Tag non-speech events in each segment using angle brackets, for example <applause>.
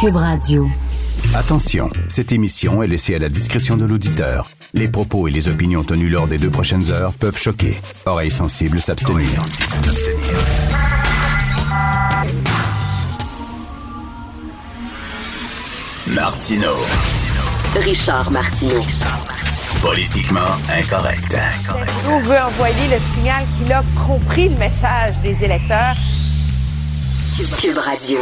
Cube Radio. Attention, cette émission est laissée à la discrétion de l'auditeur. Les propos et les opinions tenues lors des deux prochaines heures peuvent choquer. Oreilles sensibles s'abstenir. Martino. Richard Martineau. Politiquement incorrect. On veut envoyer le signal qu'il a compris le message des électeurs? Cube Radio.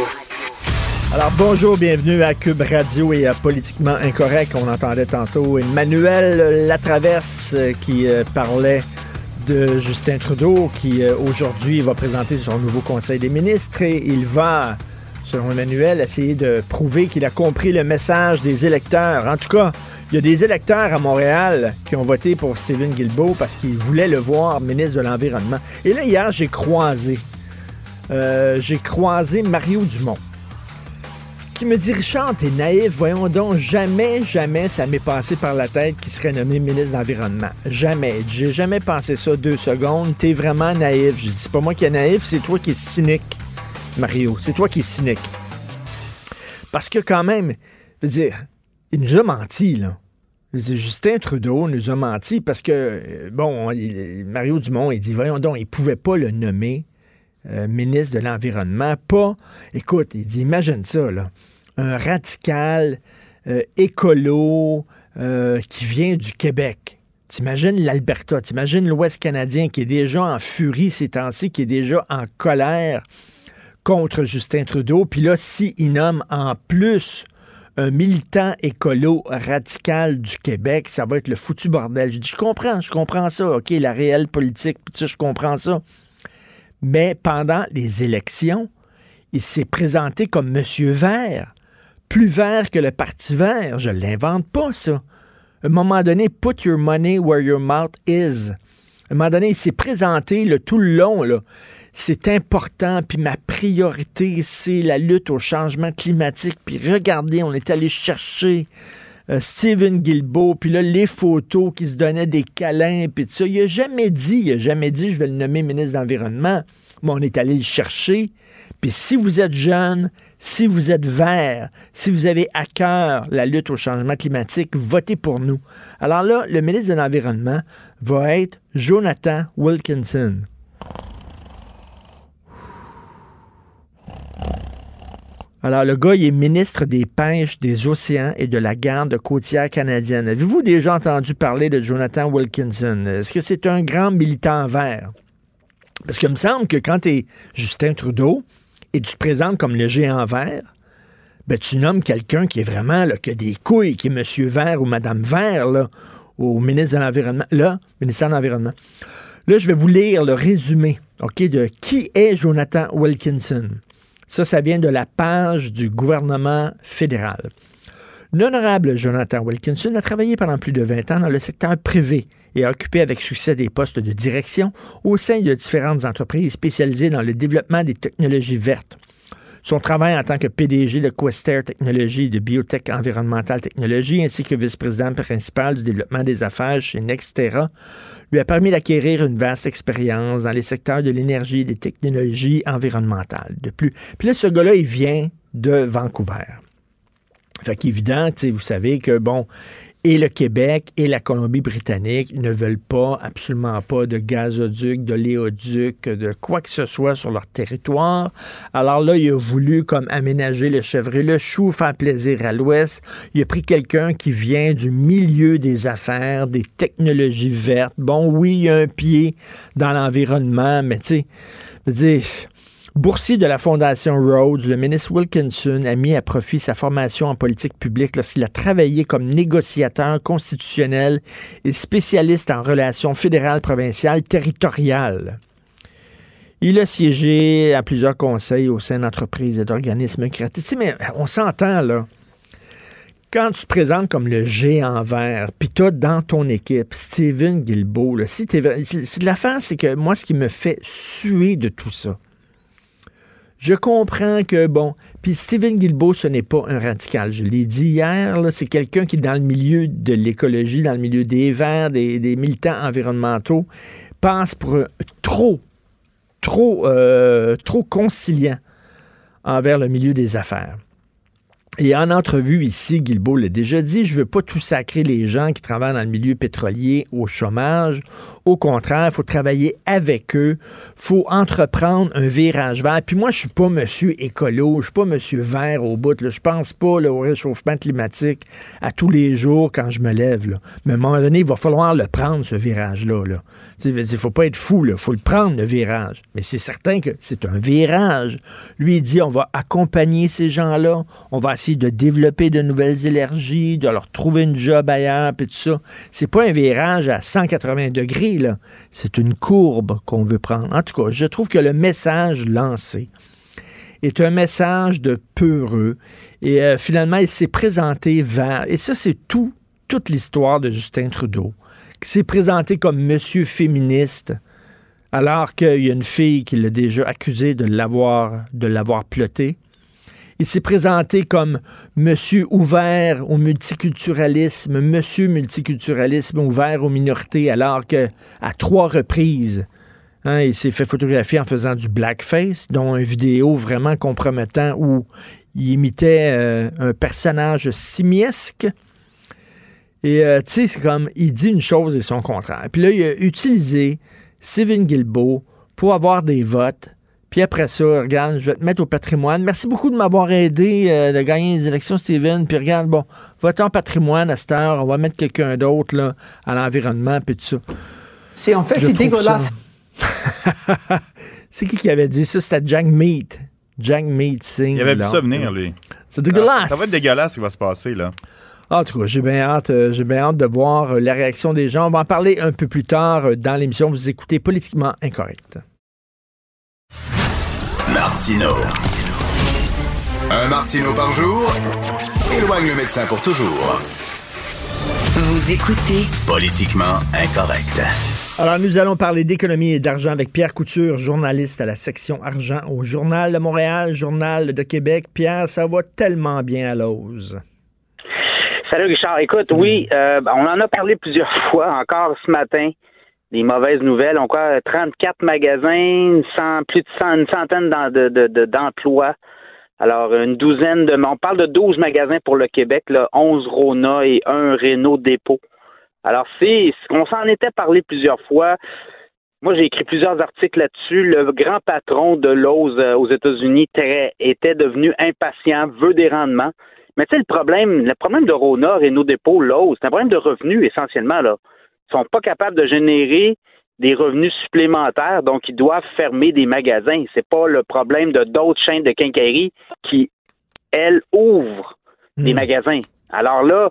Alors bonjour, bienvenue à Cube Radio et à Politiquement Incorrect. On entendait tantôt Emmanuel Latraverse euh, qui euh, parlait de Justin Trudeau qui euh, aujourd'hui va présenter son nouveau Conseil des ministres et il va, selon Emmanuel, essayer de prouver qu'il a compris le message des électeurs. En tout cas, il y a des électeurs à Montréal qui ont voté pour Stephen Guilbeault parce qu'ils voulaient le voir ministre de l'Environnement. Et là, hier, j'ai croisé, j'ai croisé Mario Dumont qui me dit Richard, t'es naïf, voyons donc, jamais, jamais ça m'est passé par la tête qu'il serait nommé ministre de l'Environnement. Jamais. J'ai jamais pensé ça deux secondes. T'es vraiment naïf. J'ai dit, c'est pas moi qui est naïf, c'est toi qui es cynique, Mario. C'est toi qui es cynique. Parce que quand même, je veux dire, il nous a menti, là. Justin Trudeau nous a menti parce que, euh, bon, Mario Dumont, il dit, voyons donc, il pouvait pas le nommer euh, ministre de l'Environnement. Pas, écoute, il dit, imagine ça, là, un radical euh, écolo euh, qui vient du Québec. T'imagines l'Alberta, t'imagines l'Ouest canadien qui est déjà en furie ces temps-ci, qui est déjà en colère contre Justin Trudeau. Puis là, s'il nomme en plus un militant écolo radical du Québec, ça va être le foutu bordel. Je dis, je comprends, je comprends ça, OK, la réelle politique, puis ça, je comprends ça. Mais pendant les élections, il s'est présenté comme Monsieur Vert, plus vert que le Parti vert. Je l'invente pas, ça. À un moment donné, put your money where your mouth is. À un moment donné, il s'est présenté tout le long. C'est important, puis ma priorité, c'est la lutte au changement climatique. Puis regardez, on est allé chercher euh, Stephen Guilbeault, puis là, les photos qui se donnaient des câlins, puis tout ça. Il a jamais dit, il a jamais dit, je vais le nommer ministre de l'Environnement. Mais on est allé le chercher. Puis si vous êtes jeune, si vous êtes vert, si vous avez à cœur la lutte au changement climatique, votez pour nous. Alors là, le ministre de l'Environnement va être Jonathan Wilkinson. Alors, le gars, il est ministre des Pêches, des Océans et de la Garde côtière canadienne. Avez-vous déjà entendu parler de Jonathan Wilkinson? Est-ce que c'est un grand militant vert? Parce qu'il me semble que quand tu es Justin Trudeau et tu te présentes comme le géant vert, ben, tu nommes quelqu'un qui est vraiment, là, qui a des couilles, qui est Monsieur Vert ou Madame Vert, là, au ministre de l'Environnement. Là, ministère de l'Environnement. Là, je vais vous lire le résumé, de qui est Jonathan Wilkinson. Ça, ça vient de la page du gouvernement fédéral. L'honorable Jonathan Wilkinson a travaillé pendant plus de 20 ans dans le secteur privé et a occupé avec succès des postes de direction au sein de différentes entreprises spécialisées dans le développement des technologies vertes. Son travail en tant que PDG de Quester Technologies de Biotech Environmental Technologies, ainsi que vice-président principal du développement des affaires chez Nextera, lui a permis d'acquérir une vaste expérience dans les secteurs de l'énergie et des technologies environnementales. De plus, puis là, ce gars-là, il vient de Vancouver. Fait qu'évident, vous savez que, bon, et le Québec et la Colombie-Britannique ne veulent pas, absolument pas, de gazoduc, de léoduc, de quoi que ce soit sur leur territoire. Alors là, il a voulu comme aménager le chèvre et le chou, faire plaisir à l'Ouest. Il a pris quelqu'un qui vient du milieu des affaires, des technologies vertes. Bon, oui, il y a un pied dans l'environnement, mais tu sais, Boursier de la Fondation Rhodes, le ministre Wilkinson a mis à profit sa formation en politique publique lorsqu'il a travaillé comme négociateur constitutionnel et spécialiste en relations fédérales, provinciales, territoriales. Il a siégé à plusieurs conseils au sein d'entreprises et d'organismes créatifs. Mais on s'entend, là. Quand tu te présentes comme le géant vert, puis tu dans ton équipe Steven Guilbeault, là, si c'est- l'affaire, c'est que moi, ce qui me fait suer de tout ça, je comprends que, bon, puis Stephen Guilbeault, ce n'est pas un radical. Je l'ai dit hier, c'est quelqu'un qui dans le milieu de l'écologie, dans le milieu des verts, des, militants environnementaux, pense pour trop, trop, euh, trop conciliant envers le milieu des affaires. Et en entrevue ici, Guilbeault l'a déjà dit, je veux pas tout sacrer les gens qui travaillent dans le milieu pétrolier au chômage. Au contraire, il faut travailler avec eux. faut entreprendre un virage vert. Puis moi, je suis pas monsieur écolo, je suis pas monsieur vert au bout. Là. Je pense pas au réchauffement climatique à tous les jours quand je me lève. Mais à un moment donné, il va falloir le prendre, ce virage-là. Là. Il faut pas être fou, il faut le prendre, le virage. Mais c'est certain que c'est un virage. Lui, il dit, on va accompagner ces gens-là, on va essayer de développer de nouvelles énergies, de leur trouver une job ailleurs, puis tout ça. C'est pas un virage à 180 degrés, C'est une courbe qu'on veut prendre. En tout cas, je trouve que le message lancé est un message de peureux. Et euh, finalement, il s'est présenté vers... Et ça, c'est tout, toute l'histoire de Justin Trudeau. qui s'est présenté comme monsieur féministe, alors qu'il y a une fille qui l'a déjà accusé de l'avoir de l'avoir. Il s'est présenté comme monsieur ouvert au multiculturalisme, monsieur multiculturalisme ouvert aux minorités, alors que à trois reprises, hein, il s'est fait photographier en faisant du blackface, dont une vidéo vraiment compromettant où il imitait euh, un personnage simiesque. Et euh, tu sais, c'est comme, il dit une chose et son contraire. Puis là, il a utilisé Steven Guilbeault pour avoir des votes puis après ça, regarde, je vais te mettre au patrimoine. Merci beaucoup de m'avoir aidé euh, de gagner les élections, Steven. Puis regarde, bon, va-t'en en patrimoine à cette heure. On va mettre quelqu'un d'autre là, à l'environnement, puis tout ça. C'est en fait, c'est dégueulasse. <laughs> c'est qui qui avait dit ça? C'était Jack Meat. Jack Meat Singh. Il avait pu ça venir, lui. C'est dégueulasse. Ça, va être dégueulasse ce qui va se passer, là. En tout cas, j'ai bien hâte, euh, j'ai bien hâte de voir euh, la réaction des gens. On va en parler un peu plus tard dans l'émission. Vous écoutez Politiquement Incorrect. Martino. Un Martino par jour éloigne le médecin pour toujours. Vous écoutez Politiquement incorrect. Alors, nous allons parler d'économie et d'argent avec Pierre Couture, journaliste à la section argent au Journal de Montréal, Journal de Québec. Pierre, ça va tellement bien à l'ose. Salut Richard. Écoute, oui, euh, on en a parlé plusieurs <laughs> fois encore ce matin des mauvaises nouvelles. On croit 34 magasins, plus de 100, une centaine d'emplois. Alors, une douzaine de... On parle de 12 magasins pour le Québec, là, 11 Rona et un Renault Dépôt. Alors, c'est... On s'en était parlé plusieurs fois. Moi, j'ai écrit plusieurs articles là-dessus. Le grand patron de Lowe's euh, aux États-Unis était devenu impatient, veut des rendements. Mais tu sais, le problème, le problème de Rona, Renault Dépôt, Lowe's, c'est un problème de revenus essentiellement. là sont pas capables de générer des revenus supplémentaires, donc ils doivent fermer des magasins. C'est pas le problème de d'autres chaînes de quincaillerie qui, elles, ouvrent des hmm. magasins. Alors là,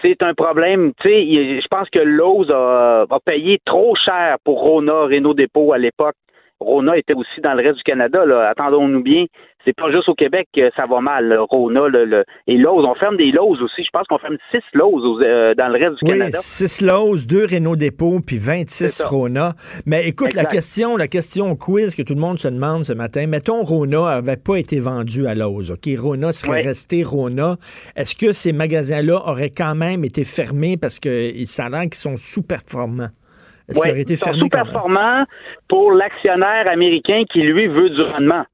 c'est un problème. Tu sais, je pense que Lowe's a, a, payé trop cher pour Rona, Renault Dépôt à l'époque. Rona était aussi dans le reste du Canada. Là. Attendons-nous bien. C'est pas juste au Québec que ça va mal. Rona le, et Lowe's. On ferme des Lowe's aussi. Je pense qu'on ferme six Lowe's euh, dans le reste du oui, Canada. Six Lowe's, deux Renault Dépôt, puis 26 Rona. Mais écoute, la question, la question quiz que tout le monde se demande ce matin, mettons Rona n'avait pas été vendu à Lowe's. OK, Rona serait resté Rona. Est-ce que ces magasins-là auraient quand même été fermés parce que ça a l'air qu'ils sont sous-performants? Sont sous-performants pour l'actionnaire américain qui, lui, veut du rendement.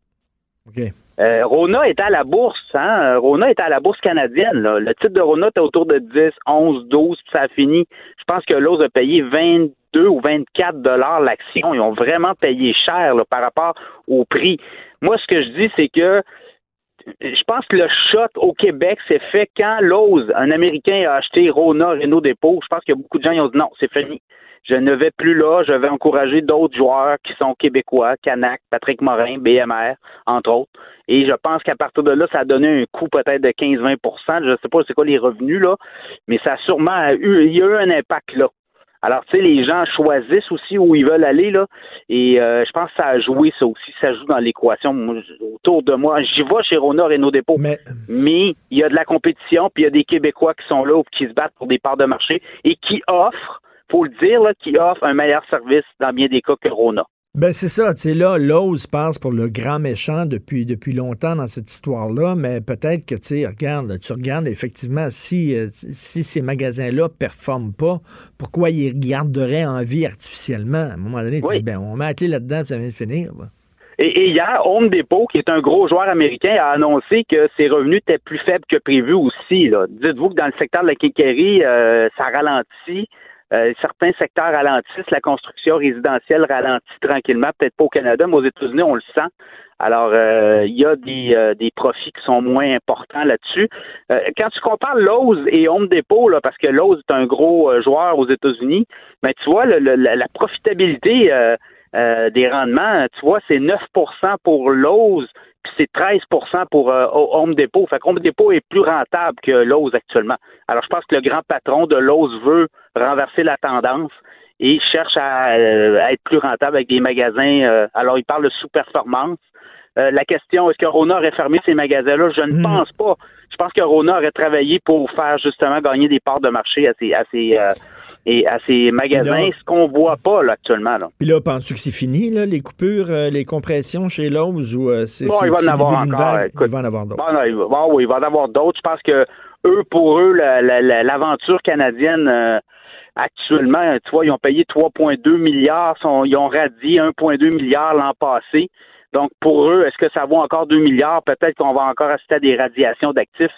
Euh, Rona est à la bourse, hein? Rona est à la bourse canadienne. Le titre de Rona est autour de 10, 11, 12, puis ça a fini. Je pense que l'ose a payé 22 ou 24 dollars l'action. Ils ont vraiment payé cher par rapport au prix. Moi, ce que je dis, c'est que je pense que le choc au Québec s'est fait quand Lowe's, un Américain, a acheté Rona, Renault Dépôt. Je pense que beaucoup de gens ont dit non, c'est fini je ne vais plus là. Je vais encourager d'autres joueurs qui sont québécois, Canac, Patrick Morin, BMR, entre autres. Et je pense qu'à partir de là, ça a donné un coût peut-être de 15-20% Je ne sais pas c'est quoi les revenus, là, mais ça a sûrement eu, il y a eu un impact là. Alors, tu sais, les gens choisissent aussi où ils veulent aller, là. Et euh, je pense que ça a joué, ça aussi, ça joue dans l'équation autour de moi. J'y vais chez Rona Renault Dépôt. Mais... mais il y a de la compétition, puis il y a des Québécois qui sont là ou qui se battent pour des parts de marché et qui offrent faut le dire, qui offre un meilleur service dans bien des cas que Rona. Ben c'est ça, tu sais, là, Lowe's passe pour le grand méchant depuis, depuis longtemps dans cette histoire-là, mais peut-être que, tu sais, regarde, tu regardes effectivement, si, euh, si ces magasins-là performent pas, pourquoi ils garderaient en vie artificiellement? À un moment donné, tu dis, ben, on met la clé là-dedans, ça vient de finir. Et, hier, Home Depot, qui est un gros joueur américain, a annoncé que ses revenus étaient plus faibles que prévu aussi. Dites-vous que dans le secteur de la quincaillerie, euh, ça ralentit. Euh, certains secteurs ralentissent, la construction résidentielle ralentit tranquillement, peut-être pas au Canada, mais aux États-Unis, on le sent. Alors, euh, il y a des, des, profits qui sont moins importants là-dessus. quand tu compares Lowe's et Home Depot, là, parce que Lowe's est un gros joueur aux États-Unis, ben, tu vois, la, profitabilité euh, des rendements, tu vois, c'est 9% pour Lowe's, puis c'est 13% pour euh, Home Depot. Fait que Home Depot est plus rentable que Lowe's actuellement. Alors, je pense que le grand patron de Lowe's veut renverser la tendance et cherche à, euh, être plus rentable avec des magasins. alors, il parle de sous-performance. la question, est-ce que Rona aurait fermé ces magasins-là? Je ne hmm. pense pas. Je pense que Rona aurait travaillé pour faire justement gagner des parts de marché à ses, à ses, et à ces magasins, ce qu'on voit pas là, actuellement. Là. Puis là, penses-tu que c'est fini, là, les coupures, euh, les compressions chez Lowe's ou euh, c'est Bon, il va en avoir encore. il va en avoir d'autres. Bon, il va, oui, il va en avoir d'autres. Je pense que eux, pour eux, l'aventure canadienne euh, actuellement, tu vois, ils ont payé 3,2 milliards, ils ont radié 1,2 milliard l'an passé. Donc, pour eux, est-ce que ça vaut encore 2 milliards? Peut-être qu'on va encore assister à des radiations d'actifs.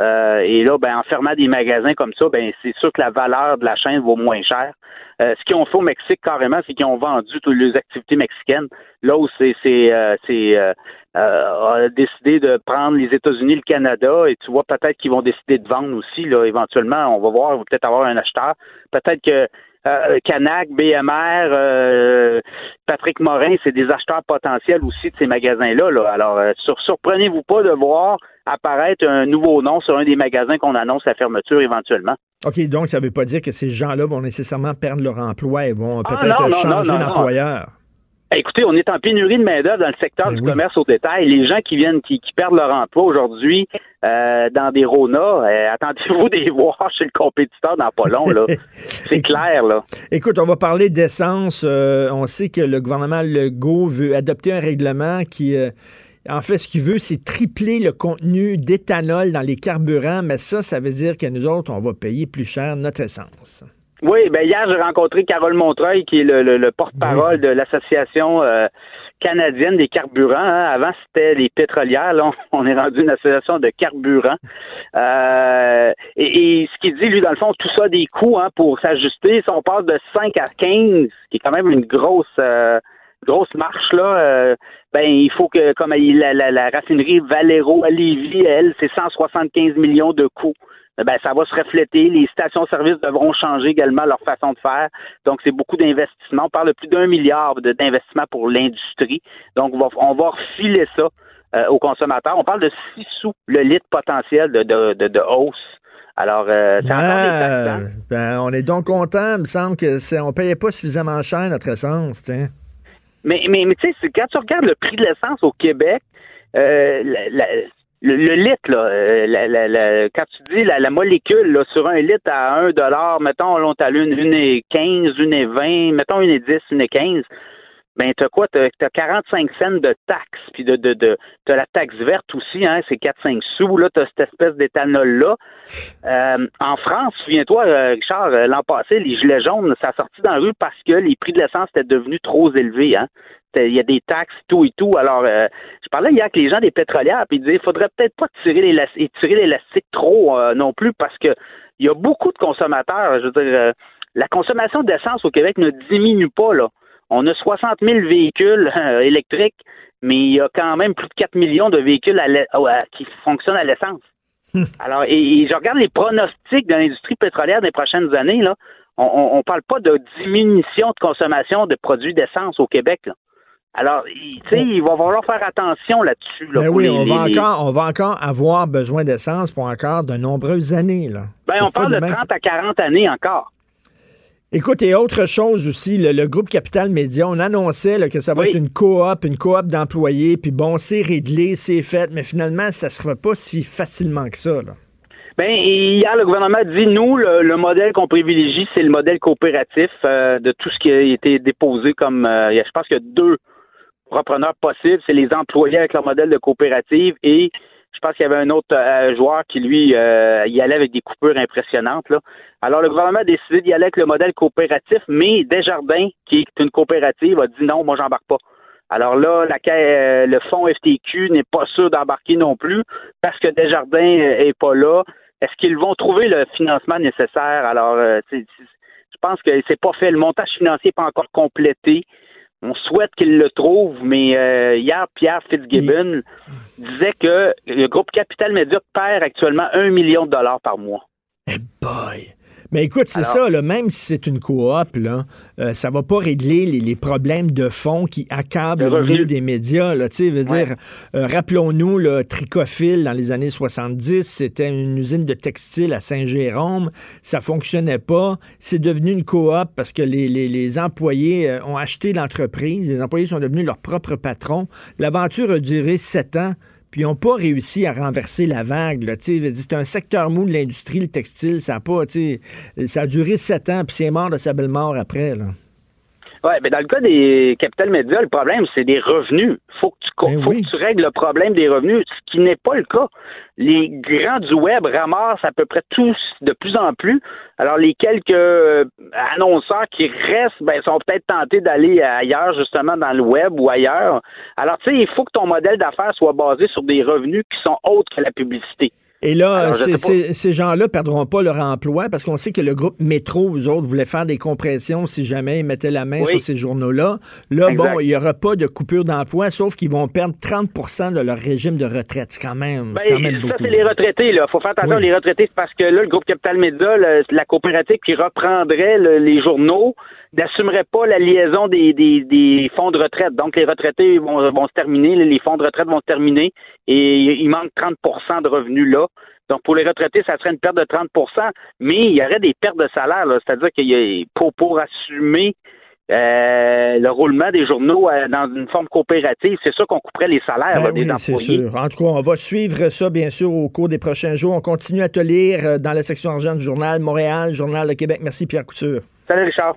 Euh, et là, ben, en fermant des magasins comme ça, ben, c'est sûr que la valeur de la chaîne vaut moins cher. Euh, ce qu'ils ont fait au Mexique carrément, c'est qu'ils ont vendu toutes les activités mexicaines. Là où c'est c'est euh, euh, a décidé de prendre les États-Unis, le Canada, et tu vois peut-être qu'ils vont décider de vendre aussi. Là, éventuellement, on va voir, on va peut-être avoir un acheteur. Peut-être que euh, Canac, BMR, euh, Patrick Morin, c'est des acheteurs potentiels aussi de ces magasins-là. Là. Alors, euh, surprenez-vous pas de voir apparaître un nouveau nom sur un des magasins qu'on annonce la fermeture éventuellement. OK, donc ça ne veut pas dire que ces gens-là vont nécessairement perdre leur emploi et vont ah, peut-être changer d'employeur. Ben, écoutez, on est en pénurie de main-d'œuvre dans le secteur ben du commerce au détail. Les gens qui viennent, qui, perdent leur emploi aujourd'hui euh, dans des Rona, euh, attendez-vous <laughs> des voir chez le compétiteur dans pas long, là. <laughs> C'est clair, là. Écoute, on va parler d'essence. Euh, on sait que le gouvernement Legault veut adopter un règlement qui. en fait, ce qu'il veut, c'est tripler le contenu d'éthanol dans les carburants, mais ça, ça veut dire que nous autres, on va payer plus cher notre essence. Oui, ben hier, j'ai rencontré Carole Montreuil, qui est le, porte-parole de l'Association euh, canadienne des carburants. Hein. Avant, c'était les pétrolières. Là, on est rendu une association de carburants. Euh, et, ce qu'il dit, lui, dans le fond, tout ça des coûts hein, pour s'ajuster. Si on passe de 5 à 15, qui est quand même une grosse euh, grosse marche, là, ben il faut que, comme la, la, la raffinerie Valero à Lévis, elle, c'est 175 millions de coûts. Eh ben, ça va se refléter. Les stations-service devront changer également leur façon de faire. Donc, c'est beaucoup d'investissements. On parle de plus d'un milliard d'investissements pour l'industrie. Donc, on va, on va refiler ça euh, aux consommateurs. On parle de 6 sous le litre potentiel de, de, de, hausse. Alors, euh, c'est encore des ben, on est donc content. Il me semble que c'est, on payait pas suffisamment cher notre essence, tiens. Mais, mais, mais tu sais, quand tu regardes le prix de l'essence au Québec, euh, la, le, litre, là, euh, la, quand tu dis la, molécule là, sur un litre à 1 dollar, mettons, on t'a une, une et 15, une et 20, mettons une et 10, une et 15, ben t'as quoi? T'as as 45 cents de taxes, puis de, de, de t'as la taxe verte aussi, hein, c'est 4-5 sous, là, t'as cette espèce d'éthanol-là. Euh, en France, souviens-toi, euh, Richard, l'an passé, les gilets jaunes, ça a sorti dans la rue parce que les prix de l'essence étaient devenus trop élevés, hein il y a des taxes, tout et tout. Alors, euh, je parlais hier avec les gens des pétrolières, puis ils disaient, il faudrait peut-être pas tirer l'élastique trop euh, non plus, parce que il y a beaucoup de consommateurs. Je veux dire, euh, la consommation d'essence au Québec ne diminue pas, là. On a 60 000 véhicules électriques, mais il y a quand même plus de 4 millions de véhicules qui fonctionnent à l'essence. Hmm. Alors, et, je regarde les pronostics de l'industrie pétrolière des prochaines années, là. On ne parle pas de diminution de consommation de produits d'essence au Québec. Là. Alors, tu sais, il va falloir faire attention là-dessus. Là, ben oui, on, va Encore, on va encore avoir besoin d'essence pour encore de nombreuses années. Là. Ben, on parle de 30 à 40 années encore. Écoute, et autre chose aussi, le, groupe Capital Média, on annonçait que ça va être une coop, une coop d'employés, puis bon, c'est réglé, c'est fait, mais finalement, ça ne se fera pas si facilement que ça. Là. Ben, hier, le gouvernement dit, nous, le, modèle qu'on privilégie, c'est le modèle coopératif euh, de tout ce qui a été déposé comme, euh, je pense qu'il y a deux repreneurs possibles, c'est les employés avec leur modèle de coopérative et pense qu'il y avait un autre euh, joueur qui, lui, euh, y allait avec des coupures impressionnantes. Alors, le gouvernement a décidé d'y aller avec le modèle coopératif, mais Desjardins, qui est une coopérative, a dit non, moi, j'embarque pas. Alors là, euh, le fonds FTQ n'est pas sûr d'embarquer non plus parce que Desjardins est pas là. Est-ce qu'ils vont trouver le financement nécessaire? Alors, je pense que c'est pas fait. Le montage financier n'est pas encore complété. On souhaite qu'ils le trouvent, mais hier, Pierre Fitzgibbon disait que le groupe Capital Média perd actuellement un million de dollars par mois. Eh boy! Mais écoute, c'est ça, là, même si c'est une coop, là, euh, ça va pas régler les, problèmes de fond qui accablent le milieu des médias. Là, veux dire, euh, rappelons-nous, le Tricophile, dans les années 70, c'était une usine de textile à Saint-Jérôme. Ça fonctionnait pas. C'est devenu une coop parce que les, les employés euh, ont acheté l'entreprise. Les employés sont devenus leurs propres patrons. L'aventure a duré sept ans puis ils n'ont pas réussi à renverser la vague. C'est un secteur mou de l'industrie, le textile, ça a pas, ça a duré sept ans, puis c'est mort de sa belle mort après. Là. Oui, mais dans le cas des Capital Média, le problème, c'est des revenus. Faut que tu ben faut que tu règles le problème des revenus, ce qui n'est pas le cas. Les grands du web ramassent à peu près tous de plus en plus. Alors les quelques euh, annonceurs qui restent, ben, sont peut-être tentés d'aller ailleurs, justement dans le web ou ailleurs. Alors tu sais, il faut que ton modèle d'affaires soit basé sur des revenus qui sont autres que la publicité. Et là, ces gens-là perdront pas leur emploi parce qu'on sait que le groupe Métro, vous autres, voulait faire des compressions si jamais ils mettaient la main sur ces journaux-là. Là, bon, il n'y aura pas de coupure d'emploi, sauf qu'ils vont perdre 30% de leur régime de retraite. quand même, ben, quand même beaucoup. Ça, c'est les retraités. Il faut faire attention, les retraités, c'est parce que là, le groupe Capital Média, la coopérative qui reprendrait les journaux, n'assumerait pas la liaison des, des, des, fonds de retraite. Donc, les retraités vont, vont se terminer, les fonds de retraite vont se terminer et il manque 30% de revenus là. Donc, pour les retraités, ça serait une perte de 30% mais il y aurait des pertes de salaire, c'est-à-dire qu'il y a pour, pour assumer euh, le roulement des journaux euh, dans une forme coopérative, c'est sûr qu'on couperait les salaires ben des oui, C'est sûr. En tout cas, on va suivre ça, bien sûr, au cours des prochains jours. On continue à te lire euh, dans la section argent du journal Montréal, Journal de Québec. Merci, Pierre Couture. Salut, Richard.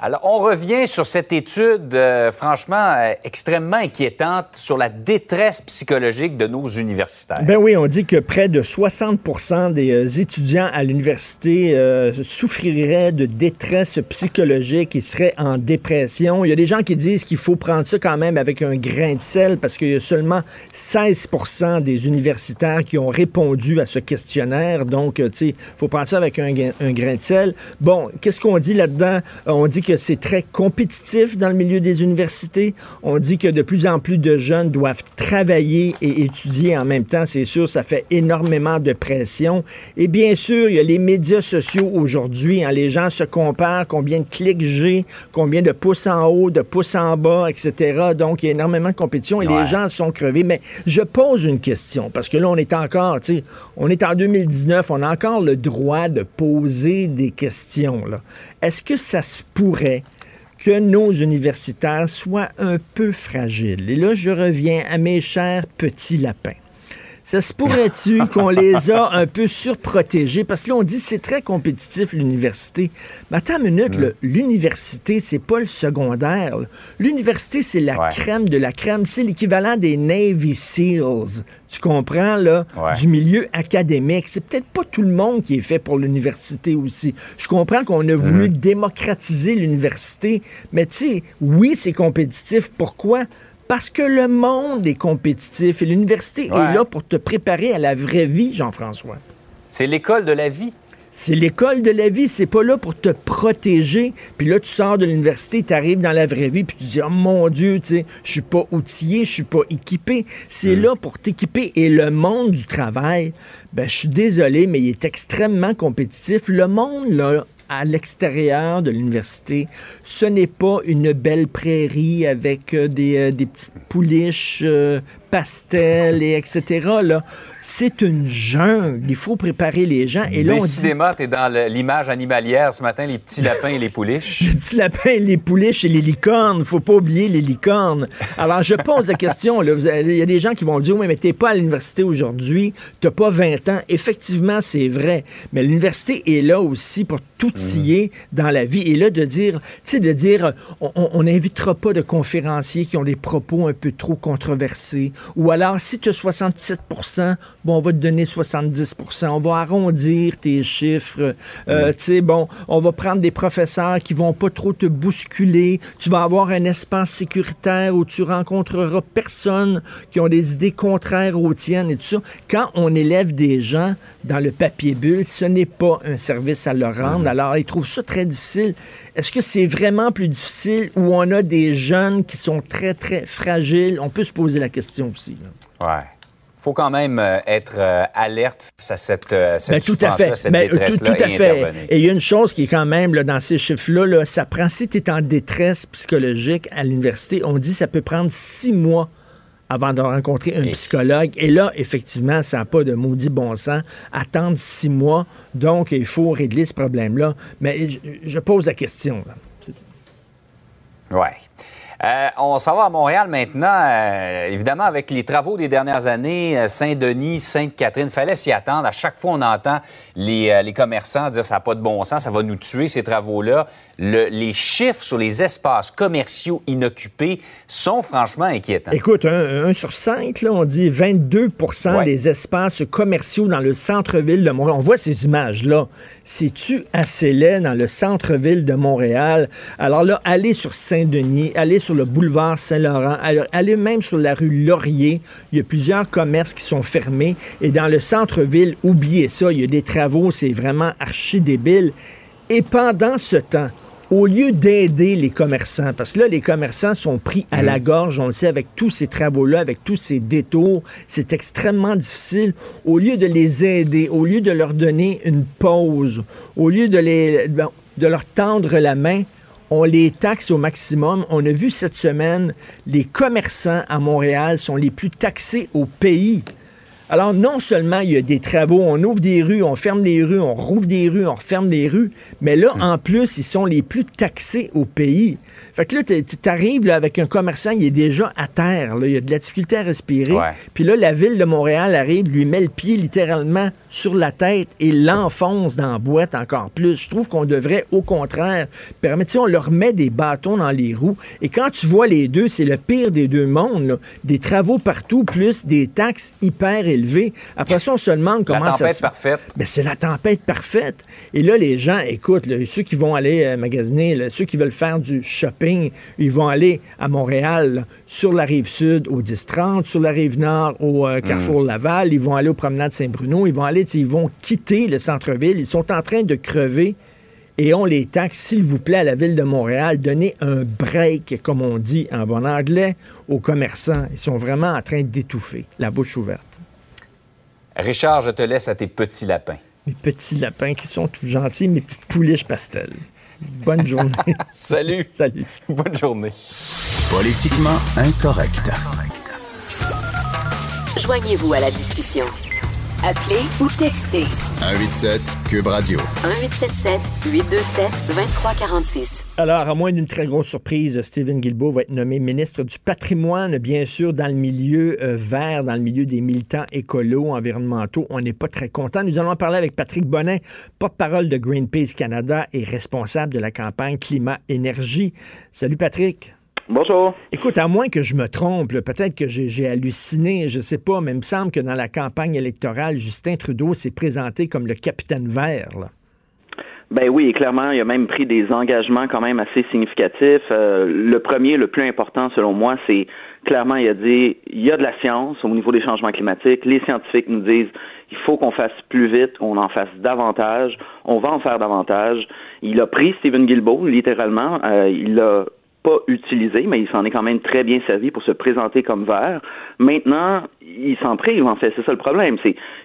Alors, on revient sur cette étude, euh, franchement, euh, extrêmement inquiétante sur la détresse psychologique de nos universitaires. Ben oui, on dit que près de 60 des euh, étudiants à l'université souffriraient de détresse psychologique, ils seraient en dépression. Il y a des gens qui disent qu'il faut prendre ça quand même avec un grain de sel parce qu'il y a seulement 16 des universitaires qui ont répondu à ce questionnaire. Donc, tu sais, il faut prendre ça avec un, un grain de sel. Bon, qu'est-ce qu'on dit là-dedans? On dit que c'est très compétitif dans le milieu des universités. On dit que de plus en plus de jeunes doivent travailler et étudier en même temps. C'est sûr, ça fait énormément de pression. Et bien sûr, il y a les médias sociaux aujourd'hui. Hein. Les gens se comparent combien de clics j'ai, combien de pouces en haut, de pouces en bas, etc. Donc, il y a énormément de compétition et les gens sont crevés. Mais je pose une question parce que là, on est encore, tu sais, on est en 2019, on a encore le droit de poser des questions. Est-ce que ça se pourrait que nos universitaires soient un peu fragiles. Et là, je reviens à mes chers petits lapins. Ça se pourrait-tu <laughs> qu'on les a un peu surprotégés? Parce que là, on dit c'est très compétitif, l'université. Mais attends une minute, l'université, c'est pas le secondaire. L'université, c'est la crème de la crème. C'est l'équivalent des Navy SEALs. Tu comprends, là? Du milieu académique. C'est peut-être pas tout le monde qui est fait pour l'université aussi. Je comprends qu'on a voulu mhm. démocratiser l'université. Mais tu sais, oui, c'est compétitif. Pourquoi? Parce que le monde est compétitif et l'université est là pour te préparer à la vraie vie, Jean-François. C'est l'école de la vie. C'est l'école de la vie, c'est pas là pour te protéger. Puis là, tu sors de l'université, tu arrives dans la vraie vie, puis tu dis, oh mon Dieu, tu sais, je suis pas outillé, je suis pas équipé. C'est mm. là pour t'équiper. Et le monde du travail, ben, je suis désolé, mais il est extrêmement compétitif. Le monde, là, à l'extérieur de l'université. Ce n'est pas une belle prairie avec euh, des, euh, des, petites pouliches euh, pastels et etc. Là, c'est une jungle. Il faut préparer les gens. Et là, on dit... t'es dans l'image animalière ce matin, les petits lapins et les pouliches. <laughs> les petits lapins, les pouliches et les licornes. Faut pas oublier les licornes. Alors, je pose la question. Il y a des gens qui vont dire, oui, mais t'es pas à l'université aujourd'hui, t'as pas 20 ans. Effectivement, c'est vrai. Mais l'université est là aussi pour tout scier dans la vie. Et là, de dire, tu sais, de dire, on n'invitera pas de conférenciers qui ont des propos un peu trop controversés. Ou alors, si tu as 67 bon, on va te donner 70 on va arrondir tes chiffres. Euh, tu sais, bon, on va prendre des professeurs qui vont pas trop te bousculer. Tu vas avoir un espace sécuritaire où tu rencontreras personne qui ont des idées contraires aux tiennes et tout ça. Quand on élève des gens dans le papier bulle, ce n'est pas un service à leur rendre. Alors, ils trouvent ça très difficile. Est-ce que c'est vraiment plus difficile où on a des jeunes qui sont très, très fragiles? On peut se poser la question aussi. Ouais faut quand même euh, être euh, alerte face à cette, euh, cette ben, tout à fait. Cette ben, tout, tout, à fait. Et il y a une chose qui est quand même là, dans ces chiffres-là, ça prend, si tu es en détresse psychologique à l'université, on dit que ça peut prendre six mois avant de rencontrer un psychologue. Et là, effectivement, ça n'a pas de maudit bon sens. Attendre six mois, donc il faut régler ce problème-là. Mais je, pose la question. Oui. Euh, on s'en va à Montréal maintenant. Euh, évidemment, avec les travaux des dernières années, euh, Saint-Denis, Sainte-Catherine, fallait s'y attendre. À chaque fois, on entend les, les commerçants dire ça n'a pas de bon sens, ça va nous tuer, ces travaux-là. les chiffres sur les espaces commerciaux inoccupés sont franchement inquiétants. Écoute, un, sur cinq, là, on dit 22% des espaces commerciaux dans le centre-ville de Montréal. On voit ces images-là. C'est-tu assez laid dans le centre-ville de Montréal? Alors là, allez sur Saint-Denis, allez sur sur le boulevard Saint-Laurent, allez même sur la rue Laurier. Il y a plusieurs commerces qui sont fermés. Et dans le centre-ville, oubliez ça, il y a des travaux, c'est vraiment archi débile. Et pendant ce temps, au lieu d'aider les commerçants, parce que là, les commerçants sont pris à la mm. gorge, on le sait, avec tous ces travaux-là, avec tous ces détours, c'est extrêmement difficile. Au lieu de les aider, au lieu de leur donner une pause, au lieu de, les, de leur tendre la main, on les taxe au maximum. On a vu cette semaine, les commerçants à Montréal sont les plus taxés au pays. Alors, non seulement il y a des travaux, on ouvre des rues, on ferme des rues, on rouvre des rues, on referme des rues, mais là, hmm. en plus, ils sont les plus taxés au pays. Fait que là, tu arrives avec un commerçant, il est déjà à terre, il a de la difficulté à respirer. Puis là, la ville de Montréal arrive, lui met le pied littéralement sur la tête et l'enfonce dans la boîte encore plus. Je trouve qu'on devrait, au contraire, permettre, on leur met des bâtons dans les roues. Et quand tu vois les deux, c'est le pire des deux mondes, des travaux partout, plus des taxes hyper élevées après ça, on se demande comment la tempête parfaite. Ben, c'est la tempête parfaite. Et là, les gens, écoute, ceux qui vont aller euh, magasiner, ceux qui veulent faire du shopping, ils vont aller à Montréal, sur la rive sud au 10-30, sur la rive nord au euh, Carrefour mm. Laval, ils vont aller au promenade Saint-Bruno, ils vont aller, ils vont quitter le centre-ville, ils sont en train de crever et on les taxe, s'il vous plaît, à la ville de Montréal, donnez un break, comme on dit en bon anglais, aux commerçants. Ils sont vraiment en train d'étouffer, la bouche ouverte. Richard, je te laisse à tes petits lapins. Mes petits lapins qui sont tout gentils, mes petites pouliches pastel. Bonne journée. <laughs> Salut. Salut. Bonne journée. Politiquement incorrect. Joignez-vous à la discussion. Appelez ou textez. 187 Cube Radio. 1877 827 2346. Alors, à moins d'une très grosse surprise, Stephen Guilbeault va être nommé ministre du patrimoine, bien sûr, dans le milieu euh, vert, dans le milieu des militants écolos, environnementaux. On n'est pas très content. Nous allons en parler avec Patrick Bonin, porte-parole de Greenpeace Canada et responsable de la campagne Climat-Énergie. Salut, Patrick. Bonjour. Écoute, à moins que je me trompe, peut-être que j'ai halluciné, je sais pas, mais il me semble que dans la campagne électorale, Justin Trudeau s'est présenté comme le capitaine vert. Là. Ben oui, clairement, il a même pris des engagements quand même assez significatifs. Euh, le premier, le plus important selon moi, c'est clairement, il a dit, il y a de la science au niveau des changements climatiques. Les scientifiques nous disent, il faut qu'on fasse plus vite, qu'on en fasse davantage. On va en faire davantage. Il a pris Stephen Guilbeault, littéralement. Euh, il l'a utilisé, mais il s'en est quand même très bien servi pour se présenter comme vert. Maintenant, il s'en prive, en fait. C'est ça le problème.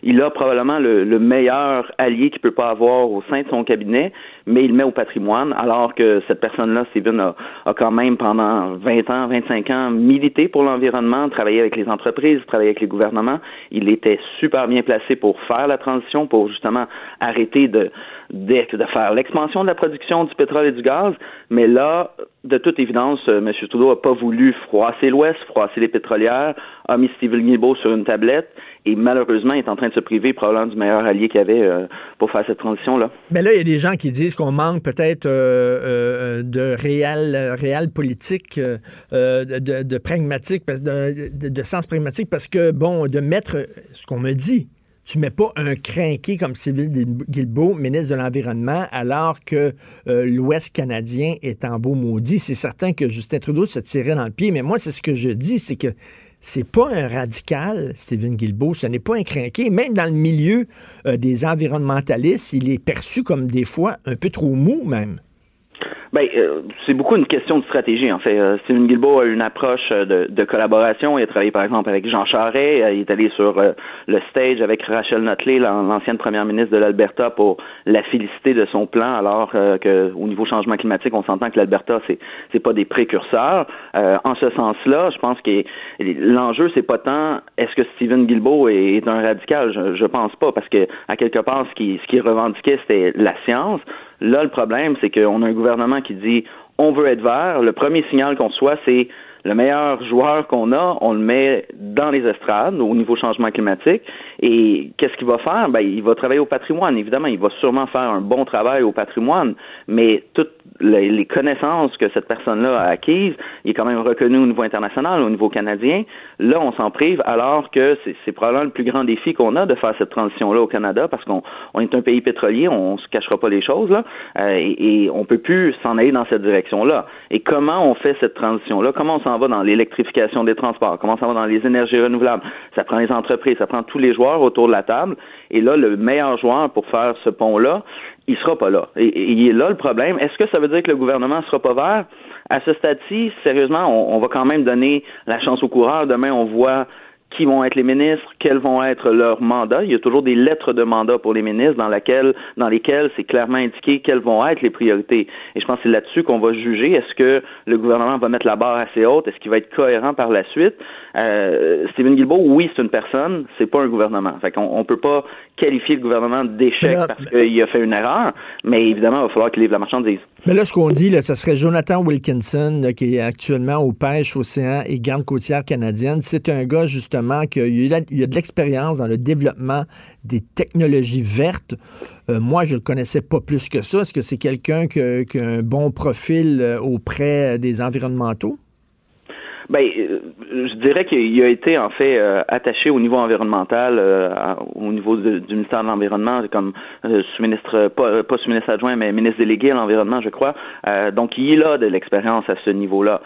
Il a probablement le, meilleur allié qu'il peut pas avoir au sein de son cabinet, mais il met au patrimoine, alors que cette personne-là, Steven, a, a, quand même pendant 20 ans, 25 ans milité pour l'environnement, travaillé avec les entreprises, travaillé avec les gouvernements. Il était super bien placé pour faire la transition, pour justement arrêter de, de, faire l'expansion de la production du pétrole et du gaz. Mais là, de toute évidence, euh, M. Trudeau n'a pas voulu froisser l'Ouest, froisser les pétrolières, a mis Steven Guilbeault sur une tablette et malheureusement, il est en train de se priver probablement du meilleur allié qu'il avait euh, pour faire cette transition-là. Mais là, il y a des gens qui disent qu'on manque peut-être euh, de réel, réel politique, de, pragmatique, de, sens pragmatique, parce que, bon, de mettre ce qu'on me dit, tu mets pas un crinqué comme Civil Guilbeault, ministre de l'Environnement, alors que euh, l'Ouest canadien est en beau maudit. C'est certain que Justin Trudeau se tirait dans le pied, mais moi, c'est ce que je dis, c'est que c'est pas un radical, Stephen Guilbeault, ce n'est pas un crinqué. Même dans le milieu euh, des environnementalistes, il est perçu comme des fois un peu trop mou, même. Ben, euh, c'est beaucoup une question de stratégie, en fait. Euh, Steven Guilbeault a une approche euh, de, de, collaboration. Il a travaillé, par exemple, avec Jean Charest. il est allé sur le stage avec Rachel Notley, l'ancienne première ministre de l'Alberta, pour la féliciter de son plan, alors que au niveau changement climatique, on s'entend que l'Alberta, c'est c'est pas des précurseurs. en ce sens-là, je pense que l'enjeu, c'est pas tant est-ce que Steven Guilbeault est, un radical? Je, je pense pas, parce que à quelque part, ce qui ce qui revendiquait, c'était la science. Là, le problème, c'est qu'on a un gouvernement qui dit on veut être vert. Le premier signal qu'on soit, c'est le meilleur joueur qu'on a, on le met dans les estrades au niveau changement climatique. Et qu'est-ce qu'il va faire? Ben, il va travailler au patrimoine. Évidemment, il va sûrement faire un bon travail au patrimoine, mais toutes les, connaissances que cette personne-là a acquises, il est quand même reconnu au niveau international, au niveau canadien. Là, on s'en prive alors que c'est probablement le plus grand défi qu'on a de faire cette transition-là au Canada parce qu'on est un pays pétrolier, on se cachera pas les choses, là, euh, et, et on peut plus s'en aller dans cette direction-là. Et comment on fait cette transition-là? Comment on s'en va dans l'électrification des transports? Comment on s'en va dans les énergies renouvelables? Ça prend les entreprises, ça prend tous les autour de la table. Et là, le meilleur joueur pour faire ce pont-là, il sera pas là. Et, il est là le problème. Est-ce que ça veut dire que le gouvernement sera pas vert? À ce stade-ci, sérieusement, on, on, va quand même donner la chance aux coureurs. Demain, on voit qui vont être les ministres, quels vont être leurs mandats. Il y a toujours des lettres de mandat pour les ministres dans, laquelle, dans lesquelles c'est clairement indiqué quelles vont être les priorités. Et je pense que c'est là-dessus qu'on va juger. Est-ce que le gouvernement va mettre la barre assez haute? Est-ce qu'il va être cohérent par la suite? Euh, Stephen Guilbeault, oui, c'est une personne, c'est pas un gouvernement. Fait qu'on on peut pas qualifier le gouvernement d'échec parce qu'il a fait une erreur, mais évidemment, il va falloir qu'il livre la marchandise. Mais là, ce qu'on dit, là, ce serait Jonathan Wilkinson, qui est actuellement au pêche, océan et garde côtière canadienne. C'est un gars, justement, qui a, il a, de l'expérience dans le développement des technologies vertes. Euh, moi, je le connaissais pas plus que ça. Est-ce que c'est quelqu'un qui, qui, a un bon profil euh, auprès des environnementaux? Ben, euh, je dirais qu'il a été en fait euh, attaché au niveau environnemental, euh, au niveau du ministère de l'environnement, comme sous-ministre, pas, pas sous-ministre adjoint, mais ministre délégué à l'environnement, je crois. donc, il a de l'expérience à ce niveau-là.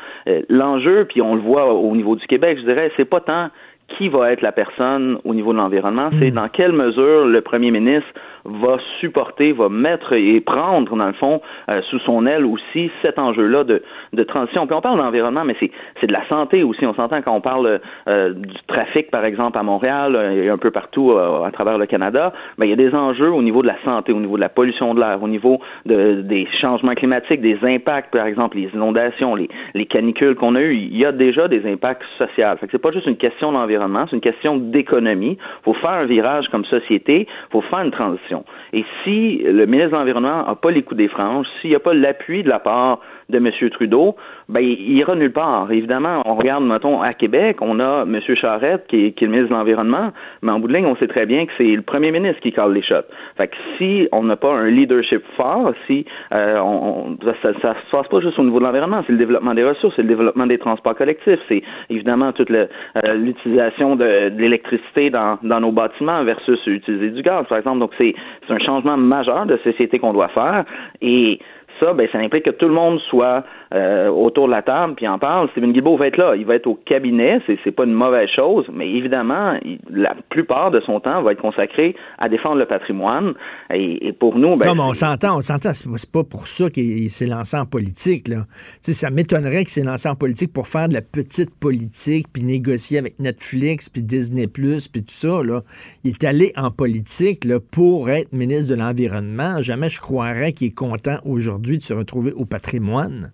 L'enjeu, puis on le voit au niveau du Québec, je dirais, c'est pas tant qui va être la personne au niveau de l'environnement, c'est hmm. dans quelle mesure le premier ministre va supporter, va mettre et prendre, dans le fond, euh, sous son aile aussi cet enjeu-là de, de transition. Puis on parle d'environnement, mais c'est, c'est de la santé aussi. On s'entend quand on parle euh, du trafic, par exemple, à Montréal euh, et un peu partout à travers le Canada, ben, il y a des enjeux au niveau de la santé, au niveau de la pollution de l'air, au niveau de, des changements climatiques, des impacts, par exemple, les inondations, les, les canicules qu'on a eues. Il y a déjà des impacts sociaux. Fait que c'est pas juste une question d'environnement, c'est une question d'économie. Il faut faire un virage comme société, il faut faire une transition. Et si le ministre de l'Environnement n'a pas les coups des franges, s'il n'y a pas l'appui de la part de M. Trudeau, ben, il ira nulle part. Évidemment, on regarde, mettons, à Québec, on a M. Charette, qui est, le ministre de l'Environnement, mais en bout de ligne, on sait très bien que c'est le premier ministre qui cale les shots. Fait que si on n'a pas un leadership fort, si euh, on, ça ne se passe pas juste au niveau de l'environnement, c'est le développement des ressources, c'est le développement des transports collectifs, c'est évidemment toute euh, l'utilisation de, l'électricité dans, dans nos bâtiments versus utiliser du gaz, par exemple. Donc, c'est un changement majeur de société qu'on doit faire. Et ça, ben, ça implique que tout le monde soit euh, autour de la table puis en parle. Stephen Guilbeault va être là. Il va être au cabinet. C'est, c'est pas une mauvaise chose, mais évidemment, la plupart de son temps va être consacré à défendre le patrimoine. Et, pour nous, ben, Comme on s'entend, on s'entend. C'est pas pour ça qu'il s'est lancé en politique. Là. ça m'étonnerait qu'il s'est lancé en politique pour faire de la petite politique puis négocier avec Netflix puis Disney Plus puis tout ça. Là. Il est allé en politique là, pour être ministre de l'environnement. Jamais je croirais qu'il est content aujourd'hui de se retrouver au patrimoine?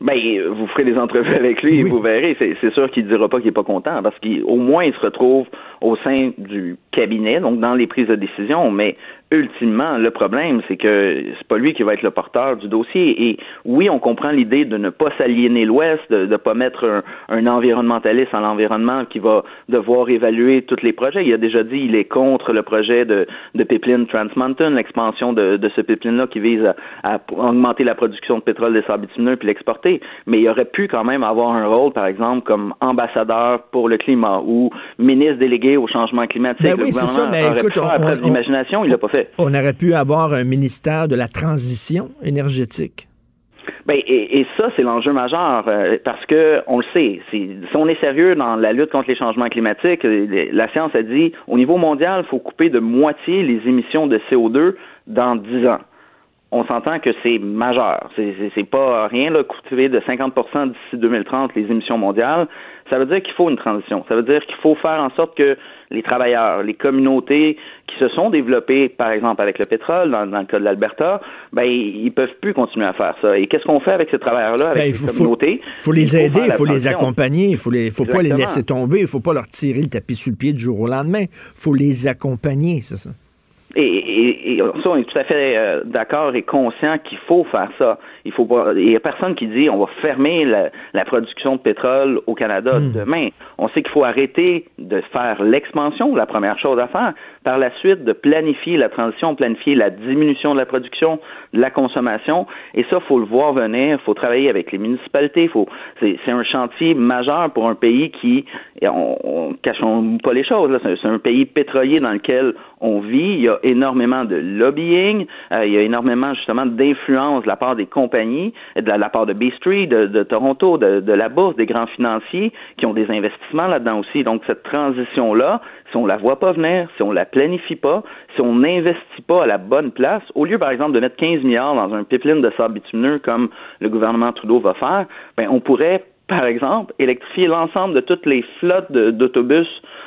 Ben, vous ferez des entrevues avec lui et vous verrez. C'est sûr qu'il ne dira pas qu'il n'est pas content parce qu'au moins il se retrouve au sein du cabinet, donc dans les prises de décision, mais ultimement, le problème, c'est que c'est pas lui qui va être le porteur du dossier. Et oui, on comprend l'idée de ne pas s'aliéner l'Ouest, de ne pas mettre un, environnementaliste en l'environnement qui va devoir évaluer tous les projets. Il a déjà dit il est contre le projet de, de pipeline Trans Mountain, l'expansion de, de ce pipeline-là qui vise à, augmenter la production de pétrole des sables bitumineux puis l'exporter. Mais il aurait pu quand même avoir un rôle, par exemple, comme ambassadeur pour le climat ou ministre délégué au changement climatique. Ben oui, c'est ça, mais écoute, l'imagination, il l'a pas fait. On aurait pu avoir un ministère de la transition énergétique. Ben, et, ça, c'est l'enjeu majeur, euh, parce que on le sait, si on est sérieux dans la lutte contre les changements climatiques, euh, la science a dit, au niveau mondial, il faut couper de moitié les émissions de CO2 dans 10 ans. On s'entend que c'est majeur. C'est pas rien, là, couper de 50% d'ici 2030 les émissions mondiales. Ça veut dire qu'il faut une transition. Ça veut dire qu'il faut faire en sorte que les travailleurs, les communautés qui se sont développées, par exemple avec le pétrole, dans, le cas de l'Alberta, ben ils peuvent plus continuer à faire ça. Et qu'est-ce qu'on fait avec ces travailleurs-là, avec ben, communautés? Il faut les aider, il faut, les accompagner, il faut les, faut pas les laisser tomber, il faut pas leur tirer le tapis sur le pied du jour au lendemain. Il faut les accompagner, c'est ça. Et, et, ça, on est tout à fait euh, d'accord et conscient qu'il faut faire ça. Il faut Il y a personne qui dit on va fermer la, production de pétrole au Canada hmm. demain. On sait qu'il faut arrêter de faire l'expansion, la première chose à faire. Par la suite, de planifier la transition, planifier la diminution de la production, de la consommation. Et ça, faut le voir venir. Il faut travailler avec les municipalités. Faut. C'est, un chantier majeur pour un pays qui, on, on cachons pas les choses. Là. C'est, un pays pétrolier dans lequel on vit. Il y a énormément de lobbying, euh, il y a énormément justement d'influence de la part des compagnies, de la, part de B Street, de, Toronto, de, la bourse, des grands financiers qui ont des investissements là-dedans aussi. Donc cette transition-là, si on la voit pas venir, si on la planifie pas, si on n'investit pas à la bonne place, au lieu par exemple de mettre 15 milliards dans un pipeline de sable bitumineux comme le gouvernement Trudeau va faire, ben on pourrait par exemple, électrifier l'ensemble de toutes les flottes d'autobus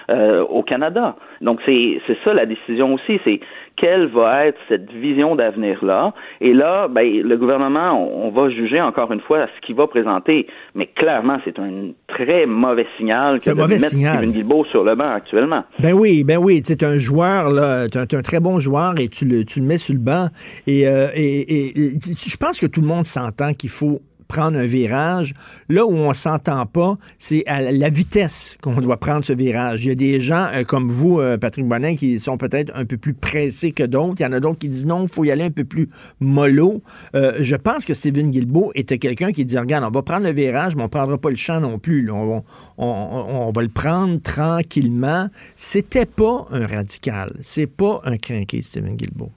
euh, au Canada. Donc c'est ça la décision aussi, c'est quelle va être cette vision d'avenir-là. Et là, ben, le gouvernement, on, va juger encore une fois ce qu'il va présenter. Mais clairement, c'est un très mauvais signal que de mauvais mettre signal. Guilbeault sur le banc actuellement. Ben oui, ben oui, c'est un joueur, là, tu es un, très bon joueur et tu le, tu le mets sur le banc. Et, euh, et, et je pense que tout le monde s'entend qu'il faut prendre un virage. Là où on s'entend pas, c'est à la vitesse qu'on doit prendre ce virage. Il y a des gens euh, comme vous, euh, Patrick Bonin, qui sont peut-être un peu plus pressés que d'autres. Il y en a d'autres qui disent non, il faut y aller un peu plus mollo. Euh, je pense que Steven Guilbeault était quelqu'un qui dit, regarde, on va prendre le virage, mais on prendra pas le champ non plus. On, va le prendre tranquillement. C'était pas un radical. C'est pas un crinqué, Steven Guilbeault.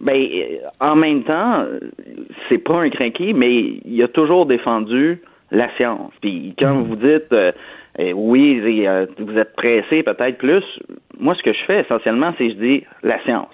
Ben, euh, en même temps, c'est pas un crinqué, mais il a toujours défendu la science. Puis quand mm. vous dites euh, eh oui, euh, vous êtes pressé peut-être plus, moi ce que je fais essentiellement, c'est je dis la science.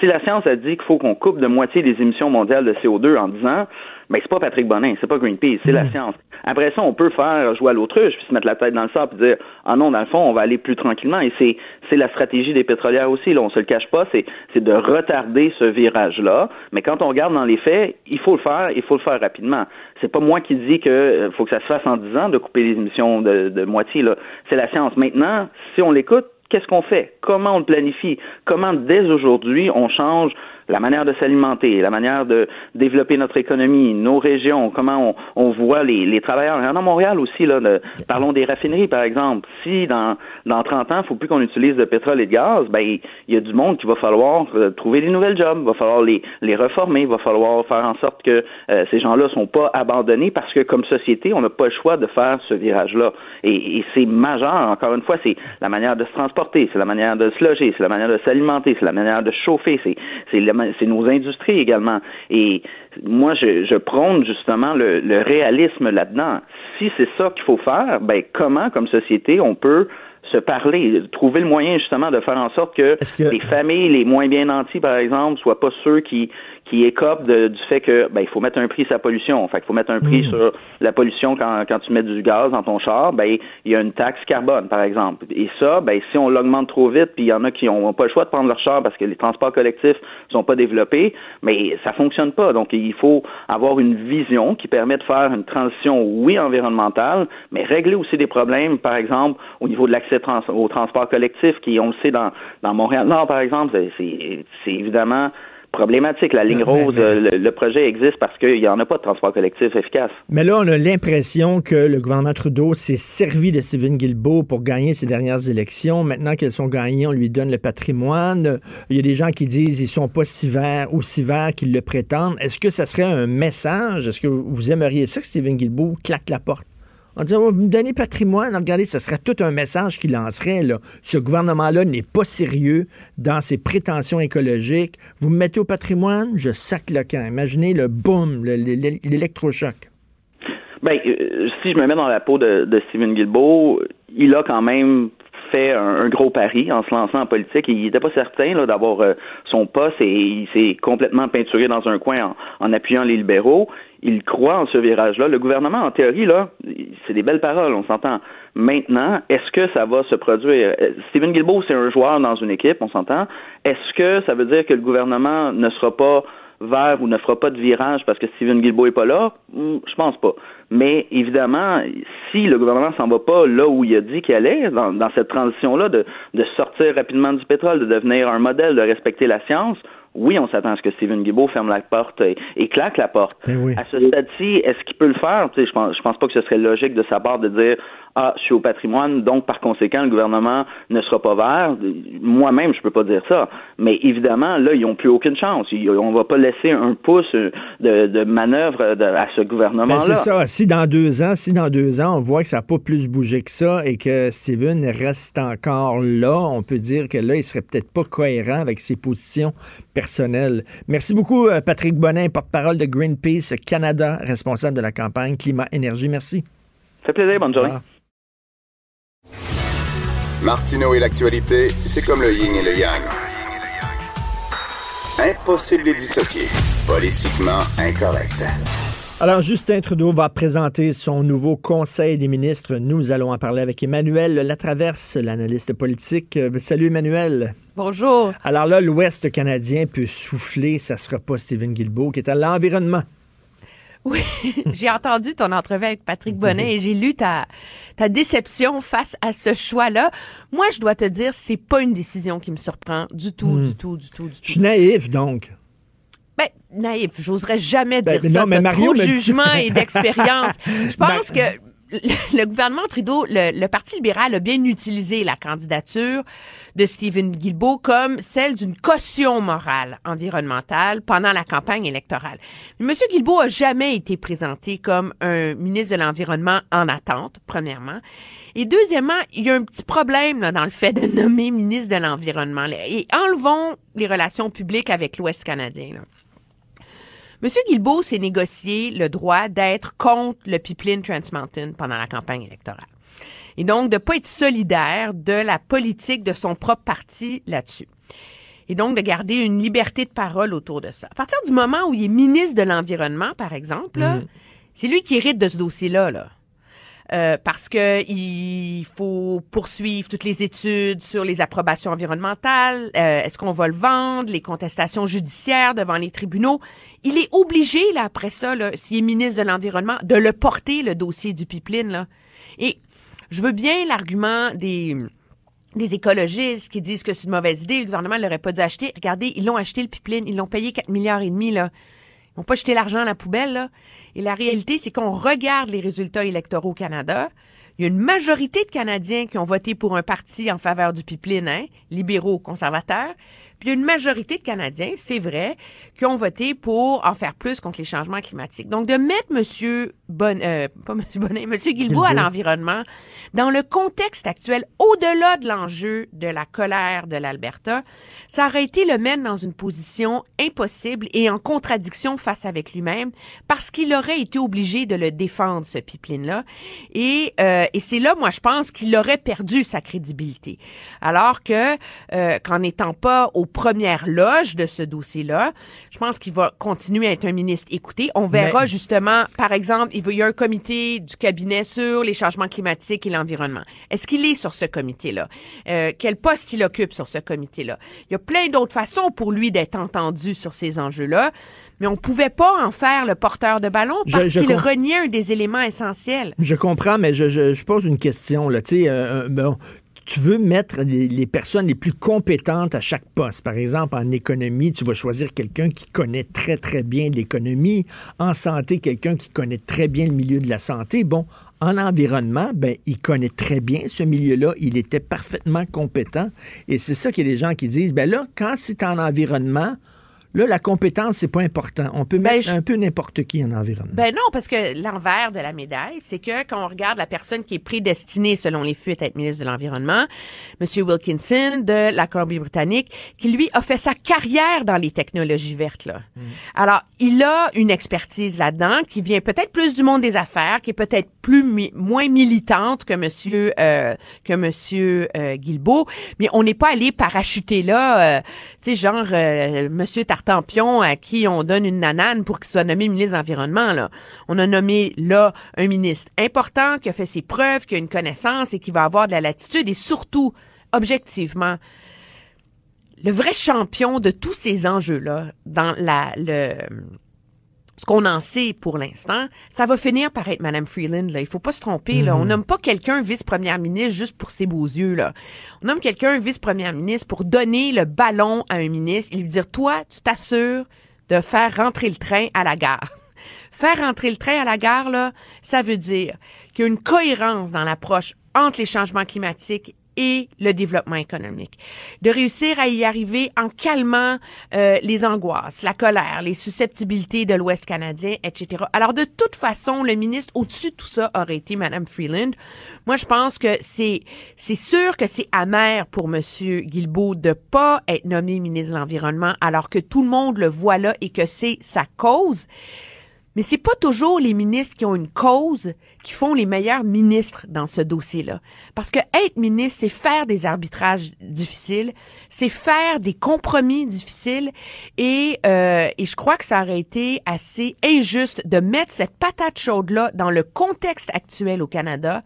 Si la science a dit qu'il faut qu'on coupe de moitié les émissions mondiales de CO2 en 10 ans, mais c'est pas Patrick Bonin, c'est pas Greenpeace, c'est la hmm. science. Après ça, on peut faire jouer à l'autruche, puis se mettre la tête dans le sable, et dire ah non, dans le fond, on va aller plus tranquillement. Et c'est c'est la stratégie des pétrolières aussi. Là, on se le cache pas, c'est c'est de retarder ce virage-là. Mais quand on regarde dans les faits, il faut le faire, il faut le faire rapidement. C'est pas moi qui dis que euh, faut que ça se fasse en 10 ans de couper les émissions de, de moitié. Là, c'est la science. Maintenant, si on l'écoute, qu'est-ce qu'on fait? Comment on le planifie? Comment dès aujourd'hui on change la manière de s'alimenter, la manière de développer notre économie, nos régions, comment on, voit les, travailleurs. Il y en Montréal aussi, là, parlons des raffineries, par exemple. Si dans, dans 30 ans, il ne faut plus qu'on utilise de pétrole et de gaz, ben, il y a du monde qui va falloir euh, trouver des nouvelles jobs, il va falloir les, les reformer, il va falloir faire en sorte que euh, ces gens-là ne sont pas abandonnés parce que comme société, on n'a pas le choix de faire ce virage-là. Et, et c'est majeur, encore une fois, c'est la manière de se transporter, c'est la manière de se loger, c'est la manière de s'alimenter, c'est la manière de chauffer, c'est, la c'est nos industries également. Et moi, je, je prône justement le, le réalisme là-dedans. Si c'est ça qu'il faut faire, ben comment, comme société, on peut se parler, trouver le moyen justement de faire en sorte que, que... les familles les moins bien nantis, par exemple, soient pas ceux qui qui écope du fait que ben il faut mettre un prix sur la pollution. Fait qu'il faut mettre un prix Mm. sur la pollution quand, quand tu mets du gaz dans ton char, ben il y a une taxe carbone, par exemple. Et ça, ben si on l'augmente trop vite, puis il y en a qui n'ont pas le choix de prendre leur char parce que les transports collectifs sont pas développés, mais ça fonctionne pas. Donc il faut avoir une vision qui permet de faire une transition, oui, environnementale, mais régler aussi des problèmes, par exemple, au niveau de l'accès trans au transport collectif, qui, on le sait, dans, dans Montréal-Nord, par exemple, c'est c'est évidemment problématique. La ligne rose, euh, le, le projet existe parce qu'il n'y en a pas de transport collectif efficace. Mais là, on a l'impression que le gouvernement Trudeau s'est servi de Stephen Guilbeault pour gagner ses dernières élections. Maintenant qu'elles sont gagnées, on lui donne le patrimoine. Il y a des gens qui disent qu'ils sont pas si verts, aussi verts qu'ils le prétendent. Est-ce que ça serait un message? Est-ce que vous aimeriez ça que Stephen Guilbeault claque la porte? En disant, vous me donnez patrimoine, regardez, ça serait tout un message qu'il lancerait. Ce gouvernement-là n'est pas sérieux dans ses prétentions écologiques. Vous me mettez au patrimoine, je sac le camp. Imaginez le boom, le- le- l'électrochoc. Ben, euh, si je me mets dans la peau de, de Stephen Guilbeault, il a quand même fait un, gros pari en se lançant en politique. Il n'était pas certain d'avoir euh, son poste et il s'est complètement peinturé dans un coin en appuyant les libéraux. Il croit en ce virage-là. Le gouvernement, en théorie, là, c'est des belles paroles, on s'entend. Maintenant, est-ce que ça va se produire? Euh, Stephen Guilbeault, c'est un joueur dans une équipe, on s'entend. Est-ce que ça veut dire que le gouvernement ne sera pas vert ou ne fera pas de virage parce que Stephen Guilbeault est pas là? Hmm, Je pense pas. Mais évidemment, si le gouvernement s'en va pas là où il a dit qu'il allait, dans, cette transition-là, de sortir rapidement du pétrole, de devenir un modèle, de respecter la science, oui, on s'attend à ce que Stephen Guilbeault ferme la porte et, et claque la porte. Ben oui. À ce stade-ci, est-ce qu'il peut le faire? Tu sais, je pense, je pense pas que ce serait logique de sa part de dire Ah, je suis au patrimoine, donc par conséquent, le gouvernement ne sera pas vert. Moi-même, je peux pas dire ça. Mais évidemment, là, ils n'ont plus aucune chance. On va pas laisser un pouce de, de manœuvre de- à ce Ben, gouvernement-là. c'est ça. Si dans deux ans, si dans deux ans, on voit que ça n'a pas plus bougé que ça et que Steven reste encore là, on peut dire que là, il serait peut-être pas cohérent avec ses positions personnelles. Merci beaucoup, euh, Patrick Bonin, porte-parole de Greenpeace Canada, responsable de la campagne Climat-Énergie. Merci. Ça fait plaisir, bonne journée. Ah. Martineau et l'actualité, c'est comme le yin et le yang. Impossible de les dissocier. Politiquement incorrect. Alors, Justin Trudeau va présenter son nouveau Conseil des ministres. Nous allons en parler avec Emmanuel Latraverse, l'analyste politique. Salut, Emmanuel. Bonjour. Alors là, l'Ouest canadien peut souffler. Ça sera pas Stephen Guilbeault qui est à l'environnement. Oui, <laughs> j'ai entendu ton entrevue avec Patrick Bonnet et j'ai lu ta, ta déception face à ce choix-là. Moi, je dois te dire, c'est pas une décision qui me surprend du tout, Hmm. du tout, du tout, du Je tout. suis naïf, donc. Ben, naïf, j'oserais jamais Ben, dire mais ça. non, mais Mario trop de me dit- jugement et d'expérience. <laughs> Je pense Mar- que le, gouvernement Trudeau, le, le Parti libéral a bien utilisé la candidature de Stephen Guilbeault comme celle d'une caution morale environnementale pendant la campagne électorale. Mais M. Guilbeault a jamais été présenté comme un ministre de l'Environnement en attente, premièrement. Et deuxièmement, il y a un petit problème là, dans le fait de nommer ministre de l'Environnement. Et enlevons les relations publiques avec l'Ouest canadien. là. Monsieur Guilbeault s'est négocié le droit d'être contre le pipeline Trans Mountain pendant la campagne électorale. Et donc, de pas être solidaire de la politique de son propre parti là-dessus. Et donc, de garder une liberté de parole autour de ça. À partir du moment où il est ministre de l'Environnement, par exemple, là, c'est lui qui hérite de ce dossier-là, là. Euh, parce que il faut poursuivre toutes les études sur les approbations environnementales. Euh, Est-ce qu'on va le vendre, les contestations judiciaires devant les tribunaux? Il est obligé, là, après ça, s'il est ministre de l'Environnement, de le porter, le dossier du pipeline. Là. Et je veux bien l'argument des écologistes qui disent que c'est une mauvaise idée, le gouvernement ne l'aurait pas dû acheter. Regardez, ils l'ont acheté le pipeline, ils l'ont payé 4 milliards et demi là. Ils n'ont pas jeté l'argent à la poubelle là. Et la réalité, c'est qu'on regarde les résultats électoraux au Canada. Il y a une majorité de Canadiens qui ont voté pour un parti en faveur du pipeline, hein, libéraux, conservateurs. Puis il y a une majorité de Canadiens, c'est vrai, qui ont voté pour en faire plus contre les changements climatiques. Donc, de mettre Monsieur Bon, euh, pas Monsieur Bonnet, Monsieur Guilbeault à l'environnement, dans le contexte actuel, au-delà de l'enjeu de la colère de l'Alberta, ça aurait été le mettre dans une position impossible et en contradiction face avec lui-même, parce qu'il aurait été obligé de le défendre, ce pipeline-là. Et, euh, et c'est là, moi, je pense qu'il aurait perdu sa crédibilité. Alors que, euh, qu'en n'étant pas aux premières loges de ce dossier-là, je pense qu'il va continuer à être un ministre écouté. On verra Mais- justement, par exemple, il y a un comité du cabinet sur les changements climatiques et l'environnement. Est-ce qu'il est sur ce comité-là? Euh, quel poste il occupe sur ce comité-là? Il y a plein d'autres façons pour lui d'être entendu sur ces enjeux-là, mais on pouvait pas en faire le porteur de ballon parce qu'il reniait un des éléments essentiels. Je comprends, mais je, je- je pose une question. Là. Euh, euh, bon, tu veux mettre les, personnes les plus compétentes à chaque poste. Par exemple, en économie, tu vas choisir quelqu'un qui connaît très, très bien l'économie. En santé, quelqu'un qui connaît très bien le milieu de la santé. Bon, en environnement, ben, il connaît très bien ce milieu-là. Il était parfaitement compétent. Et c'est ça qu'il y a des gens qui disent, ben là, quand c'est en environnement, là, la compétence, c'est pas important. On peut Ben, mettre je- un peu n'importe qui en environnement. Ben non, parce que l'envers de la médaille, c'est que quand on regarde la personne qui est prédestinée, selon les fuites, à être ministre de l'Environnement, M. Wilkinson de la Colombie-Britannique, qui lui a fait sa carrière dans les technologies vertes. Là. Alors, il a une expertise là-dedans qui vient peut-être plus du monde des affaires, qui est peut-être plus mi- moins militante que Monsieur euh, que Monsieur euh, Guilbeault, mais on n'est pas allé parachuter là, euh, tu sais genre euh, Tartampion à qui on donne une nanane pour qu'il soit nommé ministre de l'environnement. On a nommé là un ministre important qui a fait ses preuves, qui a une connaissance et qui va avoir de la latitude et surtout objectivement le vrai champion de tous ces enjeux-là, dans la, le, ce qu'on en sait pour l'instant, ça va finir par être Mme Freeland. Là. Il faut pas se tromper. Là. On nomme pas quelqu'un vice-première ministre juste pour ses beaux yeux. Là. On nomme quelqu'un vice-première ministre pour donner le ballon à un ministre et lui dire, toi, tu t'assures de faire rentrer le train à la gare. <laughs> Faire rentrer le train à la gare, là, ça veut dire qu'il y a une cohérence dans l'approche entre les changements climatiques et le développement économique. De réussir à y arriver en calmant euh, les angoisses, la colère, les susceptibilités de l'Ouest canadien, etc. Alors, de toute façon, le ministre au-dessus de tout ça aurait été Mme Freeland. Moi, je pense que c'est c'est sûr que c'est amer pour Monsieur Guilbeault de pas être nommé ministre de l'Environnement alors que tout le monde le voit là et que c'est sa cause. Mais c'est pas toujours les ministres qui ont une cause qui font les meilleurs ministres dans ce dossier-là. Parce que être ministre, c'est faire des arbitrages difficiles, c'est faire des compromis difficiles, et, euh, et je crois que ça aurait été assez injuste de mettre cette patate chaude-là dans le contexte actuel au Canada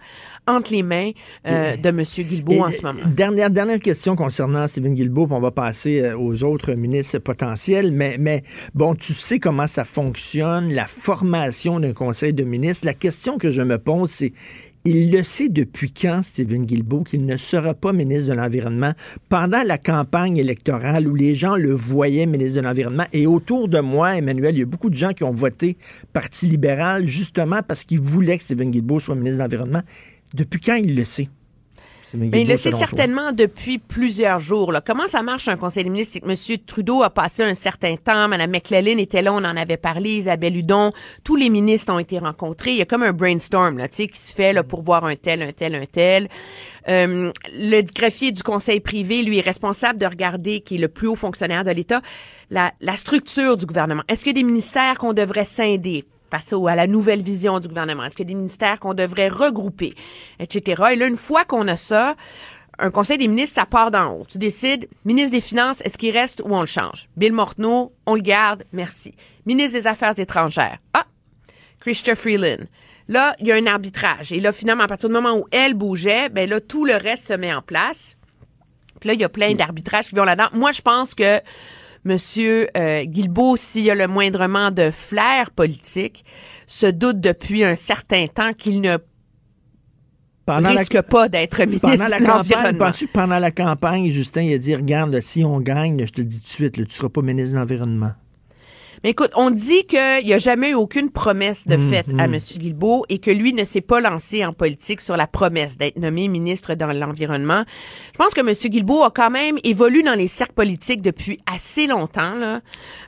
entre les mains euh, de M. Guilbeault en ce moment. Dernière, dernière question concernant Stephen Guilbeault, puis on va passer euh, aux autres ministres potentiels. Mais, mais bon, tu sais comment ça fonctionne, la formation d'un conseil de ministres. La question que je me pose, c'est il le sait depuis quand, Stephen Guilbeault, qu'il ne sera pas ministre de l'Environnement pendant la campagne électorale où les gens le voyaient ministre de l'Environnement? Et autour de moi, Emmanuel, il y a beaucoup de gens qui ont voté Parti libéral justement parce qu'ils voulaient que Stephen Guilbeault soit ministre de l'Environnement. Depuis quand il le sait? Mais il le sait toi? certainement depuis plusieurs jours. là. Comment ça marche un conseil des ministres? C'est que M. Trudeau a passé un certain temps. Mme McClellan était là, on en avait parlé. Isabelle Hudon. Tous les ministres ont été rencontrés. Il y a comme un brainstorm là, tu sais, qui se fait là, pour voir un tel, un tel, un tel. Euh, le greffier du conseil privé, lui, est responsable de regarder, qui est le plus haut fonctionnaire de l'État, la, la structure du gouvernement. Est-ce qu'il y a des ministères qu'on devrait scinder? Face à la nouvelle vision du gouvernement? Est-ce qu'il y a des ministères qu'on devrait regrouper, etc. Et là, une fois qu'on a ça, un conseil des ministres, ça part d'en haut. Tu décides, ministre des Finances, est-ce qu'il reste ou on le change? Bill Morneau, on le garde, merci. Ministre des Affaires étrangères. Ah, Christopher Freeland. Là, il y a un arbitrage. Et là, finalement, à partir du moment où elle bougeait, ben là, tout le reste se met en place. Puis là, il y a plein d'arbitrages qui vont là-dedans. Moi, je pense que Monsieur euh, Guilbeault, s'il y a le moindrement de flair politique, se doute depuis un certain temps qu'il ne Pendant risque la, pas d'être ministre pendant la de campagne, l'Environnement. pendant la campagne, Justin, il a dit, regarde, là, si on gagne, là, je te le dis tout de suite, là, tu seras pas ministre de l'Environnement? Écoute, on dit qu'il n'y a jamais eu aucune promesse de fait à M. Guilbeault et que lui ne s'est pas lancé en politique sur la promesse d'être nommé ministre dans l'Environnement. Je pense que M. Guilbeault a quand même évolué dans les cercles politiques depuis assez longtemps. Là.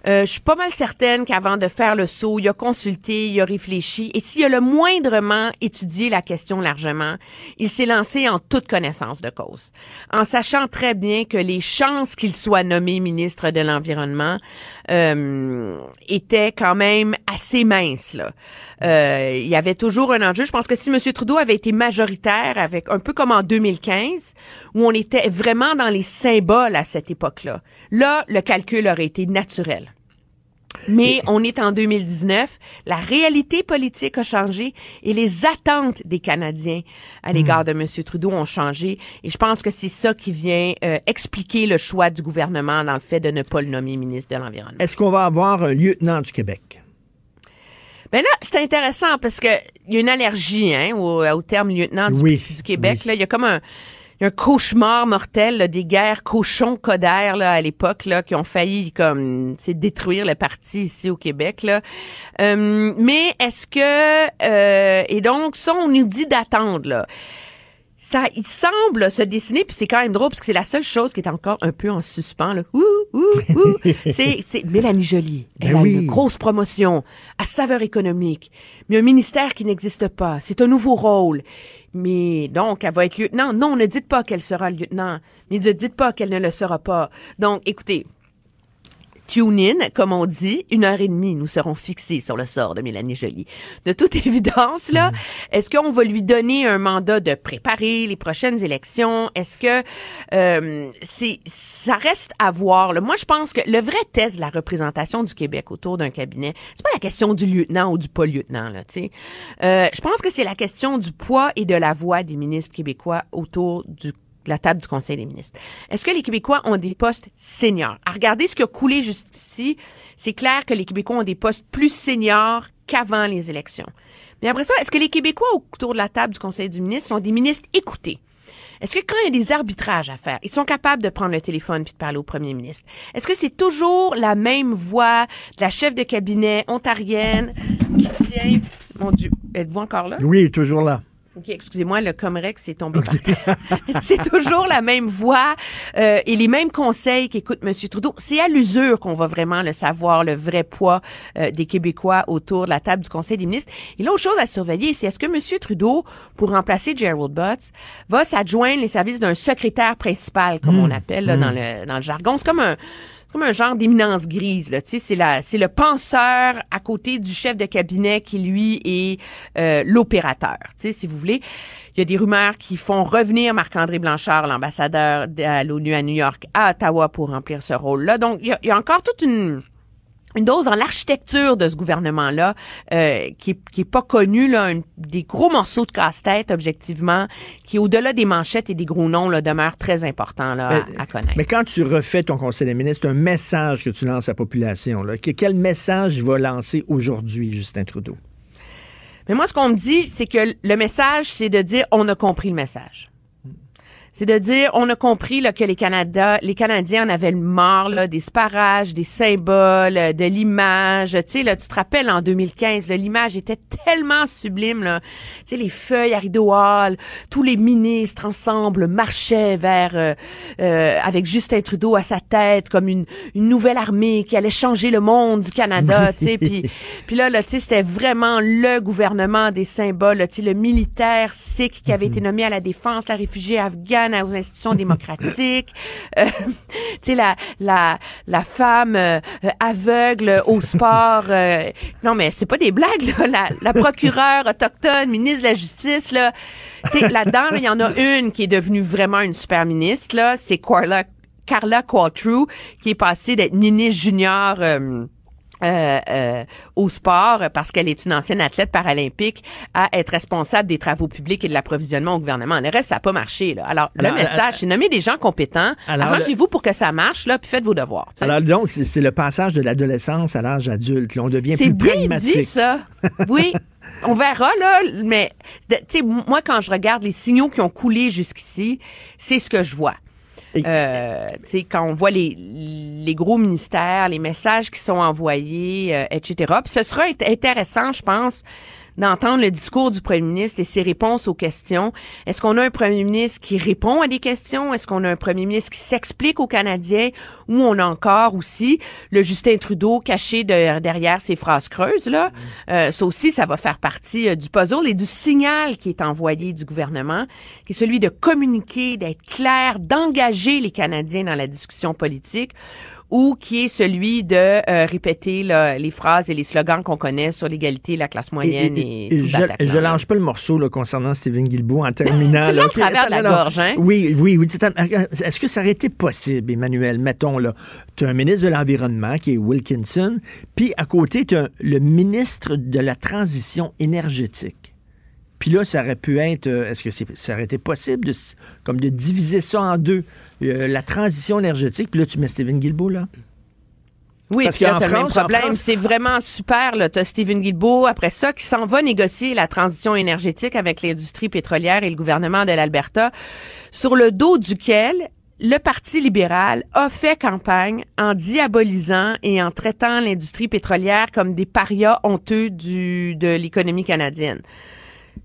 Euh, je suis pas mal certaine qu'avant de faire le saut, il a consulté, il a réfléchi et s'il a le moindrement étudié la question largement, il s'est lancé en toute connaissance de cause, en sachant très bien que les chances qu'il soit nommé ministre de l'Environnement euh, étaient quand même assez minces. Là. Euh, il y avait toujours un enjeu. Je pense que si M. Trudeau avait été majoritaire, avec un peu comme en 2015, où on était vraiment dans les symboles à cette époque-là, là, le calcul aurait été naturel. Mais on est en 2019, la réalité politique a changé et les attentes des Canadiens à l'égard de M. Trudeau ont changé. Et je pense que c'est ça qui vient euh, expliquer le choix du gouvernement dans le fait de ne pas le nommer ministre de l'Environnement. Est-ce qu'on va avoir un lieutenant du Québec? Ben là, c'est intéressant parce que il y a une allergie hein, au, au terme lieutenant du, Oui, du Québec. oui. Là, il y a comme un, y a un cauchemar mortel là, des guerres cochons codères là à l'époque là qui ont failli comme c'est détruire le parti ici au Québec là. Euh, mais est-ce que euh, et donc ça on nous dit d'attendre là. Ça, il semble se dessiner, puis c'est quand même drôle, parce que c'est la seule chose qui est encore un peu en suspens. Là. Ouh, ouh, ouh. <laughs> c'est, c'est Mélanie Joly. Elle Ben a oui. une grosse promotion à saveur économique, mais un ministère qui n'existe pas. C'est un nouveau rôle. Mais donc, elle va être lieutenant. Non, ne dites pas qu'elle sera lieutenant, mais ne dites pas qu'elle ne le sera pas. Donc, écoutez, tune in, comme on dit, une heure et demie, nous serons fixés sur le sort de Mélanie Joly. De toute <laughs> évidence, là, est-ce qu'on va lui donner un mandat de préparer les prochaines élections? Est-ce que euh, c'est ça reste à voir? là. Moi, je pense que le vrai test de la représentation du Québec autour d'un cabinet, c'est pas la question du lieutenant ou du pas lieutenant, là, tu sais. Euh, je pense que c'est la question du poids et de la voix des ministres québécois autour du la table du Conseil des ministres. Est-ce que les Québécois ont des postes seniors? À regarder ce qui a coulé jusqu'ici, c'est clair que les Québécois ont des postes plus seniors qu'avant les élections. Mais après ça, est-ce que les Québécois autour de la table du Conseil du ministre sont des ministres écoutés? Est-ce que quand il y a des arbitrages à faire, ils sont capables de prendre le téléphone puis de parler au premier ministre? Est-ce que c'est toujours la même voix de la chef de cabinet ontarienne qui tient... Mon Dieu, êtes-vous encore là? Oui, toujours là. OK, excusez-moi, le Comrex est tombé c'est toujours la même voix euh, et les mêmes conseils qu'écoute M. Trudeau? C'est à l'usure qu'on va vraiment le savoir, le vrai poids euh, des Québécois autour de la table du Conseil des ministres. Et l'autre chose à surveiller, c'est est-ce que M. Trudeau, pour remplacer Gerald Butts, va s'adjoindre les services d'un secrétaire principal, comme on appelle là, dans, le, dans le jargon. C'est comme un comme un genre d'éminence grise là, tu sais, c'est la c'est le penseur à côté du chef de cabinet qui lui est euh, l'opérateur, si vous voulez. Il y a des rumeurs qui font revenir Marc-André Blanchard, l'ambassadeur de l'ONU à New York, à Ottawa pour remplir ce rôle-là. Donc il y a encore toute une une dose dans l'architecture de ce gouvernement-là euh, qui, est, qui est pas connu, là, un- des gros morceaux de casse-tête, objectivement, qui, au-delà des manchettes et des gros noms, là, demeurent très importants là, à, à connaître. Mais quand tu refais ton conseil des ministres, un message que tu lances à la population. Là. Que- quel message il va lancer aujourd'hui, Justin Trudeau? Mais moi, ce qu'on me dit, c'est que le message, c'est de dire on a compris le message. C'est de dire on a compris là, que les Canada, les Canadiens en avaient le marre là, des sparages, des symboles, de l'image. Tu sais, là, tu te rappelles en 2015, là, l'image était tellement sublime. Là. Tu sais, les feuilles à rideau hall, tous les ministres ensemble marchaient vers euh, euh, avec Justin Trudeau à sa tête comme une, une nouvelle armée qui allait changer le monde du Canada. tu sais, puis puis là, là, tu sais, c'était vraiment le gouvernement des symboles. là, Tu sais, le militaire sikh qui avait été nommé à la défense, la réfugiée afghane aux institutions démocratiques. Euh, <laughs> tu sais, la, la, la femme euh, aveugle au sport. euh, non, mais c'est pas des blagues, là. La, la procureure autochtone, ministre de la Justice, là. Tu sais, là-dedans, là, il y en a une qui est devenue vraiment une super ministre, là. C'est Carla, Carla Qualtrough, qui est passée d'être ministre junior... euh, euh, au sport parce qu'elle est une ancienne athlète paralympique à être responsable des travaux publics et de l'approvisionnement au gouvernement. Le reste, ça n'a pas marché. Là. Alors, Alors, le message, c'est nommer des gens compétents. Arrangez-vous pour que ça marche, là, puis faites vos devoirs. Alors donc, c'est c'est le passage de l'adolescence à l'âge adulte. Là, on devient C'est plus bien pragmatique. dit, ça. <laughs> Oui. On verra, là, mais, tu sais, moi, quand je regarde les signaux qui ont coulé jusqu'ici, c'est ce que je vois. Euh, quand on voit les, les gros ministères, les messages qui sont envoyés, euh, etc. Ce sera intéressant, je pense, d'entendre le discours du premier ministre et ses réponses aux questions. Est-ce qu'on a un premier ministre qui répond à des questions? Est-ce qu'on a un premier ministre qui s'explique aux Canadiens? Ou on a encore aussi le Justin Trudeau caché derrière ses phrases creuses, là? Euh, ça aussi, ça va faire partie euh, du puzzle et du signal qui est envoyé du gouvernement, qui est celui de communiquer, d'être clair, d'engager les Canadiens dans la discussion politique ou qui est celui de euh, répéter les phrases et les slogans qu'on connaît sur l'égalité, la classe moyenne et, et, je, je lâche pas le morceau là, concernant Stephen Guilbeault en <laughs> terminant. tu là, travers la gorge, hein? Oui, oui, oui. Est-ce que ça aurait été possible, Emmanuel, mettons là, tu as un ministre de l'Environnement qui est Wilkinson, puis à côté, tu as le ministre de la Transition énergétique. Puis là, ça aurait pu être, euh, est-ce que ça aurait été possible de, comme de diviser ça en deux, euh, la transition énergétique, puis là, tu mets Stephen Guilbeault là? Oui, parce qu'en France, problème, c'est vraiment super. Là, as Stephen Guilbeault après ça qui s'en va négocier la transition énergétique avec l'industrie pétrolière et le gouvernement de l'Alberta, sur le dos duquel le Parti libéral a fait campagne en diabolisant et en traitant l'industrie pétrolière comme des parias honteux du, de l'économie canadienne.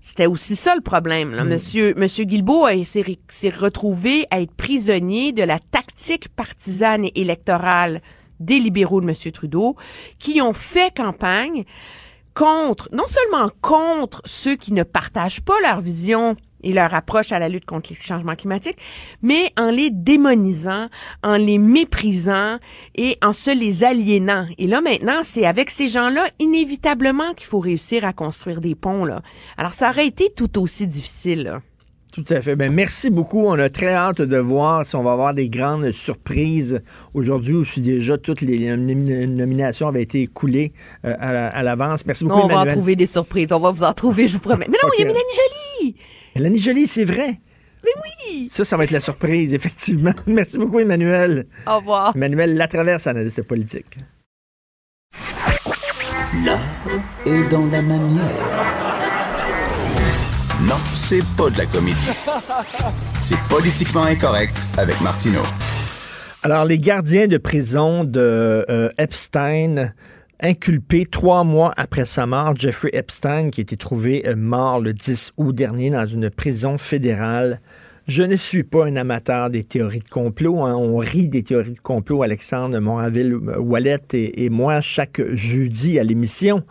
C'était aussi ça le problème. Là. Hmm. Monsieur, Monsieur Guilbeault s'est retrouvé à être prisonnier de la tactique partisane et électorale des libéraux de Monsieur Trudeau, qui ont fait campagne contre, non seulement contre ceux qui ne partagent pas leur vision et leur approche à la lutte contre les changements climatiques, mais en les démonisant, en les méprisant et en se les aliénant. Et là maintenant, c'est avec ces gens-là inévitablement qu'il faut réussir à construire des ponts là. Alors ça aurait été tout aussi difficile. Tout à fait. Ben, merci beaucoup. On a très hâte de voir si on va avoir des grandes surprises aujourd'hui ou si déjà toutes les nominations avaient été écoulées euh, à l'avance. Merci beaucoup, On va en trouver des surprises. On va vous en trouver, je vous promets. Mais non, il y a Mélanie Jolie! Mélanie Jolie, c'est vrai. Mais oui! Ça, ça va être la surprise, effectivement. <laughs> Merci beaucoup, Emmanuel. Au revoir. Emmanuel Latraverse, analyste politique. L'art est dans la manière. Non, c'est pas de la comédie. C'est politiquement incorrect avec Martineau. Alors, les gardiens de prison de euh, Epstein inculpé trois mois après sa mort, Jeffrey Epstein, qui a été trouvé euh, mort le 10 août dernier dans une prison fédérale. Je ne suis pas un amateur des théories de complot. Hein. On rit des théories de complot, Alexandre Moraville-Wallet et, et, moi, chaque jeudi à l'émission.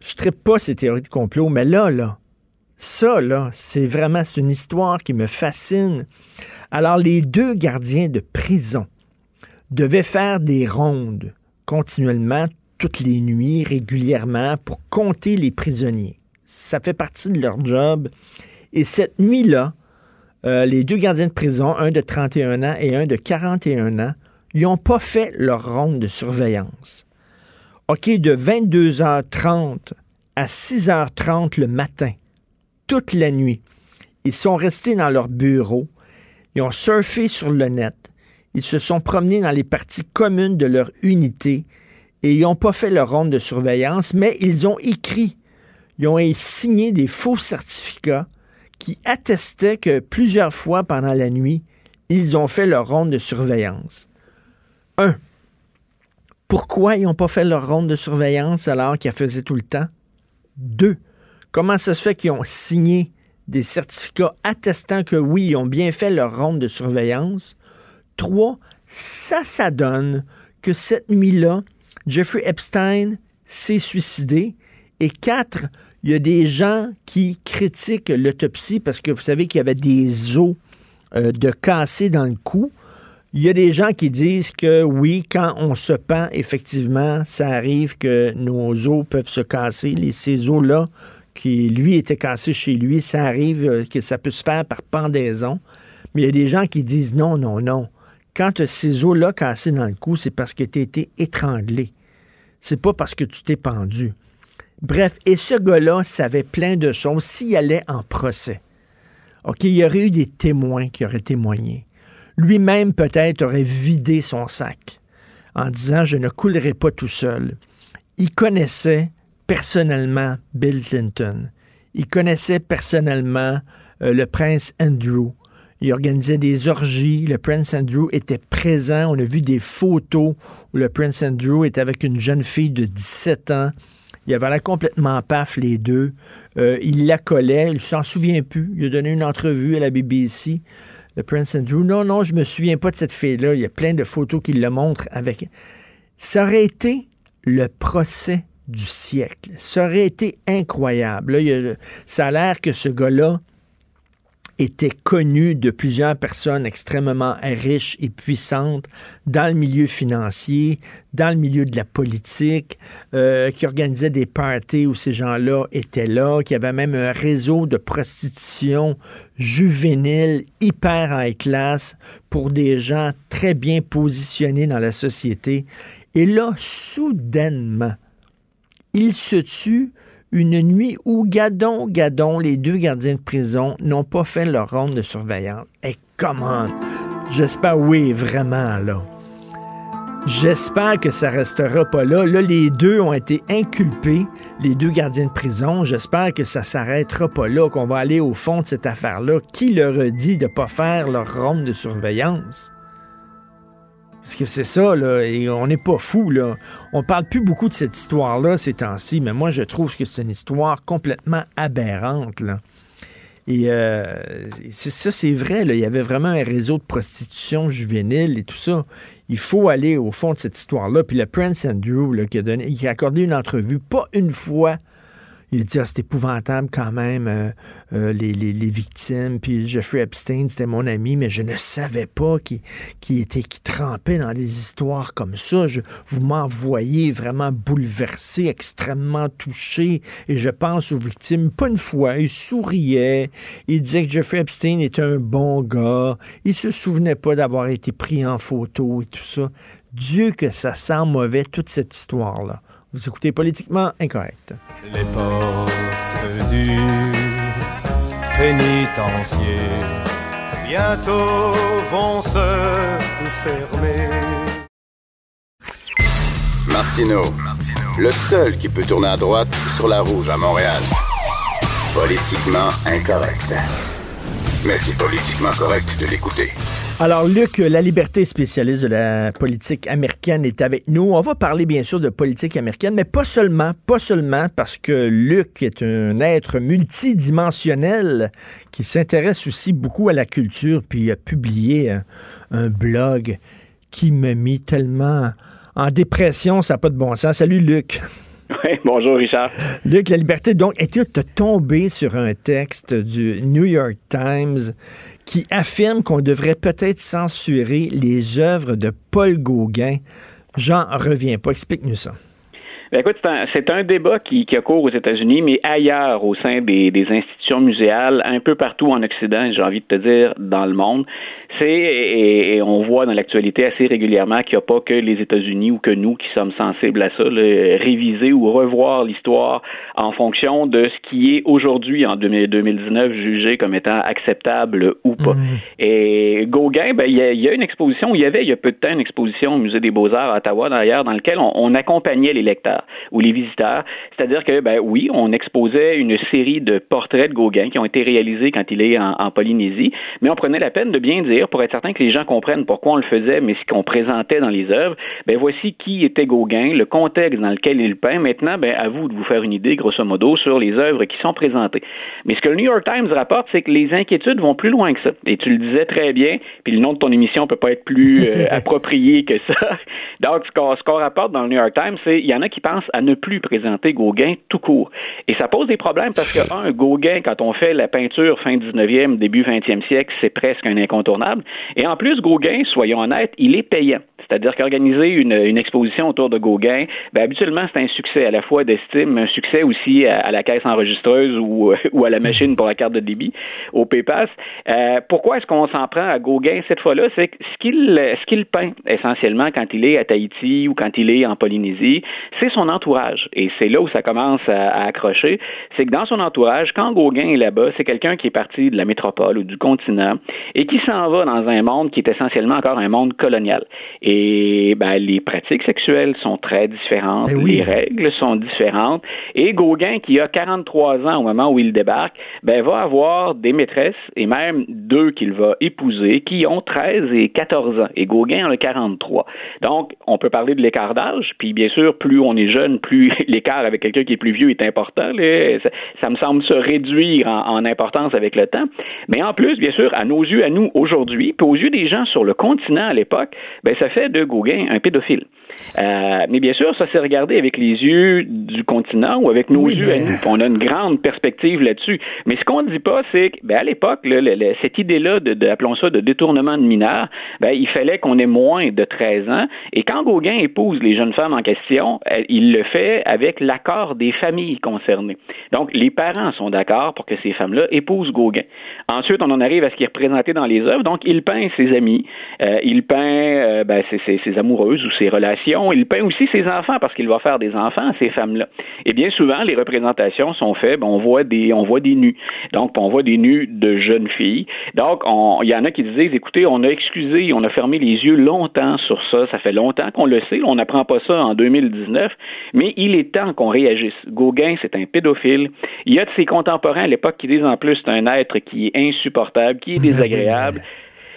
Je ne pas ces théories de complot, mais là, là, ça, là, c'est vraiment une histoire qui me fascine. Alors, les deux gardiens de prison devaient faire des rondes continuellement, toutes les nuits, régulièrement, pour compter les prisonniers. Ça fait partie de leur job. Et cette nuit-là, euh, les deux gardiens de prison, un de 31 ans et un de 41 ans, ils n'ont pas fait leur ronde de surveillance. OK, de 22h30 à 6h30 le matin, toute la nuit. Ils sont restés dans leur bureau, ils ont surfé sur le net, ils se sont promenés dans les parties communes de leur unité et ils n'ont pas fait leur ronde de surveillance, mais ils ont écrit, ils ont signé des faux certificats qui attestaient que plusieurs fois pendant la nuit, ils ont fait leur ronde de surveillance. Un, pourquoi ils n'ont pas fait leur ronde de surveillance alors qu'ils faisaient tout le temps? Deux, Comment ça se fait qu'ils ont signé des certificats attestant que oui, ils ont bien fait leur ronde de surveillance? Trois, ça, ça donne que cette nuit-là, Jeffrey Epstein s'est suicidé. Et quatre, il y a des gens qui critiquent l'autopsie parce que vous savez qu'il y avait des os euh, de cassés dans le cou. Il y a des gens qui disent que oui, quand on se pend, effectivement, ça arrive que nos os peuvent se casser. Les, ces os-là qui, lui, était cassé chez lui, ça arrive euh, que ça peut se faire par pendaison. Mais il y a des gens qui disent non, non, non. Quand ces os-là cassés dans le cou, c'est parce que tu as été étranglé. C'est pas parce que tu t'es pendu. Bref, et ce gars-là savait plein de choses s'il allait en procès. OK, il y aurait eu des témoins qui auraient témoigné. Lui-même, peut-être, aurait vidé son sac en disant Je ne coulerai pas tout seul. Il connaissait personnellement Bill Clinton. Il connaissait personnellement euh, le prince Andrew. Il organisait des orgies. Le Prince Andrew était présent. On a vu des photos où le Prince Andrew était avec une jeune fille de 17 ans. Il avait l'air complètement paf, les deux. Euh, il la collait, il s'en souvient plus. Il a donné une entrevue à la BBC, le Prince Andrew. Non, non, je me souviens pas de cette fille-là. Il y a plein de photos qui le montrent avec. Ça aurait été le procès du siècle. Ça aurait été incroyable. Ça a l'air que ce gars-là était connu de plusieurs personnes extrêmement riches et puissantes dans le milieu financier, dans le milieu de la politique, euh, qui organisaient des parties où ces gens-là étaient là, qui avait même un réseau de prostitution juvénile hyper high class pour des gens très bien positionnés dans la société. Et là, soudainement, il se tue une nuit où Gadon, Gadon, les deux gardiens de prison n'ont pas fait leur ronde de surveillance. Et comment? J'espère, oui, vraiment, là. J'espère que ça restera pas là. Là, les deux ont été inculpés, les deux gardiens de prison. J'espère que ça s'arrêtera pas là, qu'on va aller au fond de cette affaire-là. Qui leur a dit de pas faire leur ronde de surveillance? Parce que c'est ça, là, et on n'est pas fou, là. On parle plus beaucoup de cette histoire-là ces temps-ci, mais moi, je trouve que c'est une histoire complètement aberrante, là. Et euh, ça, c'est vrai, là. Il y avait vraiment un réseau de prostitution juvénile et tout ça. Il faut aller au fond de cette histoire-là. Puis le Prince Andrew, là, qui a, donné, qui a accordé une entrevue, pas une fois, il dit ah, c'est épouvantable quand même, euh, euh, les, victimes. Puis Jeffrey Epstein, c'était mon ami, mais je ne savais pas qu'il était qui trempait dans des histoires comme ça. Je, vous m'envoyez vraiment bouleversé, extrêmement touché. Et je pense aux victimes. Pas une fois, il souriait. Il disait que Jeffrey Epstein était un bon gars. Il se souvenait pas d'avoir été pris en photo et tout ça. Dieu que ça sent mauvais, toute cette histoire-là. Vous écoutez Politiquement Incorrect. Les portes du pénitencier bientôt vont se fermer. Martino, le seul qui peut tourner à droite sur la rouge à Montréal. Politiquement incorrect. Mais c'est politiquement correct de l'écouter. Alors, Luc, la liberté spécialiste de la politique américaine est avec nous. On va parler bien sûr de politique américaine, mais pas seulement, pas seulement parce que Luc est un être multidimensionnel qui s'intéresse aussi beaucoup à la culture, puis il a publié un, un blog qui me mit tellement en dépression, ça n'a pas de bon sens. Salut Luc. <laughs> Oui, bonjour Richard. Luc, la liberté, donc, était de tomber sur un texte du New York Times qui affirme qu'on devrait peut-être censurer les œuvres de Paul Gauguin. J'en reviens pas. Explique-nous ça. Ben, écoute, c'est un, débat qui, qui a cours aux États-Unis, mais ailleurs au sein des, des, institutions muséales, un peu partout en Occident, j'ai envie de te dire, dans le monde c'est et, on voit dans l'actualité assez régulièrement qu'il n'y a pas que les États-Unis ou que nous qui sommes sensibles à ça, réviser ou revoir l'histoire en fonction de ce qui est aujourd'hui en 2019 jugé comme étant acceptable ou pas. Mmh. Et Gauguin, ben il y, a une exposition, il y avait il y a peu de temps une exposition au musée des Beaux-Arts à Ottawa d'ailleurs dans laquelle on, accompagnait les lecteurs ou les visiteurs, c'est-à-dire que ben oui, on exposait une série de portraits de Gauguin qui ont été réalisés quand il est en Polynésie, mais on prenait la peine de bien dire pour être certain que les gens comprennent pourquoi on le faisait, mais ce qu'on présentait dans les œuvres, ben voici qui était Gauguin, le contexte dans lequel il peint. Maintenant, ben à vous de vous faire une idée, grosso modo, sur les œuvres qui sont présentées. Mais ce que le New York Times rapporte, c'est que les inquiétudes vont plus loin que ça. Et tu le disais très bien, puis le nom de ton émission peut pas être plus euh, <laughs> approprié que ça. Donc, ce qu'on rapporte dans le New York Times, c'est il y en a qui pensent à ne plus présenter Gauguin tout court. Et ça pose des problèmes parce que, <laughs> un, Gauguin, quand on fait la peinture fin 19e, début 20e siècle, c'est presque un incontournable. Et en plus, Gauguin, soyons honnêtes, il est payant. C'est-à-dire qu'organiser une, exposition autour de Gauguin, ben, habituellement, c'est un succès à la fois d'estime, un succès aussi à, la caisse enregistreuse <laughs> ou, à la machine pour la carte de débit, au PayPass. Euh, pourquoi est-ce qu'on s'en prend à Gauguin cette fois-là? C'est que ce qu'il ce qu'il peint essentiellement quand il est à Tahiti ou quand il est en Polynésie, c'est son entourage. Et c'est là où ça commence à, accrocher. C'est que dans son entourage, quand Gauguin est là-bas, c'est quelqu'un qui est parti de la métropole ou du continent et qui s'en va dans un monde qui est essentiellement encore un monde colonial. Et ben, les pratiques sexuelles sont très différentes, Ben oui. les règles sont différentes. Et Gauguin, qui a 43 ans au moment où il débarque, ben, va avoir des maîtresses, et même deux qu'il va épouser, qui ont 13 et 14 ans. Et Gauguin en a 43. Donc, on peut parler de l'écart d'âge, puis bien sûr, plus on est jeune, plus <laughs> l'écart avec quelqu'un qui est plus vieux est important. là. Ça, ça me semble se réduire en, en importance avec le temps. Mais en plus, bien sûr, à nos yeux, à nous aujourd'hui, puis aux yeux des gens sur le continent à l'époque, ben ça fait de Gauguin un pédophile. Euh, mais bien sûr, ça s'est regardé avec les yeux du continent ou avec nos Oui, yeux mais- à nous. Puis On a une grande perspective là-dessus. Mais ce qu'on ne dit pas, c'est que ben, à l'époque, cette idée-là de, de- appelons ça de détournement de mineurs, ben, il fallait qu'on ait moins de 13 ans. Et quand Gauguin épouse les jeunes femmes en question, il le fait avec l'accord des familles concernées. Donc, les parents sont d'accord pour que ces femmes-là épousent Gauguin. Ensuite, on en arrive à ce qui est représenté dans les œuvres. Donc, il peint ses amis, euh, il peint euh, ben, ses, ses- ses amoureuses ou ses relations, il peint aussi ses enfants parce qu'il va faire des enfants à ces femmes-là. Et bien souvent, les représentations sont faites, ben, on voit des on voit des nus. Donc, on voit des nus de jeunes filles. Donc, on- il y en a qui disent, écoutez, on a excusé, on a fermé les yeux longtemps sur ça. Ça fait longtemps qu'on le sait. On n'apprend pas ça en 2019. Mais il est temps qu'on réagisse. Gauguin, c'est un pédophile. Il y a de ses contemporains à l'époque qui disent en plus c'est un être qui est insupportable, qui est désagréable.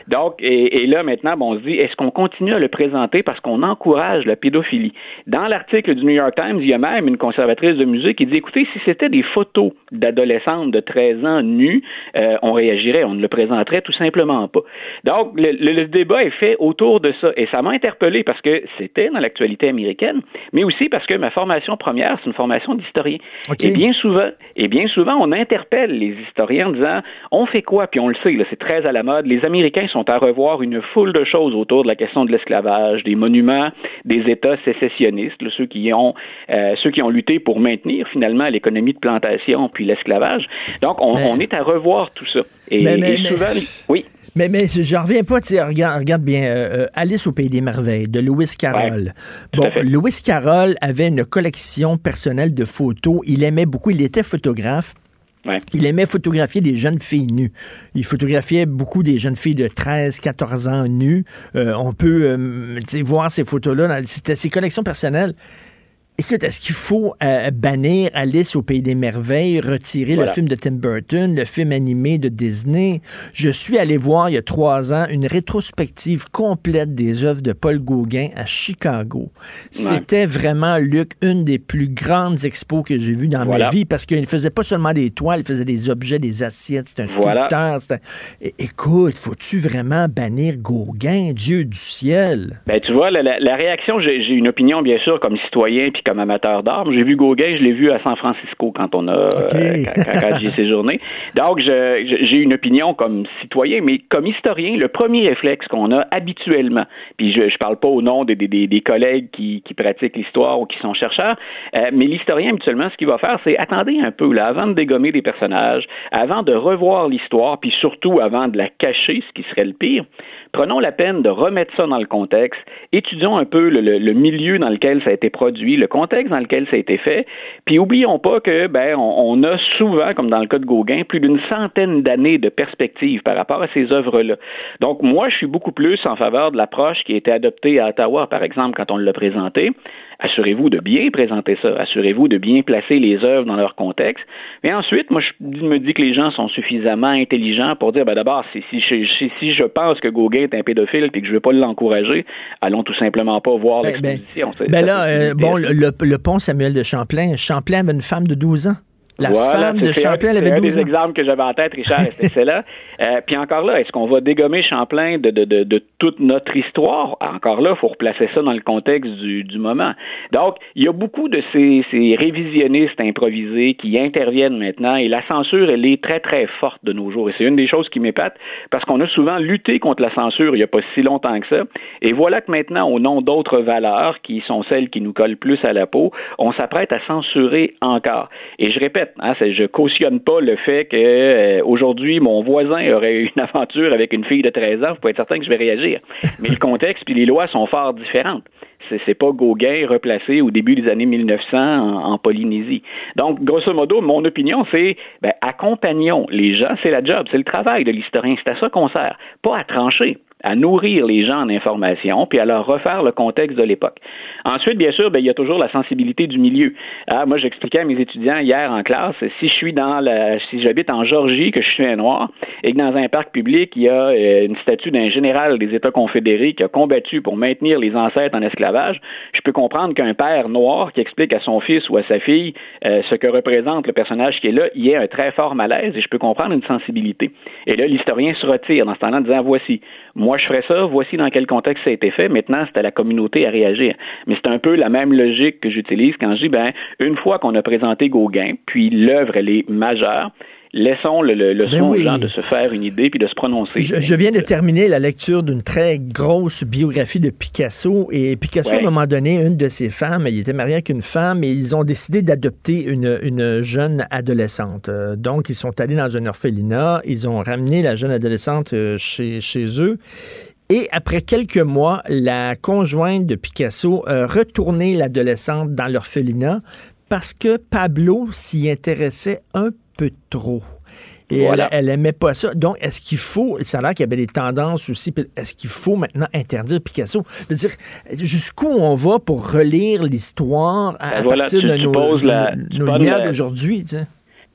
Donc, et, et là, maintenant, bon, on se dit, est-ce qu'on continue à le présenter parce qu'on encourage la pédophilie? Dans l'article du New York Times, il y a même une conservatrice de musée qui dit, écoutez, si c'était des photos d'adolescentes de 13 ans nues, euh, on réagirait, on ne le présenterait tout simplement pas. Donc, le, le- le débat est fait autour de ça. Et ça m'a interpellé parce que c'était dans l'actualité américaine, mais aussi parce que ma formation première, c'est une formation d'historien. OK. Et bien souvent, et bien souvent, on interpelle les historiens en disant, on fait quoi? Puis on le sait, là, c'est très à la mode. Les Américains sont à revoir une foule de choses autour de la question de l'esclavage, des monuments, des États sécessionnistes, ceux qui ont, euh, ceux qui ont lutté pour maintenir finalement l'économie de plantation puis l'esclavage. Donc, on, Mais- on est à revoir tout ça. Et, Mais- mais- et souvent, oui. Mais, mais je reviens pas, regarde, regarde bien, euh, euh, Alice au Pays des Merveilles de Lewis Carroll. tout bon. Lewis Carroll avait une collection personnelle de photos. Il aimait beaucoup, il était photographe. Il aimait photographier des jeunes filles nues. Il photographiait beaucoup des jeunes filles de 13, 14 ans nues. Euh, on peut euh, voir ces photos-là. C'était ses collections personnelles. Écoute, est-ce qu'il faut euh, bannir Alice au Pays des Merveilles, retirer Voilà. le film de Tim Burton, le film animé de Disney? Je suis allé voir il y a trois ans une rétrospective complète des œuvres de Paul Gauguin à Chicago. C'était vraiment, Luc, une des plus grandes expos que j'ai vues dans Voilà. ma vie parce qu'il ne faisait pas seulement des toiles, il faisait des objets, des assiettes. C'était un sculpteur. Écoute, faut-tu vraiment bannir Gauguin, Dieu du ciel? Ben, tu vois, la, la- la réaction, j'ai j'ai une opinion, bien sûr, comme citoyen puis comme amateur d'art. J'ai vu Gauguin, je l'ai vu à San Francisco quand on a OK. euh, quand, quand- quand j'y ai séjourné. Donc, j'ai une opinion comme citoyen, mais comme historien, le premier réflexe qu'on a habituellement, puis je ne parle pas au nom des, des- des- des collègues qui, qui pratiquent l'histoire ou qui sont chercheurs, euh, mais l'historien, habituellement, ce qu'il va faire, c'est attendez un peu, là, avant de dégommer des personnages, avant de revoir l'histoire, puis surtout avant de la cacher, ce qui serait le pire, prenons la peine de remettre ça dans le contexte, étudions un peu le, milieu dans lequel ça a été produit, le contexte dans lequel ça a été fait, puis oublions pas que ben on, on a souvent, comme dans le cas de Gauguin, plus d'une centaine d'années de perspective par rapport à ces œuvres-là. Donc moi, je suis beaucoup plus en faveur de l'approche qui a été adoptée à Ottawa, par exemple, quand on l'a présenté. Assurez-vous de bien présenter ça, assurez-vous de bien placer les œuvres dans leur contexte. Mais ensuite, moi, je me dis que les gens sont suffisamment intelligents pour dire, ben d'abord, si, si, je- si, si je pense que Gauguin est un pédophile et que je ne veux pas l'encourager, allons tout simplement pas voir Ben, ben, l'exposition. Ben ça, là, euh, bon, le pont Samuel de Champlain, Champlain avait une femme de 12 ans. La Voilà, femme de Champlain, elle avait un 12 des ans. exemples que j'avais en tête, Richard, c'est celle-là. <laughs> Euh, puis encore là, est-ce qu'on va dégommer Champlain de, de, de, de toute notre histoire? Encore là, il faut replacer ça dans le contexte du, du moment. Donc, il y a beaucoup de ces, ces révisionnistes improvisés qui interviennent maintenant et la censure, elle est très, très forte de nos jours. Et c'est une des choses qui m'épate parce qu'on a souvent lutté contre la censure il n'y a pas si longtemps que ça. Et voilà que maintenant, au nom d'autres valeurs qui sont celles qui nous collent plus à la peau, on s'apprête à censurer encore. Et je répète, hein, c'est- je cautionne pas le fait que euh, aujourd'hui mon voisin aurait eu une aventure avec une fille de 13 ans. Vous pouvez être certain que je vais réagir. Mais le contexte puis les lois sont fort différentes. C'est, pas Gauguin replacé au début des années 1900 en, en Polynésie. Donc, grosso modo, mon opinion, c'est ben, accompagnons les gens. C'est la job, c'est le travail de l'historien. C'est à ça qu'on sert. Pas à trancher. À nourrir les gens en information, puis à leur refaire le contexte de l'époque. Ensuite, bien sûr, ben, il y a toujours la sensibilité du milieu. Ah, moi, j'expliquais à mes étudiants hier en classe, si je suis dans la, si j'habite en Georgie, que je suis un noir, et que dans un parc public, il y a euh, une statue d'un général des États confédérés qui a combattu pour maintenir les ancêtres en esclavage, je peux comprendre qu'un père noir qui explique à son fils ou à sa fille euh, ce que représente le personnage qui est là, il y a un très fort malaise et je peux comprendre une sensibilité. Et là, l'historien se retire dans ce temps-là en disant voici, moi je ferais ça, voici dans quel contexte ça a été fait, maintenant c'est à la communauté à réagir. Mais c'est un peu la même logique que j'utilise quand je dis ben une fois qu'on a présenté Gauguin, puis l'œuvre elle est majeure, laissons le, le, Ben soin aux gens de se faire une idée puis de se prononcer. Je, je viens de terminer la lecture d'une très grosse biographie de Picasso. Et Picasso, Ouais. à un moment donné, une de ses femmes, il était marié avec une femme et ils ont décidé d'adopter une, une jeune adolescente. Euh, donc, ils sont allés dans un orphelinat. Ils ont ramené la jeune adolescente euh, chez, chez eux. Et après quelques mois, la conjointe de Picasso a retourné l'adolescente dans l'orphelinat parce que Pablo s'y intéressait un peu trop. Et Voilà. elle, elle aimait pas ça. Donc, est-ce qu'il faut, ça a l'air qu'il y avait des tendances aussi, est-ce qu'il faut maintenant interdire Picasso? De dire, jusqu'où on va pour relire l'histoire à, à Ben voilà, partir de nos, la- nos- nos lumières la- d'aujourd'hui, tu sais?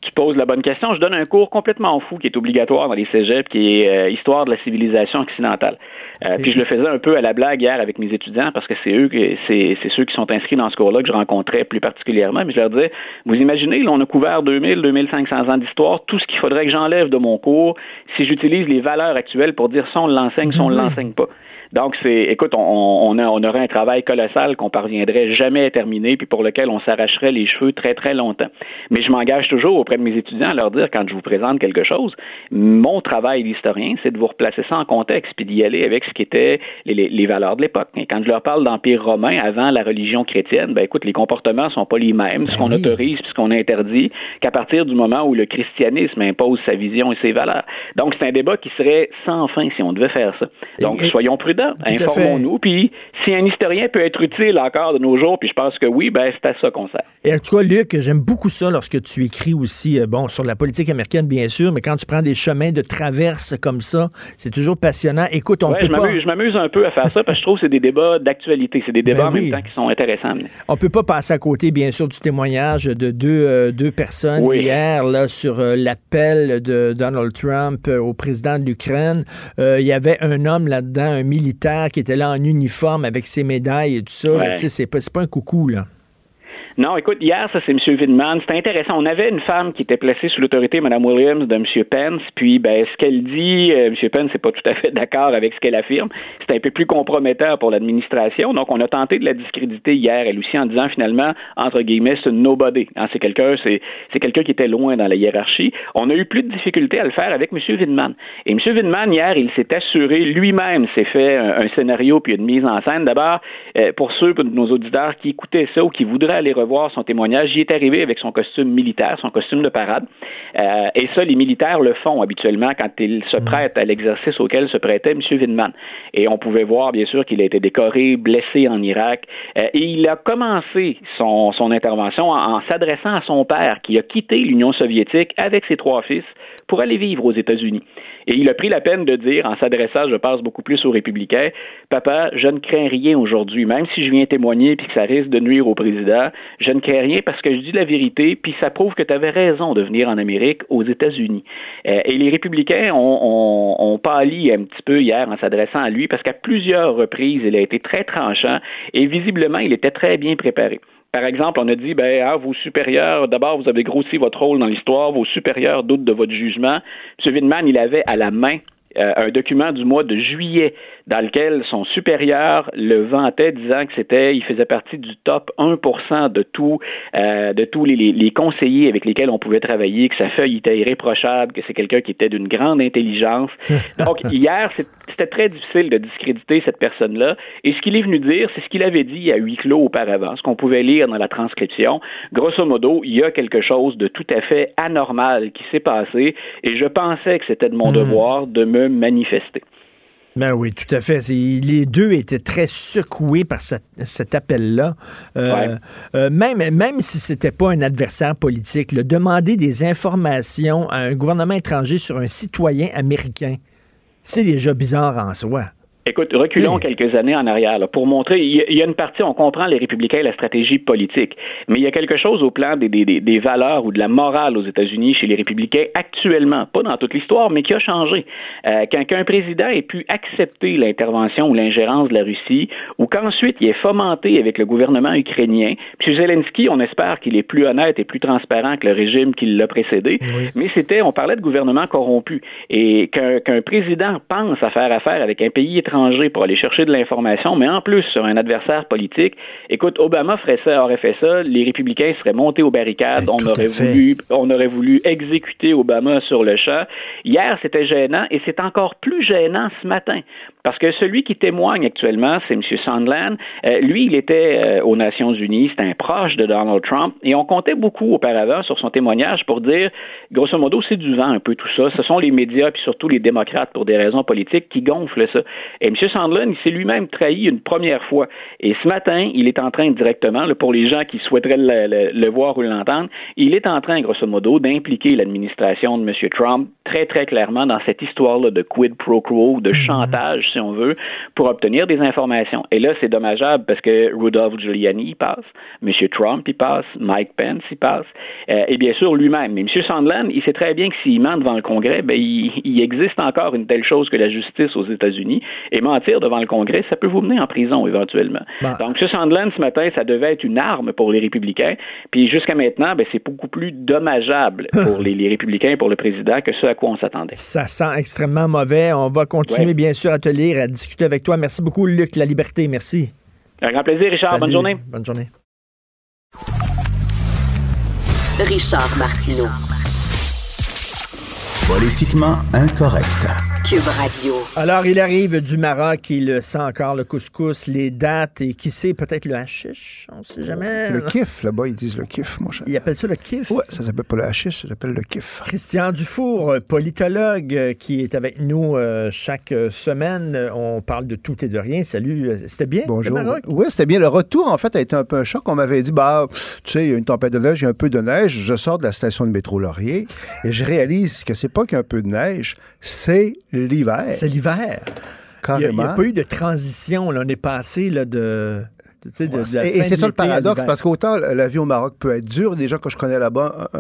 Tu poses la bonne question. Je donne un cours complètement fou qui est obligatoire dans les cégeps, qui est euh, Histoire de la civilisation occidentale. Euh, Puis je le faisais un peu à la blague hier avec mes étudiants parce que c'est eux, c'est c'est ceux qui sont inscrits dans ce cours-là que je rencontrais plus particulièrement. Mais je leur disais, vous imaginez, là, on a couvert 2000, 2500 ans d'histoire, tout ce qu'il faudrait que j'enlève de mon cours si j'utilise les valeurs actuelles pour dire ça on l'enseigne, ça on l'enseigne pas. Donc, c'est, écoute, on, on, a- on aurait un travail colossal qu'on parviendrait jamais à terminer, puis pour lequel on s'arracherait les cheveux très, très longtemps. Mais je m'engage toujours auprès de mes étudiants à leur dire, quand je vous présente quelque chose, mon travail d'historien, c'est de vous replacer ça en contexte, puis d'y aller avec ce qui était les, les- les valeurs de l'époque. Et quand je leur parle d'Empire romain avant la religion chrétienne, ben écoute, les comportements sont pas les mêmes, ce qu'on autorise puis ce qu'on interdit, qu'à partir du moment où le christianisme impose sa vision et ses valeurs. Donc, c'est un débat qui serait sans fin si on devait faire ça. Donc, Et- et- soyons prudents, informons-nous, puis si un historien peut être utile encore de nos jours, puis je pense que oui, ben c'est à ça qu'on sert. Et en tout cas, Luc, j'aime beaucoup ça lorsque tu écris aussi, euh, bon, sur la politique américaine, bien sûr, mais quand tu prends des chemins de traverse comme ça, c'est toujours passionnant. Écoute, on Ouais, peut je pas... je m'amuse un peu à faire ça parce que je trouve que c'est des débats d'actualité, c'est des débats Ben en oui. même temps qui sont intéressants. On peut pas passer à côté, bien sûr, du témoignage de deux, euh, deux personnes Oui. hier là, sur euh, l'appel de Donald Trump euh, au président de l'Ukraine. Il y avait un homme là-dedans, un militaire qui était là en uniforme avec ses médailles et tout ça. Ouais. Tu sais, C'est pas, c'est pas un coucou, là. Non, écoute, hier, ça, c'est M. Widman. C'était intéressant. On avait une femme qui était placée sous l'autorité, Mme Williams, de M. Pence. Puis, ben, ce qu'elle dit, euh, M. Pence n'est pas tout à fait <laughs> d'accord avec ce qu'elle affirme. C'est un peu plus comprometteur pour l'administration. Donc, on a tenté de la discréditer hier, elle aussi, en disant, finalement, entre guillemets, c'est une nobody. Hein, c'est quelqu'un, c'est, c'est quelqu'un qui était loin dans la hiérarchie. On a eu plus de difficultés à le faire avec M. Widman. Et M. Widman, hier, il s'est assuré lui-même, s'est fait un, scénario puis une mise en scène. D'abord, euh, pour ceux de nos auditeurs qui écoutaient ça ou qui voudraient aller revoir son témoignage, il est arrivé avec son costume militaire, son costume de parade. Euh, et ça, les militaires le font habituellement quand ils se prêtent à l'exercice auquel se prêtait M. Widman. Et on pouvait voir, bien sûr, qu'il a été décoré, blessé en Irak. Euh, et il a commencé son, son intervention en, en s'adressant à son père, qui a quitté l'Union soviétique avec ses trois fils pour aller vivre aux États-Unis. Et il a pris la peine de dire, en s'adressant, je pense, beaucoup plus aux républicains, Papa, je ne crains rien aujourd'hui, même si je viens témoigner puis que ça risque de nuire au président, je ne crains rien parce que je dis la vérité, puis ça prouve que tu avais raison de venir en Amérique, aux États-Unis. Euh, et les républicains ont, ont, ont pâli un petit peu hier en s'adressant à lui parce qu'à plusieurs reprises, il a été très tranchant et visiblement, il était très bien préparé. Par exemple, on a dit, ben, ah, vos supérieurs, d'abord, vous avez grossi votre rôle dans l'histoire, vos supérieurs doutent de votre jugement. M. Widman, il avait à la main euh, un document du mois de juillet dans lequel son supérieur le vantait, disant que c'était, il faisait partie du top 1% de tout, euh, de tous les, les, les, conseillers avec lesquels on pouvait travailler, que sa feuille était irréprochable, que c'est quelqu'un qui était d'une grande intelligence. <laughs> Donc hier, c'était très difficile de discréditer cette personne-là. Et ce qu'il est venu dire, c'est ce qu'il avait dit à huis clos auparavant, ce qu'on pouvait lire dans la transcription. Grosso modo, il y a quelque chose de tout à fait anormal qui s'est passé, et je pensais que c'était de mon mmh. devoir de me manifester. Ben oui, tout à fait. Les deux étaient très secoués par cet, cet appel-là. Euh, ouais. euh, même, même si c'était pas un adversaire politique, le demander des informations à un gouvernement étranger sur un citoyen américain, C'est déjà bizarre en soi. Écoute, reculons quelques années en arrière là, pour montrer. Il y, a une partie, on comprend les républicains et la stratégie politique, mais il y a quelque chose au plan des, des, des valeurs ou de la morale aux États-Unis chez les républicains actuellement, pas dans toute l'histoire, mais qui a changé. Euh, qu'un président ait pu accepter l'intervention ou l'ingérence de la Russie, ou qu'ensuite il ait fomenté avec le gouvernement ukrainien. Puis Zelensky, on espère qu'il est plus honnête et plus transparent que le régime qui l'a précédé. Mais c'était, on parlait de gouvernement corrompu, et qu'un président pense à faire affaire avec un pays étranger pour aller chercher de l'information, mais en plus sur un adversaire politique. Écoute, Obama ferait ça, aurait fait ça, les républicains seraient montés aux barricades, ben, on aurait voulu, on aurait voulu exécuter Obama sur le chat. Hier, c'était gênant et c'est encore plus gênant ce matin parce que celui qui témoigne actuellement, c'est M. Sondland. Euh, lui, il était euh, aux Nations Unies, c'est un proche de Donald Trump, et on comptait beaucoup auparavant sur son témoignage pour dire, grosso modo, c'est du vent un peu tout ça. Ce sont les médias, puis surtout les démocrates, pour des raisons politiques, qui gonflent ça. Et M. Sondland, il s'est lui-même trahi une première fois. Et ce matin, il est en train directement, pour les gens qui souhaiteraient le, voir ou l'entendre, il est en train, grosso modo, d'impliquer l'administration de M. Trump très, très clairement dans cette histoire-là de quid pro quo, de mhm. chantage si on veut, pour obtenir des informations. Et là, c'est dommageable parce que Rudolph Giuliani y passe, M. Trump y passe, Mike Pence y passe, euh, et bien sûr lui-même. Mais M. Sandland, il sait très bien que s'il ment devant le Congrès, ben, il, existe encore une telle chose que la justice aux États-Unis, et mentir devant le Congrès, ça peut vous mener en prison éventuellement. Bah. Donc, M. Sandland, ce matin, ça devait être une arme pour les républicains, puis jusqu'à maintenant, ben, c'est beaucoup plus dommageable <laughs> pour les, les républicains et pour le président que ce à quoi on s'attendait. Ça sent extrêmement mauvais. On va continuer, bien sûr, à te lire à discuter avec toi. Merci beaucoup, Luc. La liberté, merci. Un grand plaisir, Richard. Bonne journée. Bonne journée. Richard Martineau. Politiquement incorrect. Alors, il arrive du Maroc, il sent encore le couscous, les dates et qui sait, peut-être le hashish, on sait jamais. Le kiff, là-bas, ils disent le kiff, mon cher. Ils appellent ça le kiff? Oui, ça s'appelle pas le hashish, ça s'appelle le kiff. Christian Dufour, politologue, euh, qui est avec nous euh, chaque semaine. On parle de tout et de rien. Salut, euh, c'était bien, Bonjour. le Maroc? Oui, c'était bien. Le retour, en fait, a été un peu un choc. On m'avait dit, bah, tu sais, il y a une tempête de neige, il y a un peu de neige. Je sors de la station de métro Laurier et je réalise que c'est pas qu'un peu de neige, c'est l'hiver. C'est l'hiver. Il n'y a, pas eu de transition. On est passé là, de et, c'est ça le paradoxe, parce qu'autant la vie au Maroc peut être dure. Gens que je connais là-bas,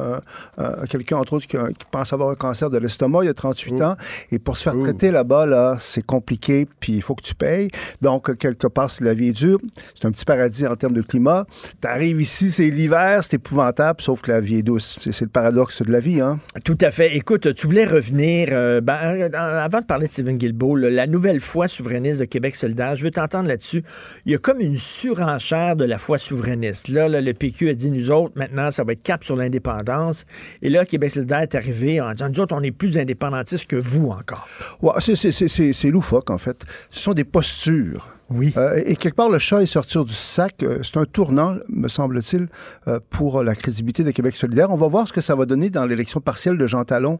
quelqu'un, entre autres, qui, pense avoir un cancer de l'estomac, il y a 38 ans, et pour se faire traiter là-bas, là, c'est compliqué, puis il faut que tu payes. Donc, quelque part, si la vie est dure, c'est un petit paradis en termes de climat. Tu arrives ici, c'est l'hiver, c'est épouvantable, sauf que la vie est douce. C'est le paradoxe de la vie. Hein? Tout à fait. Écoute, tu voulais revenir, euh, ben, euh, avant de parler de Stephen Guilbeault, la nouvelle foi souverainiste de Québec solidaire, je veux t'entendre là-dessus. Il y a comme une sur surenchère de la foi souverainiste. Là, le PQ a dit, nous autres, maintenant, ça va être cap sur l'indépendance. Et là, Québec solidaire est arrivé en disant, nous autres, on est plus indépendantistes que vous encore. Ouais, c'est loufoque, en fait. Ce sont des postures. Euh, et quelque part, le chat est sorti du sac. Euh, c'est un tournant, me semble-t-il, euh, pour la crédibilité de Québec solidaire. On va voir ce que ça va donner dans l'élection partielle de Jean Talon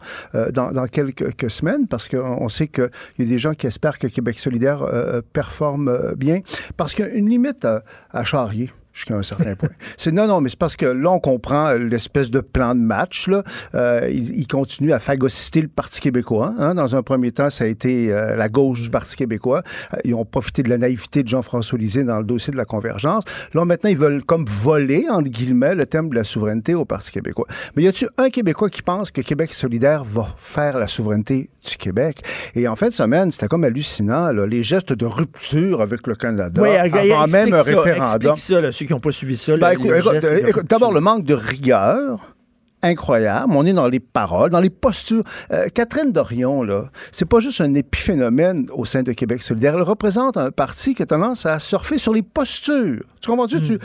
dans, quelques semaines, parce qu'on sait qu'il y a des gens qui espèrent que Québec solidaire performe bien. Parce qu'il y a une limite à charrier jusqu'à un certain point. <laughs> C'est non, non, mais c'est parce que là, on comprend l'espèce de plan de match. Là. Euh, il, continue à phagocyter le Parti québécois. Hein. Dans un premier temps, ça a été euh, la gauche du Parti québécois. Euh, ils ont profité de la naïveté de Jean-François Lisée dans le dossier de la convergence. Là, maintenant, ils veulent comme voler, entre guillemets, le thème de la souveraineté au Parti québécois. Mais y a-t-il un Québécois qui pense que Québec solidaire va faire la souveraineté du Québec? Et en fin de semaine, c'était comme hallucinant, là, les gestes de rupture avec le Canada oui, avant même un référendum. Ça, qui n'ont pas suivi ça. Ben, d'abord, le manque de rigueur incroyable. On est dans les paroles, dans les postures. Euh, Catherine Dorion, là, c'est pas juste un épiphénomène au sein de Québec solidaire. Elle représente un parti qui a tendance à surfer sur les postures. Tu comprends-tu? Hmm.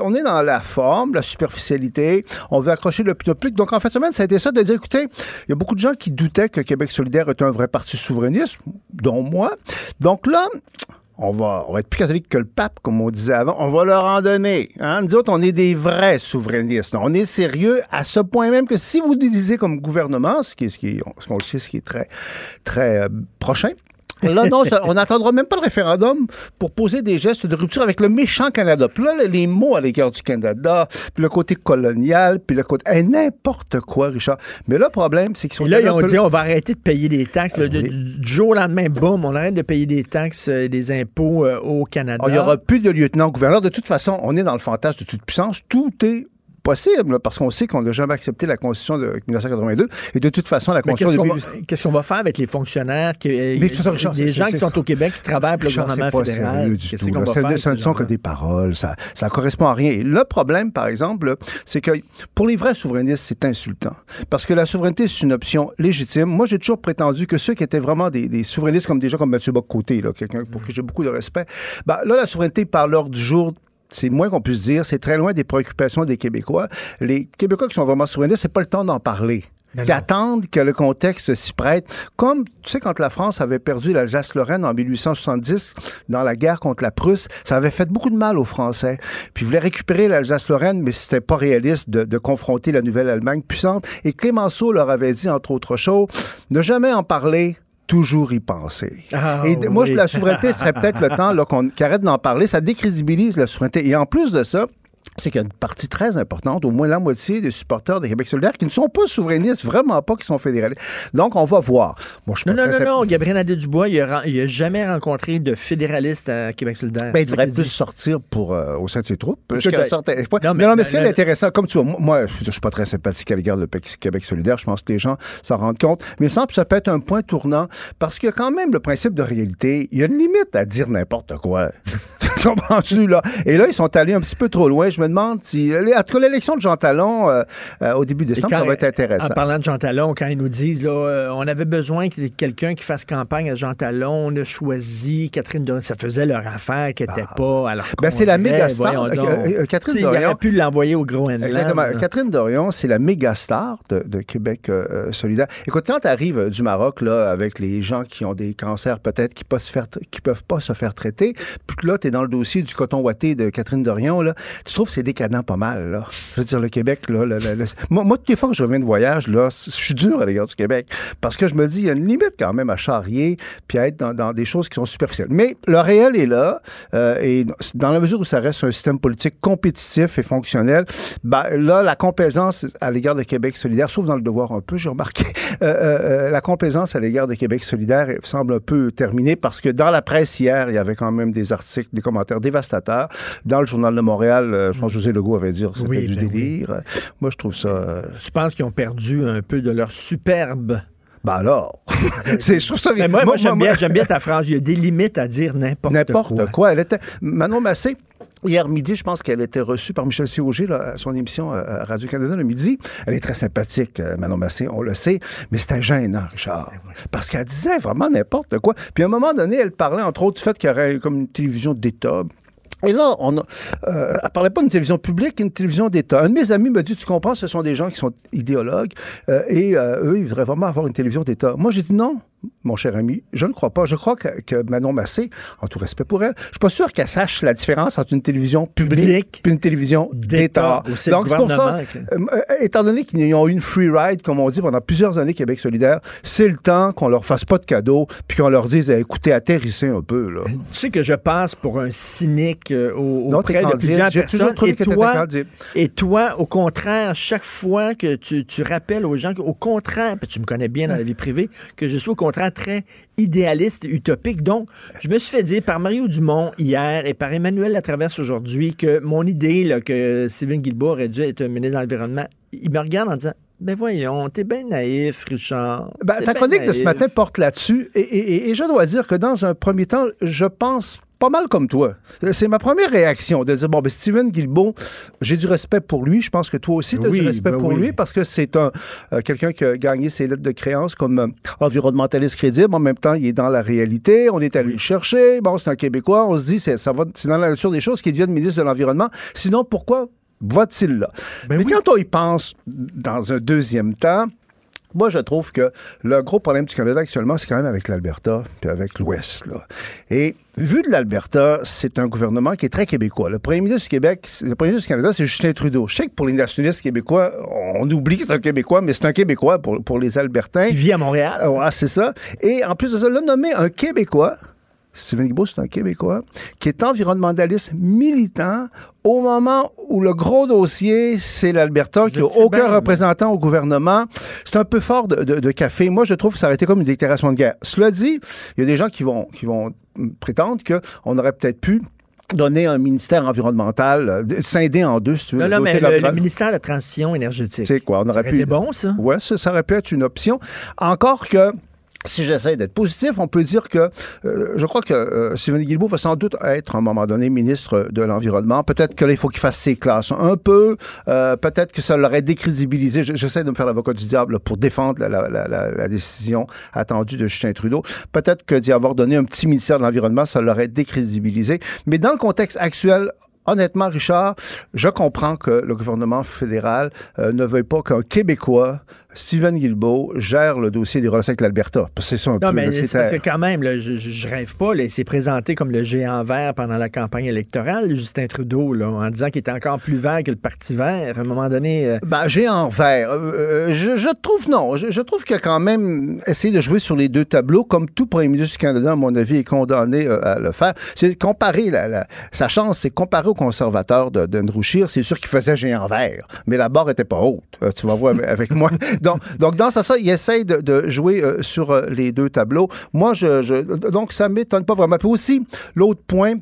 on est dans la forme, la superficialité. On veut accrocher le public. Donc, en fait, semaine, ça a été ça de dire, écoutez, il y a beaucoup de gens qui doutaient que Québec solidaire était un vrai parti souverainiste, dont moi. Donc là, on va, on va être plus catholique que le pape, comme on disait avant. On va leur en donner. Hein? Nous autres, on est des vrais souverainistes. On est sérieux à ce point même que si vous utilisez comme gouvernement, ce qui est, ce qui est, ce qu'on sait, ce qui est très, très euh, prochain, Là, non, ça- on n'attendra même pas le référendum pour poser des gestes de rupture avec le méchant Canada. Puis là, les mots à l'égard du Canada, puis le côté colonial, puis le côté... eh, N'importe quoi, Richard. Mais le problème, c'est qu'ils sont... Et là, ils ont peu- dit on va arrêter de payer des taxes. Oui. du, du jour au lendemain, boum, on arrête de payer des taxes et des impôts euh, au Canada. Oh, Il n'y aura plus de lieutenant-gouverneur. De toute façon, on est dans le fantasme de toute puissance. Tout est possible, là, parce qu'on sait qu'on n'a jamais accepté la Constitution de 1982. Et de toute façon, la Constitution qu'est-ce de... qu'on va, qu'est-ce qu'on va faire avec les fonctionnaires, qui, euh, des c'est- gens c'est- qui sont au Québec, qui travaillent pour le gouvernement pas fédéral? du Qu'est-ce tout, qu'on là. va Ce- faire? Ce ne sont que des paroles. Ça ne correspond à rien. Et le problème, par exemple, c'est que pour les vrais souverainistes, c'est insultant. Parce que la souveraineté, c'est une option légitime. Moi, j'ai toujours prétendu que ceux qui étaient vraiment des, des souverainistes, comme des gens comme Mathieu Bock-Côté, là, quelqu'un pour qui j'ai beaucoup de respect, ben, là, la souveraineté par l'heure du jour c'est moins qu'on puisse dire, c'est très loin des préoccupations des Québécois. Les Québécois qui sont vraiment souverainistes, c'est pas le temps d'en parler. Qui attendent que le contexte s'y prête. Comme, tu sais, quand la France avait perdu l'Alsace-Lorraine en 1870 dans la guerre contre la Prusse, ça avait fait beaucoup de mal aux Français. Puis ils voulaient récupérer l'Alsace-Lorraine, mais c'était pas réaliste de, de confronter la nouvelle Allemagne puissante. Et Clémenceau leur avait dit, entre autres choses, ne jamais en parler, toujours y penser. Ah, et moi, la souveraineté serait peut-être le <laughs> temps qu'on qu'on arrête d'en parler. Ça décrédibilise la souveraineté. Et en plus de ça, c'est qu'il y a une partie très importante, au moins la moitié des supporters de Québec solidaire qui ne sont pas souverainistes, vraiment pas, qui sont fédéralistes. Donc, on va voir. Moi, je Non, non, non, non. Gabriel Nadeau-Dubois, il a, ren- il a jamais rencontré de fédéraliste à Québec solidaire. Ben, il devrait plus sortir pour, euh, au sein de ses troupes. Écoute, jusqu'à un certain point. non, mais- non, mais ce qui est le- intéressant, comme tu vois, moi, je ne suis pas très sympathique à l'égard de Québec solidaire. Je pense que les gens s'en rendent compte. Mais il me semble que ça peut être un point tournant parce qu'il y a quand même le principe de réalité. Il y a une limite à dire n'importe quoi. <laughs> Tu Comprends-tu, là? Et là, ils sont allés un petit peu trop loin. Je me demande si. En tout cas, l'élection de Jean Talon, euh, euh, au début décembre, quand- ça va être intéressant. En parlant de Jean Talon, quand ils nous disent, là, euh, on avait besoin qu'il y ait quelqu'un qui fasse campagne à Jean Talon, on a choisi Catherine Dorion. Ça faisait leur affaire qui n'était pas à leur Ben, c'est la méga star. Euh, euh, Catherine Il Dorion- aurait pu l'envoyer au Groenland. Exactement. Catherine Dorion, c'est la méga star de, de Québec euh, euh, solidaire. Écoute, quand tu arrives du Maroc, là, avec les gens qui ont des cancers peut-être qui peuvent se faire tra- qui peuvent pas se faire traiter, puis que là, tu es dans le dossier du coton ouaté de Catherine Dorion, là, tu trouves que c'est décadent pas mal, là. Je veux dire, le Québec, là, moi, moi, toutes les fois que je reviens de voyage, là, je suis dur à l'égard du Québec. Parce que je me dis, il y a une limite quand même à charrier, puis à être dans, des choses qui sont superficielles. Mais le réel est là, euh, et dans la mesure où ça reste un système politique compétitif et fonctionnel, ben, là, la complaisance à l'égard de Québec solidaire, sauf dans le devoir un peu, j'ai remarqué, euh, euh, la complaisance à l'égard de Québec solidaire semble un peu terminée parce que dans la presse hier, il y avait quand même des articles, des commentaires dévastateurs. Dans le Journal de Montréal, euh, je pense que José Legault avait dit que c'était Oui, du ben délire. Moi, je trouve ça... euh, Tu penses qu'ils ont perdu un peu de leur superbe? ben alors, <laughs> c'est, je trouve ça... Mais moi, moi, j'aime moi- bien, ta phrase. Il y a des limites à dire n'importe quoi. N'importe quoi. Elle était... Manon Massé, Hier midi, je pense qu'elle était reçue par Michel Siauger là, à son émission euh, à Radio-Canada le midi. Elle est très sympathique, euh, Manon Massé, on le sait, mais c'était gênant, Richard. Parce qu'elle disait vraiment n'importe quoi. Puis à un moment donné, elle parlait entre autres du fait qu'il y aurait comme une télévision d'État. Et là, on a, euh, parlait pas d'une télévision publique, une télévision d'État. Un de mes amis me dit, tu comprends, ce sont des gens qui sont idéologues euh, et euh, eux, ils voudraient vraiment avoir une télévision d'État. Moi, j'ai dit non, mon cher ami, je ne crois pas. Je crois que, que Manon Massé, en tout respect pour elle, je suis pas sûr qu'elle sache la différence entre une télévision publique et une télévision d'État. Donc, c'est pour ça, euh, étant donné qu'ils ont eu une free ride, comme on dit, pendant plusieurs années, Québec solidaire, c'est le temps qu'on leur fasse pas de cadeaux, puis qu'on leur dise, eh, écoutez, atterrissez un peu, là. Tu sais que je passe pour un cynique euh, au- Non, auprès t'es de plusieurs personnes. Et toi, et toi, au contraire, chaque fois que tu, tu rappelles aux gens qu'au contraire, puis tu me connais bien dans la vie privée, que je suis au contraire très idéaliste et utopique. Donc, je me suis fait dire par Mario Dumont hier et par Emmanuel Latraverse aujourd'hui que mon idée là, que Stephen Guilbeault aurait dû être ministre de l'Environnement, il me regarde en disant ben voyons, t'es bien naïf, Richard. Ben, ta ben chronique de ce matin porte là-dessus, et, et- et- et je dois dire que dans un premier temps, je pense pas mal comme toi. C'est ma première réaction de dire, bon, ben, Steven Guilbeault, j'ai du respect pour lui. Je pense que toi aussi, tu as Oui, du respect ben pour oui. lui parce que c'est un euh, quelqu'un qui a gagné ses lettres de créance comme euh, environnementaliste crédible. En même temps, il est dans la réalité. On est allé le chercher. Bon, c'est un Québécois. On se dit, c'est, ça va, c'est dans la nature des choses qu'il devienne ministre de l'Environnement. Sinon, pourquoi va-t-il là? Ben Mais quand on y pense dans un deuxième temps, Moi, je trouve que le gros problème du Canada actuellement, c'est quand même avec l'Alberta puis avec l'Ouest. là. Et vu de l'Alberta, c'est un gouvernement qui est très québécois. Le premier ministre du Québec, le premier ministre du Canada, c'est Justin Trudeau. Je sais que pour les nationalistes québécois, on oublie que c'est un Québécois, mais c'est un Québécois pour, pour les Albertains. Il vit à Montréal. Ouais, c'est ça. Et en plus de ça, là, nommer un Québécois, Stephen Guilbeault, c'est un Québécois, qui est environnementaliste militant au moment où le gros dossier, c'est l'Alberta, qui n'a aucun bien. représentant au gouvernement. C'est un peu fort de, de- de café. Moi, je trouve que ça aurait été comme une déclaration de guerre. Cela dit, il y a des gens qui vont, qui vont prétendre qu'on aurait peut-être pu donner un ministère environnemental, euh, scindé en deux, si tu veux. Non, non, mais le, ministère de la Transition énergétique. C'est quoi? On Ça aurait pu. été bon, ça? Ouais, ça, ça aurait pu être une option. Encore que. Si j'essaie d'être positif, on peut dire que euh, je crois que euh, Sylvain Guilbeault va sans doute être à un moment donné ministre de l'Environnement. Peut-être que là, il faut qu'il fasse ses classes un peu. Euh, Peut-être que ça l'aurait décrédibilisé. Je- J'essaie de me faire l'avocat du diable pour défendre la décision attendue de Justin Trudeau. Peut-être que d'y avoir donné un petit ministère de l'Environnement, ça l'aurait décrédibilisé. Mais dans le contexte actuel, Honnêtement, Richard, je comprends que le gouvernement fédéral euh, ne veuille pas qu'un Québécois, Stephen Guilbeault, gère le dossier des relations avec l'Alberta. C'est ça un Non, peu mais c'est quand même, là, je, je- rêve pas. là, il s'est présenté comme le géant vert pendant la campagne électorale, Justin Trudeau, là, en disant qu'il était encore plus vert que le Parti vert. À un moment donné, euh, Ben, géant vert. Euh, euh, je, je trouve non. Je, je trouve qu'il a quand même essayé de jouer sur les deux tableaux, comme tout premier ministre du Canada, à mon avis, est condamné euh, à le faire. C'est comparer la, la- sa chance, c'est comparer au conservateur de d'Andrew Scheer, c'est sûr qu'il faisait géant vert, mais la barre était pas haute. Tu vas voir avec, avec moi. Donc, <laughs> donc dans ça, ça, il essaye de, jouer euh, sur euh, les deux tableaux. Moi, je, je donc ça m'étonne pas vraiment. Puis aussi, l'autre point.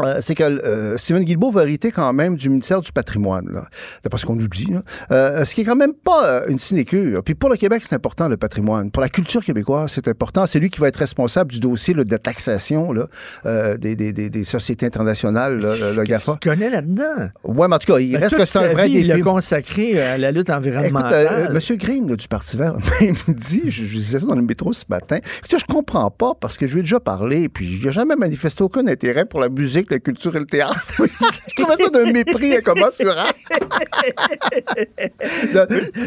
Euh, c'est que euh, Stephen Guilbeault va hériter quand même du ministère du patrimoine, là, d'après ce qu'on nous dit. là. Euh, ce qui est quand même pas euh, une sinécure. Puis pour le Québec, c'est important le patrimoine. Pour la culture québécoise, c'est important. C'est lui qui va être responsable du dossier là, de la taxation là, euh, des, des, des, des sociétés internationales, là, le, GAFA. là-dedans? Ouais, mais en tout cas, il Ben, reste que c'est un vrai vie, Il défi. l'a consacré à la lutte Écoute, environnementale. euh, Monsieur Green là, du Parti vert <laughs> il me dit, je, je disais ça dans le métro ce matin, écoutez, je comprends pas parce que je lui ai déjà parlé, puis il n'a jamais manifesté aucun intérêt pour la musique, la culture et le théâtre. <laughs> je trouvais ça d'un mépris incommensurable.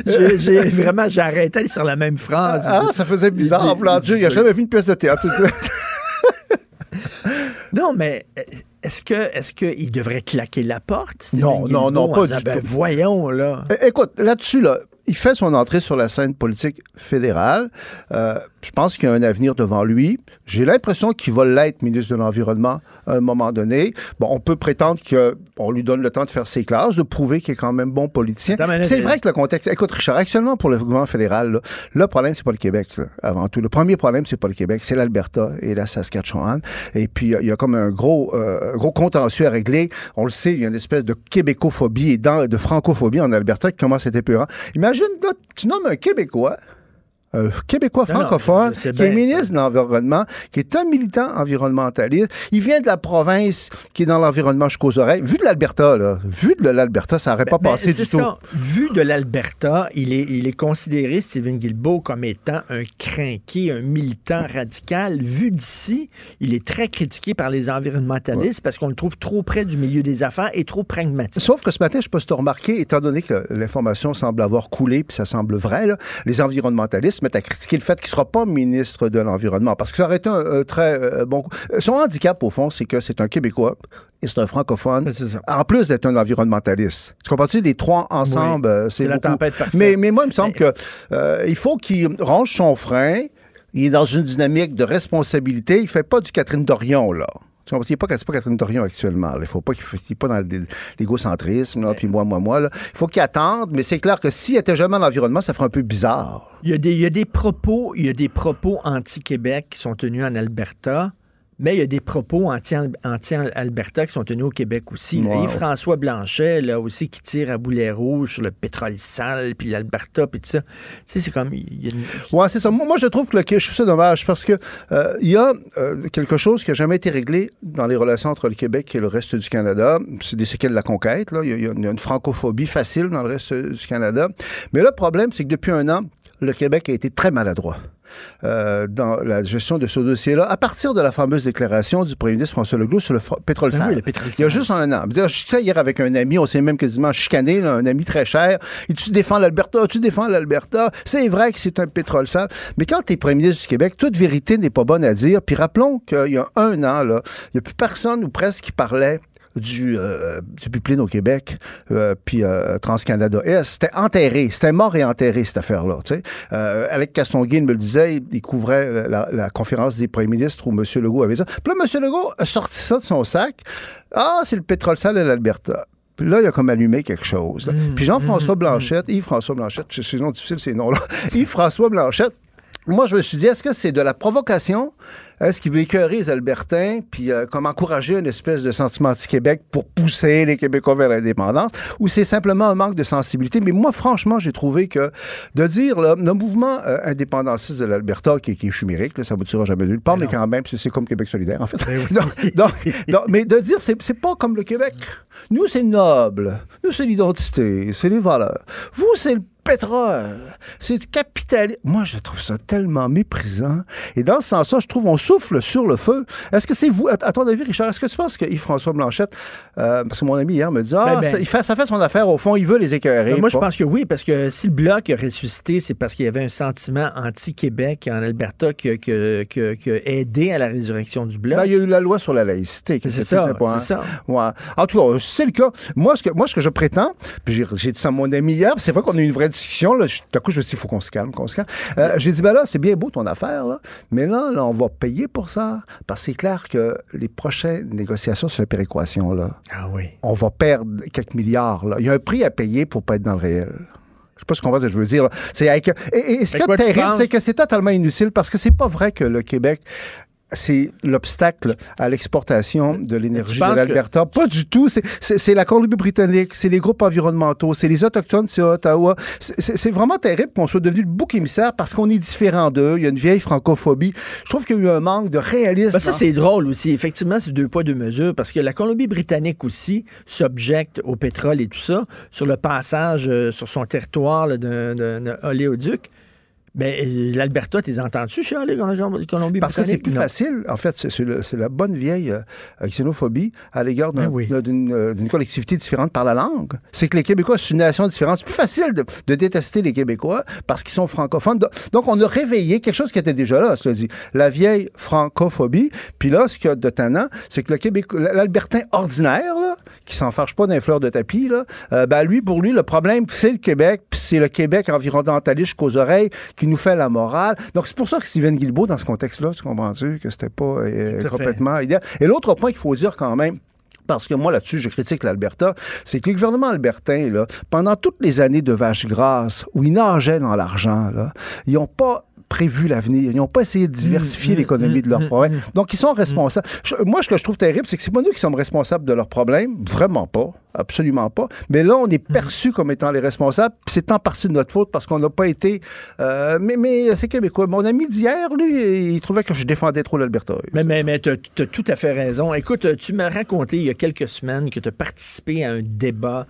<laughs> J'ai- vraiment, j'ai arrêté sur la même phrase. Ah, ça faisait bizarre Il dit- il n'a jamais vu une pièce de théâtre. Non, mais euh, est-ce que est-ce qu'il devrait claquer la porte? Non, non, non, pas du ben, tout. Voyons, là. Écoute, là-dessus, là, il fait son entrée sur la scène politique fédérale. Euh, je pense qu'il y a un avenir devant lui. J'ai l'impression qu'il va l'être ministre de l'Environnement à un moment donné. Bon, on peut prétendre qu'on lui donne le temps de faire ses classes, de prouver qu'il est quand même bon politicien. C'est vrai que le contexte... Écoute, Richard, actuellement, pour le gouvernement fédéral, là, le problème, c'est pas le Québec, là, avant tout. Le premier problème, c'est pas le Québec, c'est l'Alberta et la Saskatchewan. Et puis, il y a- il y, a comme un gros, euh, gros contentieux à régler. On le sait, il y a une espèce de québécophobie et de francophobie en Alberta qui commence à être épeurant. Imagine, là, tu nommes un Québécois, un Québécois Non, francophone, qui est ministre de l'Environnement, qui est un militant environnementaliste. Il vient de la province qui est dans l'environnement jusqu'aux oreilles. Vu de l'Alberta, là, vu de l'Alberta, ça n'aurait pas Ben, passé c'est du tout. ça. Vu de l'Alberta, il est, il est considéré, Stephen Guilbeault, comme étant un crinqué, un militant radical. Vu d'ici, il est très critiqué par les environnementalistes parce qu'on le trouve trop près du milieu des affaires et trop pragmatique. Sauf que ce matin, je ne sais pas si tu as remarqué, étant donné que l'information semble avoir coulé, puis ça semble vrai, là, les environnementalistes mettent à critiquer le fait qu'il ne sera pas ministre de l'Environnement. Parce que ça aurait été un, un très euh, bon coup. Son handicap, au fond, c'est que c'est un Québécois et c'est un francophone. En plus d'être un environnementaliste. Tu comprends-tu? Les trois ensemble, Oui. euh, c'est la beaucoup. tempête parfaite. Mais, mais moi, il me semble que euh, il faut qu'il range son frein. Il est dans une dynamique de responsabilité. Il fait pas du Catherine Dorion, là. Tu comprends? C'est pas, c'est pas Catherine Dorion actuellement. Il faut pas qu'il fasse- pas dans l'égocentrisme, puis moi, moi, moi. Là. Il faut qu'il attende, mais c'est clair que s'il était jamais dans l'environnement, ça ferait un peu bizarre. Il y a des, il y a des propos, il y a des propos anti-Québec qui sont tenus en Alberta. Mais il y a des propos anti- anti-Alberta qui sont tenus au Québec aussi. là. Ouais. Yves-François Blanchet, là aussi, qui tire à boulet rouge sur le pétrole sale, puis l'Alberta, puis tout ça. Tu sais, c'est comme... il y a une- Ouais, c'est ça. Moi, je trouve que le, je trouve ça dommage parce que euh, il y a euh, quelque chose qui n'a jamais été réglé dans les relations entre le Québec et le reste du Canada. C'est des séquelles de la conquête. Là. Il, y y a une, une francophobie facile dans le reste du Canada. Mais le problème, c'est que depuis un an, le Québec a été très maladroit euh, dans la gestion de ce dossier-là, à partir de la fameuse déclaration du premier ministre François Legault sur le pétrole Ben sale. oui, le pétrole Il y a sale. juste un an. Je hier avec un ami, on s'est même quasiment chicané, là, un ami très cher. Dit, tu défends l'Alberta, tu défends l'Alberta. C'est vrai que c'est un pétrole sale. Mais quand tu es premier ministre du Québec, toute vérité n'est pas bonne à dire. Puis rappelons qu'il y a un an, là, il n'y a plus personne ou presque qui parlait du, euh, du pipeline au Québec, euh, puis euh, TransCanada Est. C'était enterré, c'était mort et enterré, cette affaire-là. Euh, Alec Castonguay me le disait, il, couvrait la, la conférence des premiers ministres où M. Legault avait ça. Puis là, M. Legault a sorti ça de son sac. Ah, c'est le pétrole sale de l'Alberta. Puis là, il a comme allumé quelque chose. là. Puis Jean-François Blanchette, Yves-François Blanchette, c'est nom difficile ces noms-là, <laughs> Yves-François Blanchette, moi, je me suis dit, est-ce que c'est de la provocation? Est-ce qu'il veut écœurer les Albertains, puis euh, comme encourager une espèce de sentiment anti-Québec pour pousser les Québécois vers l'indépendance? Ou c'est simplement un manque de sensibilité? Mais moi, franchement, j'ai trouvé que de dire, là, le mouvement euh, indépendantiste de l'Alberta, qui, qui est chimérique, là, ça ne aboutira jamais nulle part, mais, quand même, c'est comme Québec solidaire, en fait. donc, donc- donc, mais de dire, c'est pas comme le Québec. Nous, c'est noble. Nous, c'est l'identité, c'est les valeurs. Vous, c'est le pétrole. C'est du capitalisme. Moi, je trouve ça tellement méprisant. Et dans ce sens-là, je trouve on souffle sur le feu. Est-ce que c'est vous, à, ton avis, Richard, est-ce que tu penses que Yves-François Blanchette, euh, parce que mon ami hier me dit, ah, Ben, ben. ça, il fait, ça fait son affaire, au fond, il veut les écœurer. Ben, moi, je pense que oui, parce que si le Bloc a ressuscité, c'est parce qu'il y avait un sentiment anti-Québec en Alberta qui a, qui a- qui a- qui a aidé à la résurrection du Bloc. Il y a eu la loi sur la laïcité. qui C'est ça, c'est ça. Ouais. En tout cas, c'est le cas. Moi, ce que, moi, ce que je prétends, puis j'ai, dit ça à mon ami hier, c'est vrai qu'on a eu une vraie discussion. Là, Je- tout à coup, je me suis dit, il faut qu'on se calme, qu'on se calme. Euh, j'ai dit, ben là, c'est bien beau ton affaire, là, mais là, là, on va payer pour ça. Parce que c'est clair que les prochaines négociations sur la péréquation, là, Ah oui. on va perdre quelques milliards. Là. Il y a un prix à payer pour pas être dans le réel. Je sais pas ce qu'on va ce que je veux dire. C'est avec- et, et- et ce qui est terrible, c'est que c'est totalement inutile parce que c'est pas vrai que le Québec c'est l'obstacle à l'exportation de l'énergie de l'Alberta. Pas du tout. C'est- la Colombie-Britannique, c'est les groupes environnementaux, c'est les Autochtones, c'est Ottawa. C'est- vraiment terrible qu'on soit devenu le bouc émissaire parce qu'on est différent d'eux. Il y a une vieille francophobie. Je trouve qu'il y a eu un manque de réalisme. Ben, ça, c'est drôle aussi. Effectivement, c'est deux poids, deux mesures, parce que la Colombie-Britannique aussi s'objecte au pétrole et tout ça, sur le passage euh, sur son territoire d'un oléoduc. Ben, l'Alberta, t'es entendu, Charles, Colombie-Britannique? Parce que c'est plus Non. facile, en fait, c'est- la bonne vieille euh, xénophobie à l'égard Ben oui. euh, d'une collectivité différente par la langue. C'est que les Québécois, c'est une nation différente. C'est plus facile de, de détester les Québécois parce qu'ils sont francophones. Do- Donc, on a réveillé quelque chose qui était déjà là, cela dit, la vieille francophobie. Puis là, ce qu'il y a de tannant, c'est que le Québec, l'Albertain ordinaire, là, qui s'en fâche pas d'un fleur de tapis, là, euh, ben lui, pour lui, le problème, c'est le Québec, puis c'est le Québec environnementaliste jusqu'aux oreilles qui nous fait la morale. Donc, c'est pour ça que Steven Guilbeault, dans ce contexte-là, tu comprends-tu, que c'était pas euh, complètement idéal? Et l'autre point qu'il faut dire quand même, parce que moi, là-dessus, je critique l'Alberta, c'est que le gouvernement albertain, là, pendant toutes les années de vache grasse, où ils nageaient dans l'argent, là, ils n'ont pas prévu l'avenir. Ils n'ont pas essayé de diversifier Mmh, l'économie mmh, de leur mmh, problème. Donc, ils sont responsables. Je- moi, ce que je trouve terrible, c'est que c'est pas nous qui sommes responsables de leurs problèmes. Vraiment pas. Absolument pas. Mais là, on est perçus comme étant les responsables. C'est en partie de notre faute parce qu'on n'a pas été... euh, mais mais c'est québécois. Mon ami d'hier, lui, il trouvait que je défendais trop l'Alberta. Mais, mais, mais tu as, tout à fait raison. Écoute, tu m'as raconté il y a quelques semaines que tu as participé à un débat,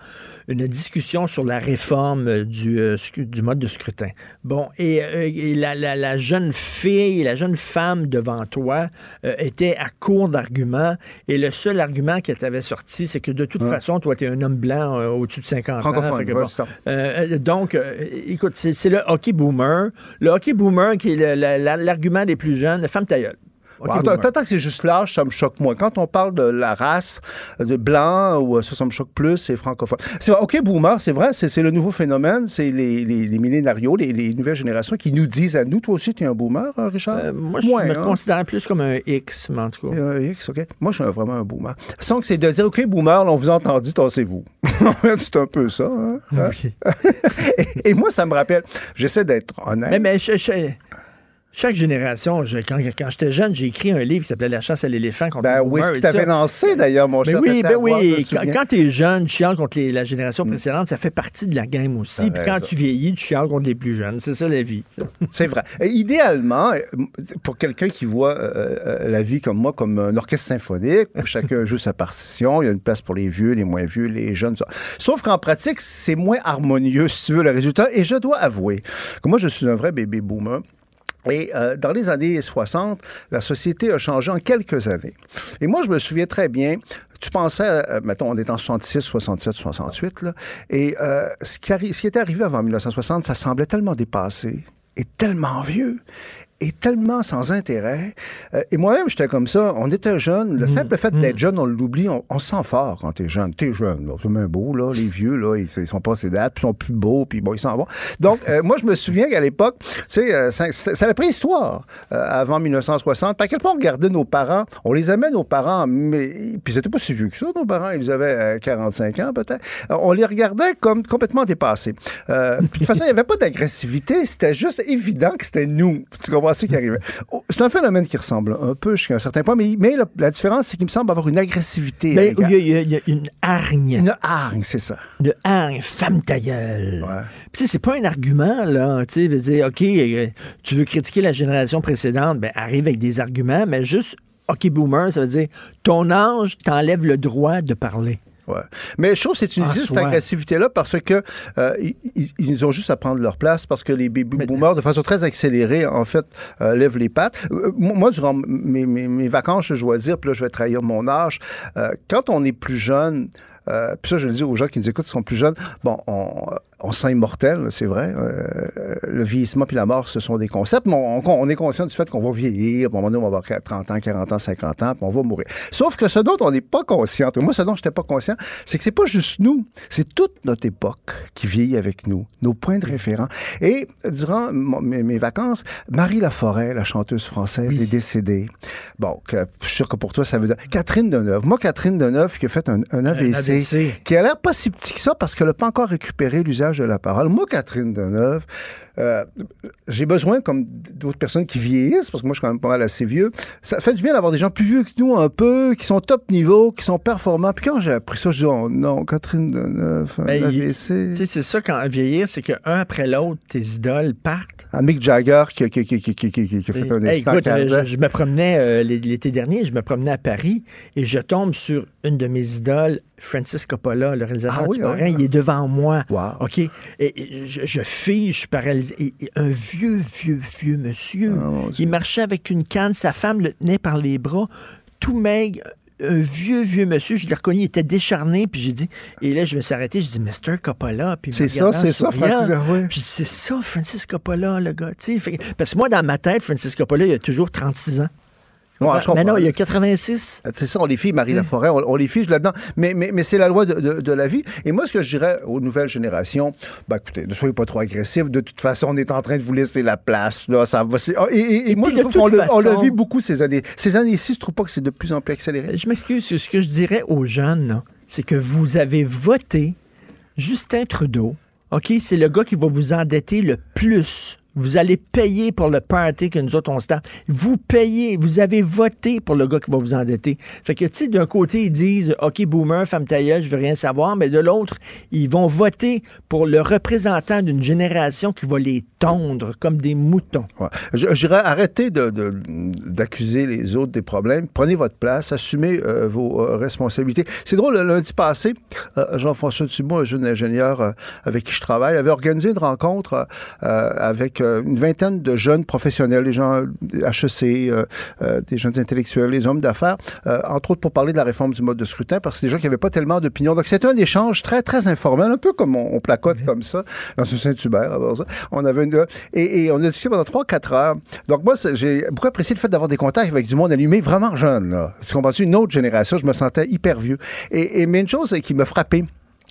une discussion sur la réforme du, euh, du mode de scrutin. Bon, et, euh, et la, la- la jeune fille, la jeune femme devant toi euh, était à court d'arguments et le seul argument qu'elle t'avait sorti, c'est que de toute façon, toi, tu es un homme blanc euh, au-dessus de 50 ans. Que bon. ça. Euh, donc, euh, écoute, c'est le hockey boomer. Le hockey boomer qui est l'argument des plus jeunes. Femme ta gueule. Boomer. Tant tant que c'est juste l'âge, ça me choque moins. Quand on parle de la race, de blanc, ou euh, ça, ça me choque plus, c'est francophone. C'est vrai, OK, boomer, c'est vrai, c'est le nouveau phénomène. C'est les, les, les millénarios, les, les nouvelles générations qui nous disent à nous, toi aussi, tu es un boomer, hein, Richard? Euh, moi, je Moins, me hein? considère plus comme un X, mais en tout cas. Euh, X, OK. Moi, je suis un- vraiment un boomer. Sans que c'est de dire, OK, boomer, là, on vous a entendu, tassez-vous. <laughs> c'est un peu ça. hein? Hein? <laughs> et, et moi, ça me rappelle, j'essaie d'être honnête. Mais, mais je- je- chaque génération, je- quand, quand j'étais jeune, j'ai écrit un livre qui s'appelait La chasse à l'éléphant contre Ben oui, ce que tout tu avais ça. lancé, d'ailleurs, mon Mais cher. oui, ben oui. Quand, quand t'es jeune, tu chiales contre les- la génération précédente, ça fait partie de la game aussi. Puis quand tu vieillis, tu chiales contre les plus jeunes. C'est ça la vie. <laughs> C'est vrai. Et idéalement, euh, pour quelqu'un qui voit euh, euh, la vie comme moi, comme un orchestre symphonique, où chacun joue sa partition, il y a une place pour les vieux, les moins vieux, les jeunes. ça. Sauf qu'en pratique, c'est moins harmonieux, si tu veux, le résultat. Et je dois avouer que moi, je suis un vrai bébé boomer. Et euh, dans les années 60, la société a changé en quelques années. Et moi, je me souviens très bien, tu pensais, euh, mettons, on est en 66, 67, 68, là, et euh, ce qui était arrivé avant 1960, ça semblait tellement dépassé et tellement vieux et tellement sans intérêt. Euh, et moi-même, j'étais comme ça. On était jeunes. Le simple fait d'être jeune, on l'oublie. On, on se sent fort quand t'es jeune. T'es jeune. C'est même beau, là. Les vieux, là, ils, ils sont pas ces dates, puis ils sont plus beaux, puis bon, ils s'en vont. Donc, euh, moi, je me souviens qu'à l'époque, tu sais, euh, ça- la préhistoire avant 1960. À quel point on regardait nos parents. On les aimait, nos parents, mais. Puis c'était pas si vieux que ça, nos parents. Ils avaient euh, 45 ans, peut-être. On les regardait comme complètement dépassés. De toute façon, il n'y avait pas d'agressivité. C'était juste évident que c'était nous. Tu comprends? Qui? Oh, C'est un phénomène qui ressemble un peu jusqu'à un certain point, mais, mais la, la différence, c'est qu'il me semble avoir une agressivité. Mais égale. il y, a- il y a une hargne. Une hargne, c'est ça. Une hargne, femme ta gueule. Puis, tu sais, c'est pas un argument, là. Tu sais, dire, OK, euh, tu veux critiquer la génération précédente, ben, arrive avec des arguments, mais juste, OK, boomer, ça veut dire, ton âge t'enlève le droit de parler. Ouais. Mais je trouve que c'est une En cette soi. agressivité-là parce que euh, ils, ils- ont juste à prendre leur place parce que les baby boomers, de façon très accélérée, en fait, euh, lèvent les pattes. Euh, moi, durant mes, mes- mes vacances, je dois dire, puis là, je vais trahir mon âge, euh, quand on est plus jeune, euh, puis ça, je le dis aux gens qui nous écoutent, qui sont plus jeunes, bon, on, on se sent immortel, c'est vrai. Euh, le vieillissement puis la mort, ce sont des concepts, mais on, on est conscient du fait qu'on va vieillir, à un moment donné, on va avoir 30 ans, 40 ans, 50 ans, puis on va mourir. Sauf que ce dont on n'est pas conscient, moi, ce dont je n'étais pas conscient, c'est que c'est pas juste nous, c'est toute notre époque qui vieillit avec nous, nos points de référence. Et durant mon- mes, mes vacances, Marie Laforêt, la chanteuse française, est décédée. Bon, que- je suis sûr que pour toi, ça veut dire... Catherine Deneuve. Moi, Catherine Deneuve, qui a fait un, un AVC, AVC. qui a l'air pas si petit que ça parce qu'elle n'a pas encore récupéré l'usage de la parole. Moi, Catherine Deneuve, euh, j'ai besoin, comme d'autres personnes qui vieillissent, parce que moi, je suis quand même pas mal assez vieux, ça fait du bien d'avoir des gens plus vieux que nous un peu, qui sont top niveau, qui sont performants. Puis quand j'ai appris ça, je dis, oh non, Catherine Deneuve, Ben, AVC. Tu sais, c'est ça, quand vieillir, c'est qu'un après l'autre, tes idoles partent. Ah, Mick Jagger qui, a- qui, qui, qui, qui, qui- qui a fait un Hey, écoute, je, je me promenais euh, l'été dernier, je me promenais à Paris et je tombe sur une de mes idoles, Francis Coppola, le réalisateur Ah oui, du Parrain. Il est devant moi. Wow. OK? Et, et je, je fige, je suis paralysé. Un vieux, vieux, vieux monsieur. Ah, il marchait avec une canne. Sa femme le tenait par les bras. Tout maigre. Un vieux, vieux monsieur, je l'ai reconnu, il était décharné, puis j'ai dit, et là, je me suis arrêté, je dis, Mr. Coppola, puis C'est ça, c'est ça. Francis, ouais. Puis c'est ça, Francis Coppola, le gars. tu sais. Parce que moi, dans ma tête, Francis Coppola, il a toujours 36 ans. Ouais, mais non, il y a 86. C'est ça, on les fige, Marie Hein? Laforêt, on, on les fige là-dedans. Mais, mais, mais c'est la loi de, de- de la vie. Et moi, ce que je dirais aux nouvelles générations, ben écoutez, ne soyez pas trop agressifs. De toute façon, on est en train de vous laisser la place. Là, ça va, ah, et, et- et moi, puis je trouve qu'on le, on le vit beaucoup ces années. Ces années-ci, je trouve pas que c'est de plus en plus accéléré? Je m'excuse, ce que je dirais aux jeunes, c'est que vous avez voté Justin Trudeau. OK, c'est le gars qui va vous endetter le plus. Vous allez payer pour le party que nous autres, on se tape. Vous payez, vous avez voté pour le gars qui va vous endetter. Fait que, tu sais, d'un côté, ils disent, OK, boomer, femme ta gueule, je veux rien savoir, mais de l'autre, ils vont voter pour le représentant d'une génération qui va les tondre comme des moutons. Ouais. De- de- d'accuser les autres des problèmes. Prenez votre place, assumez euh, vos euh, responsabilités. C'est drôle, le lundi passé, euh, Jean-François Dubois, un jeune ingénieur avec qui je travaille, avait organisé une rencontre avec une vingtaine de jeunes professionnels, des gens HEC, euh, euh, des jeunes intellectuels, les hommes d'affaires, euh, entre autres pour parler de la réforme du mode de scrutin, parce que c'est des gens qui n'avaient pas tellement d'opinion. Donc, c'était un échange très, très informel, un peu comme on, on placote comme ça, dans un Saint-Hubert. On avait une... Et, et on a discuté pendant 3-4 heures. Donc, moi, j'ai beaucoup apprécié le fait d'avoir des contacts avec du monde allumé vraiment jeune, là. C'est comprends-tu? Une autre génération, je me sentais hyper vieux. Et, et mais une chose qui m'a frappé,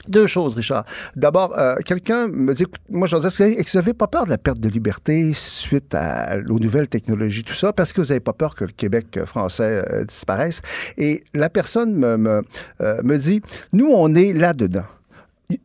deux choses, Richard. D'abord, euh, quelqu'un me dit, moi, je disais, est-ce que vous n'avez pas peur de la perte de liberté suite à, aux nouvelles technologies, tout ça, parce que vous n'avez pas peur que le Québec français euh, disparaisse? Et la personne me, me, euh, me dit, nous, on est là-dedans.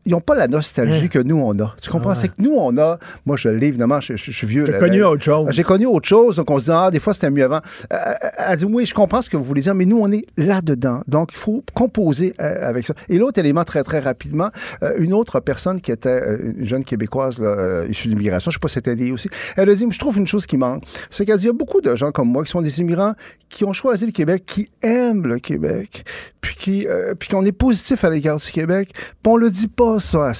Ils n'ont pas la nostalgie Hein. que nous, on a. Tu comprends? C'est que nous, on a... Moi, je l'ai, évidemment, je, je- je suis vieux. Là, connu là. autre chose. J'ai connu autre chose, donc on se dit, ah, des fois, c'était mieux avant. Euh, elle dit, oui, je comprends ce que vous voulez dire, mais nous, on est là-dedans. Donc, il faut composer euh, avec ça. Et l'autre élément, très, très rapidement, euh, une autre personne qui était euh, une jeune Québécoise là, euh, issue de l'immigration, je sais pas si c'était lié aussi, elle a dit, je trouve une chose qui manque, c'est qu'elle dit, il y a beaucoup de gens comme moi qui sont des immigrants qui ont choisi le Québec, qui aiment le Québec, puis qui, euh, puis qu'on est positif à l'égard du Québec, puis on le dit pas ça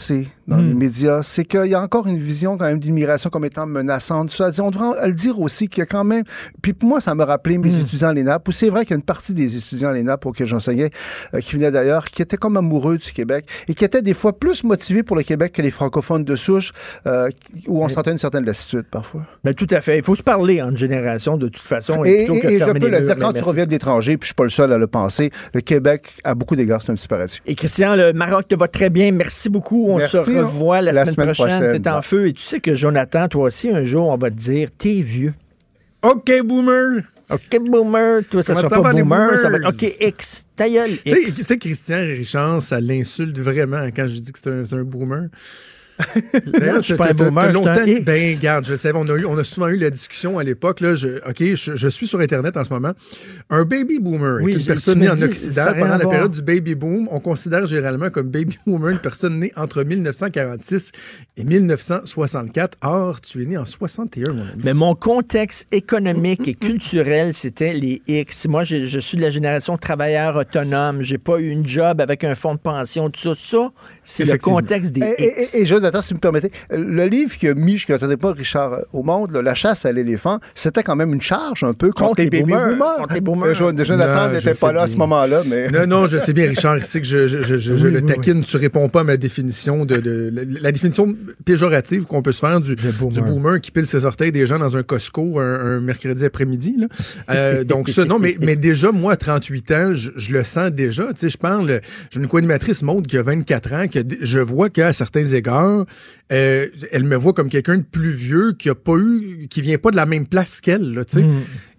dans les médias, c'est qu'il y a encore une vision quand même d'immigration comme étant menaçante. Ça, on devrait le dire aussi qu'il y a quand même... Puis pour moi, ça me rappelait mes étudiants à l'ENAP, où c'est vrai qu'il y a une partie des étudiants à l'ENAP auxquels j'enseignais, euh, qui venaient d'ailleurs, qui étaient comme amoureux du Québec et qui étaient des fois plus motivés pour le Québec que les francophones de souche, euh, où on sentait une certaine lassitude parfois. Ben, tout à fait. Il faut se parler en génération de toute façon. Et, plutôt que et- je peux le dire, quand mais tu reviens de l'étranger, puis je suis pas le seul à le penser, le Québec, à beaucoup d'égards, c'est un petit paradis. Et Christian, le Maroc te va très bien. Merci beaucoup. On Merci, se hein. revoit la, La semaine, semaine prochaine. prochaine. T'es en feu. Et tu sais que Jonathan, toi aussi, un jour, on va te dire, t'es vieux. OK, boomer. OK, boomer. Toi, ça Comment sera ça pas boomer, ça va être boomers? OK, X. Ta gueule, Tu sais- X. tu sais, Christian Richard, ça l'insulte vraiment quand je dis que c'est un, c'est un boomer. Non, je suis pas un boomer, longtemps- X. Ben, garde, je le savais, on a, eu, on a souvent eu la discussion à l'époque. Là, je, OK, je, je suis sur Internet en ce moment. Un baby boomer Oui, est une personne née en Occident pendant la période du baby boom. On considère généralement comme baby <laughs> boomer une personne née entre 1946 et 1964. Or, tu es né en 61, mon ami. Mais mon contexte économique et culturel, c'était les X. Moi, je, je suis de la génération travailleur autonome. J'ai pas eu une job avec un fonds de pension, tout ça. Ça, c'est le contexte des Et, et- X. et- et Jonathan, si vous me permettez, le livre qui a mis, je n'attendais pas Richard euh, au monde, là, La chasse à l'éléphant, c'était quand même une charge un peu contre, Contre les baby boomers, boomers. contre les boomers. Euh, Jonathan n'était pas là à ce moment-là, mais. Non, non, je sais bien, Richard, sait que je, je, je, je- je Oui, le oui, taquine. Tu réponds pas à ma définition de, de- la, la définition péjorative qu'on peut se faire du, du boomer qui pile ses orteils des gens dans un Costco un, un mercredi après-midi. Euh, donc ça, non, mais, mais déjà, moi, à 38 ans, je, je le sens déjà. Tu sais, je parle, j'ai une co-animatrice Maude qui a 24 ans, que je vois qu'à certains égards, euh, elle me voit comme quelqu'un de plus vieux qui a pas eu, qui vient pas de la même place qu'elle, là, sais.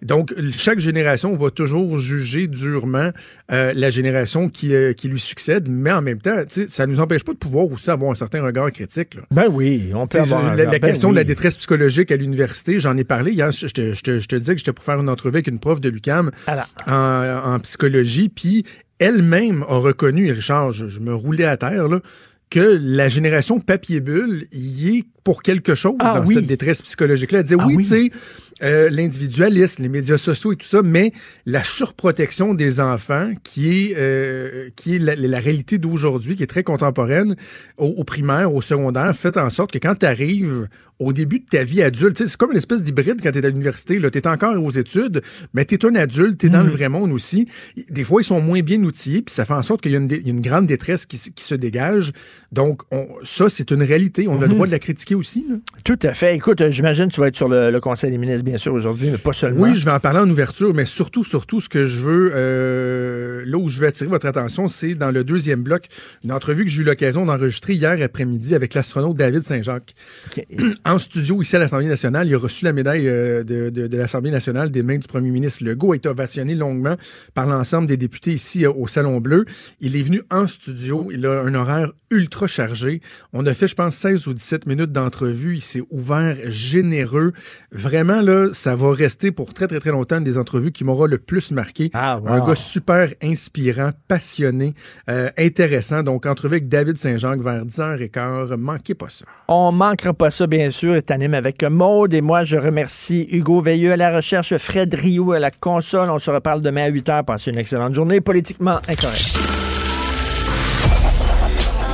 Donc, chaque génération va toujours juger durement euh, la génération qui, euh, qui lui succède, mais en même temps, ça nous empêche pas de pouvoir aussi avoir un certain regard critique. Là. Ben oui, on peut avoir un la, la regard. Ben question de la détresse psychologique à l'université, j'en ai parlé hier. Je te, je te- je te disais que j'étais pour faire une entrevue avec une prof de l'UCAM en, en psychologie, puis elle-même a reconnu, Richard, je, je me roulais à terre, là, que la génération papier bulle y est pour quelque chose Ah dans oui. cette détresse psychologique-là. Elle disait, Ah oui, oui. tu sais, euh, l'individualisme, les médias sociaux et tout ça, mais la surprotection des enfants, qui est, euh, qui est la, la réalité d'aujourd'hui, qui est très contemporaine, au, au primaire, au secondaire, fait en sorte que quand tu arrives au début de ta vie adulte, c'est comme une espèce d'hybride quand tu es à l'université. Tu es encore aux études, mais tu es un adulte, tu es Mm. dans le vrai monde aussi. Des fois, ils sont moins bien outillés, puis ça fait en sorte qu'il y, a une dé- il y a une grande détresse qui, se dégage. Donc, on- ça, c'est une réalité. On a le Mhm. droit de la critiquer aussi. là. Tout à fait. Écoute, euh, j'imagine que tu vas être sur le, le Conseil des ministres, bien sûr, aujourd'hui, mais pas seulement. Oui, je vais en parler en ouverture, mais surtout, surtout, ce que je veux, euh, là où je veux attirer votre attention, c'est dans le deuxième bloc, une entrevue que j'ai eu l'occasion d'enregistrer hier après-midi avec l'astronaute David Saint-Jacques. <clears throat> En studio, ici à l'Assemblée nationale, il a reçu la médaille euh, de, de- de l'Assemblée nationale des mains du premier ministre Legault, a été ovationné longuement par l'ensemble des députés ici euh, au Salon Bleu. Il est venu en studio, il a un horaire ultra chargé. On a fait, je pense, 16 ou 17 minutes d'entrevue. Il s'est ouvert, généreux. Vraiment, là, ça va rester pour très, très, très longtemps une des entrevues qui m'aura le plus marqué. wow. Un gars super inspirant, passionné, euh, intéressant. Donc, entrevue avec David Saint-Jean vers 10h15. Manquez pas ça. On manquera pas ça, bien sûr. Et t'animes avec Maude. Et moi, je remercie Hugo Veilleux à la recherche, Fred Rio à la console. On se reparle demain à 8 h. Passez une excellente journée. Politiquement incorrect.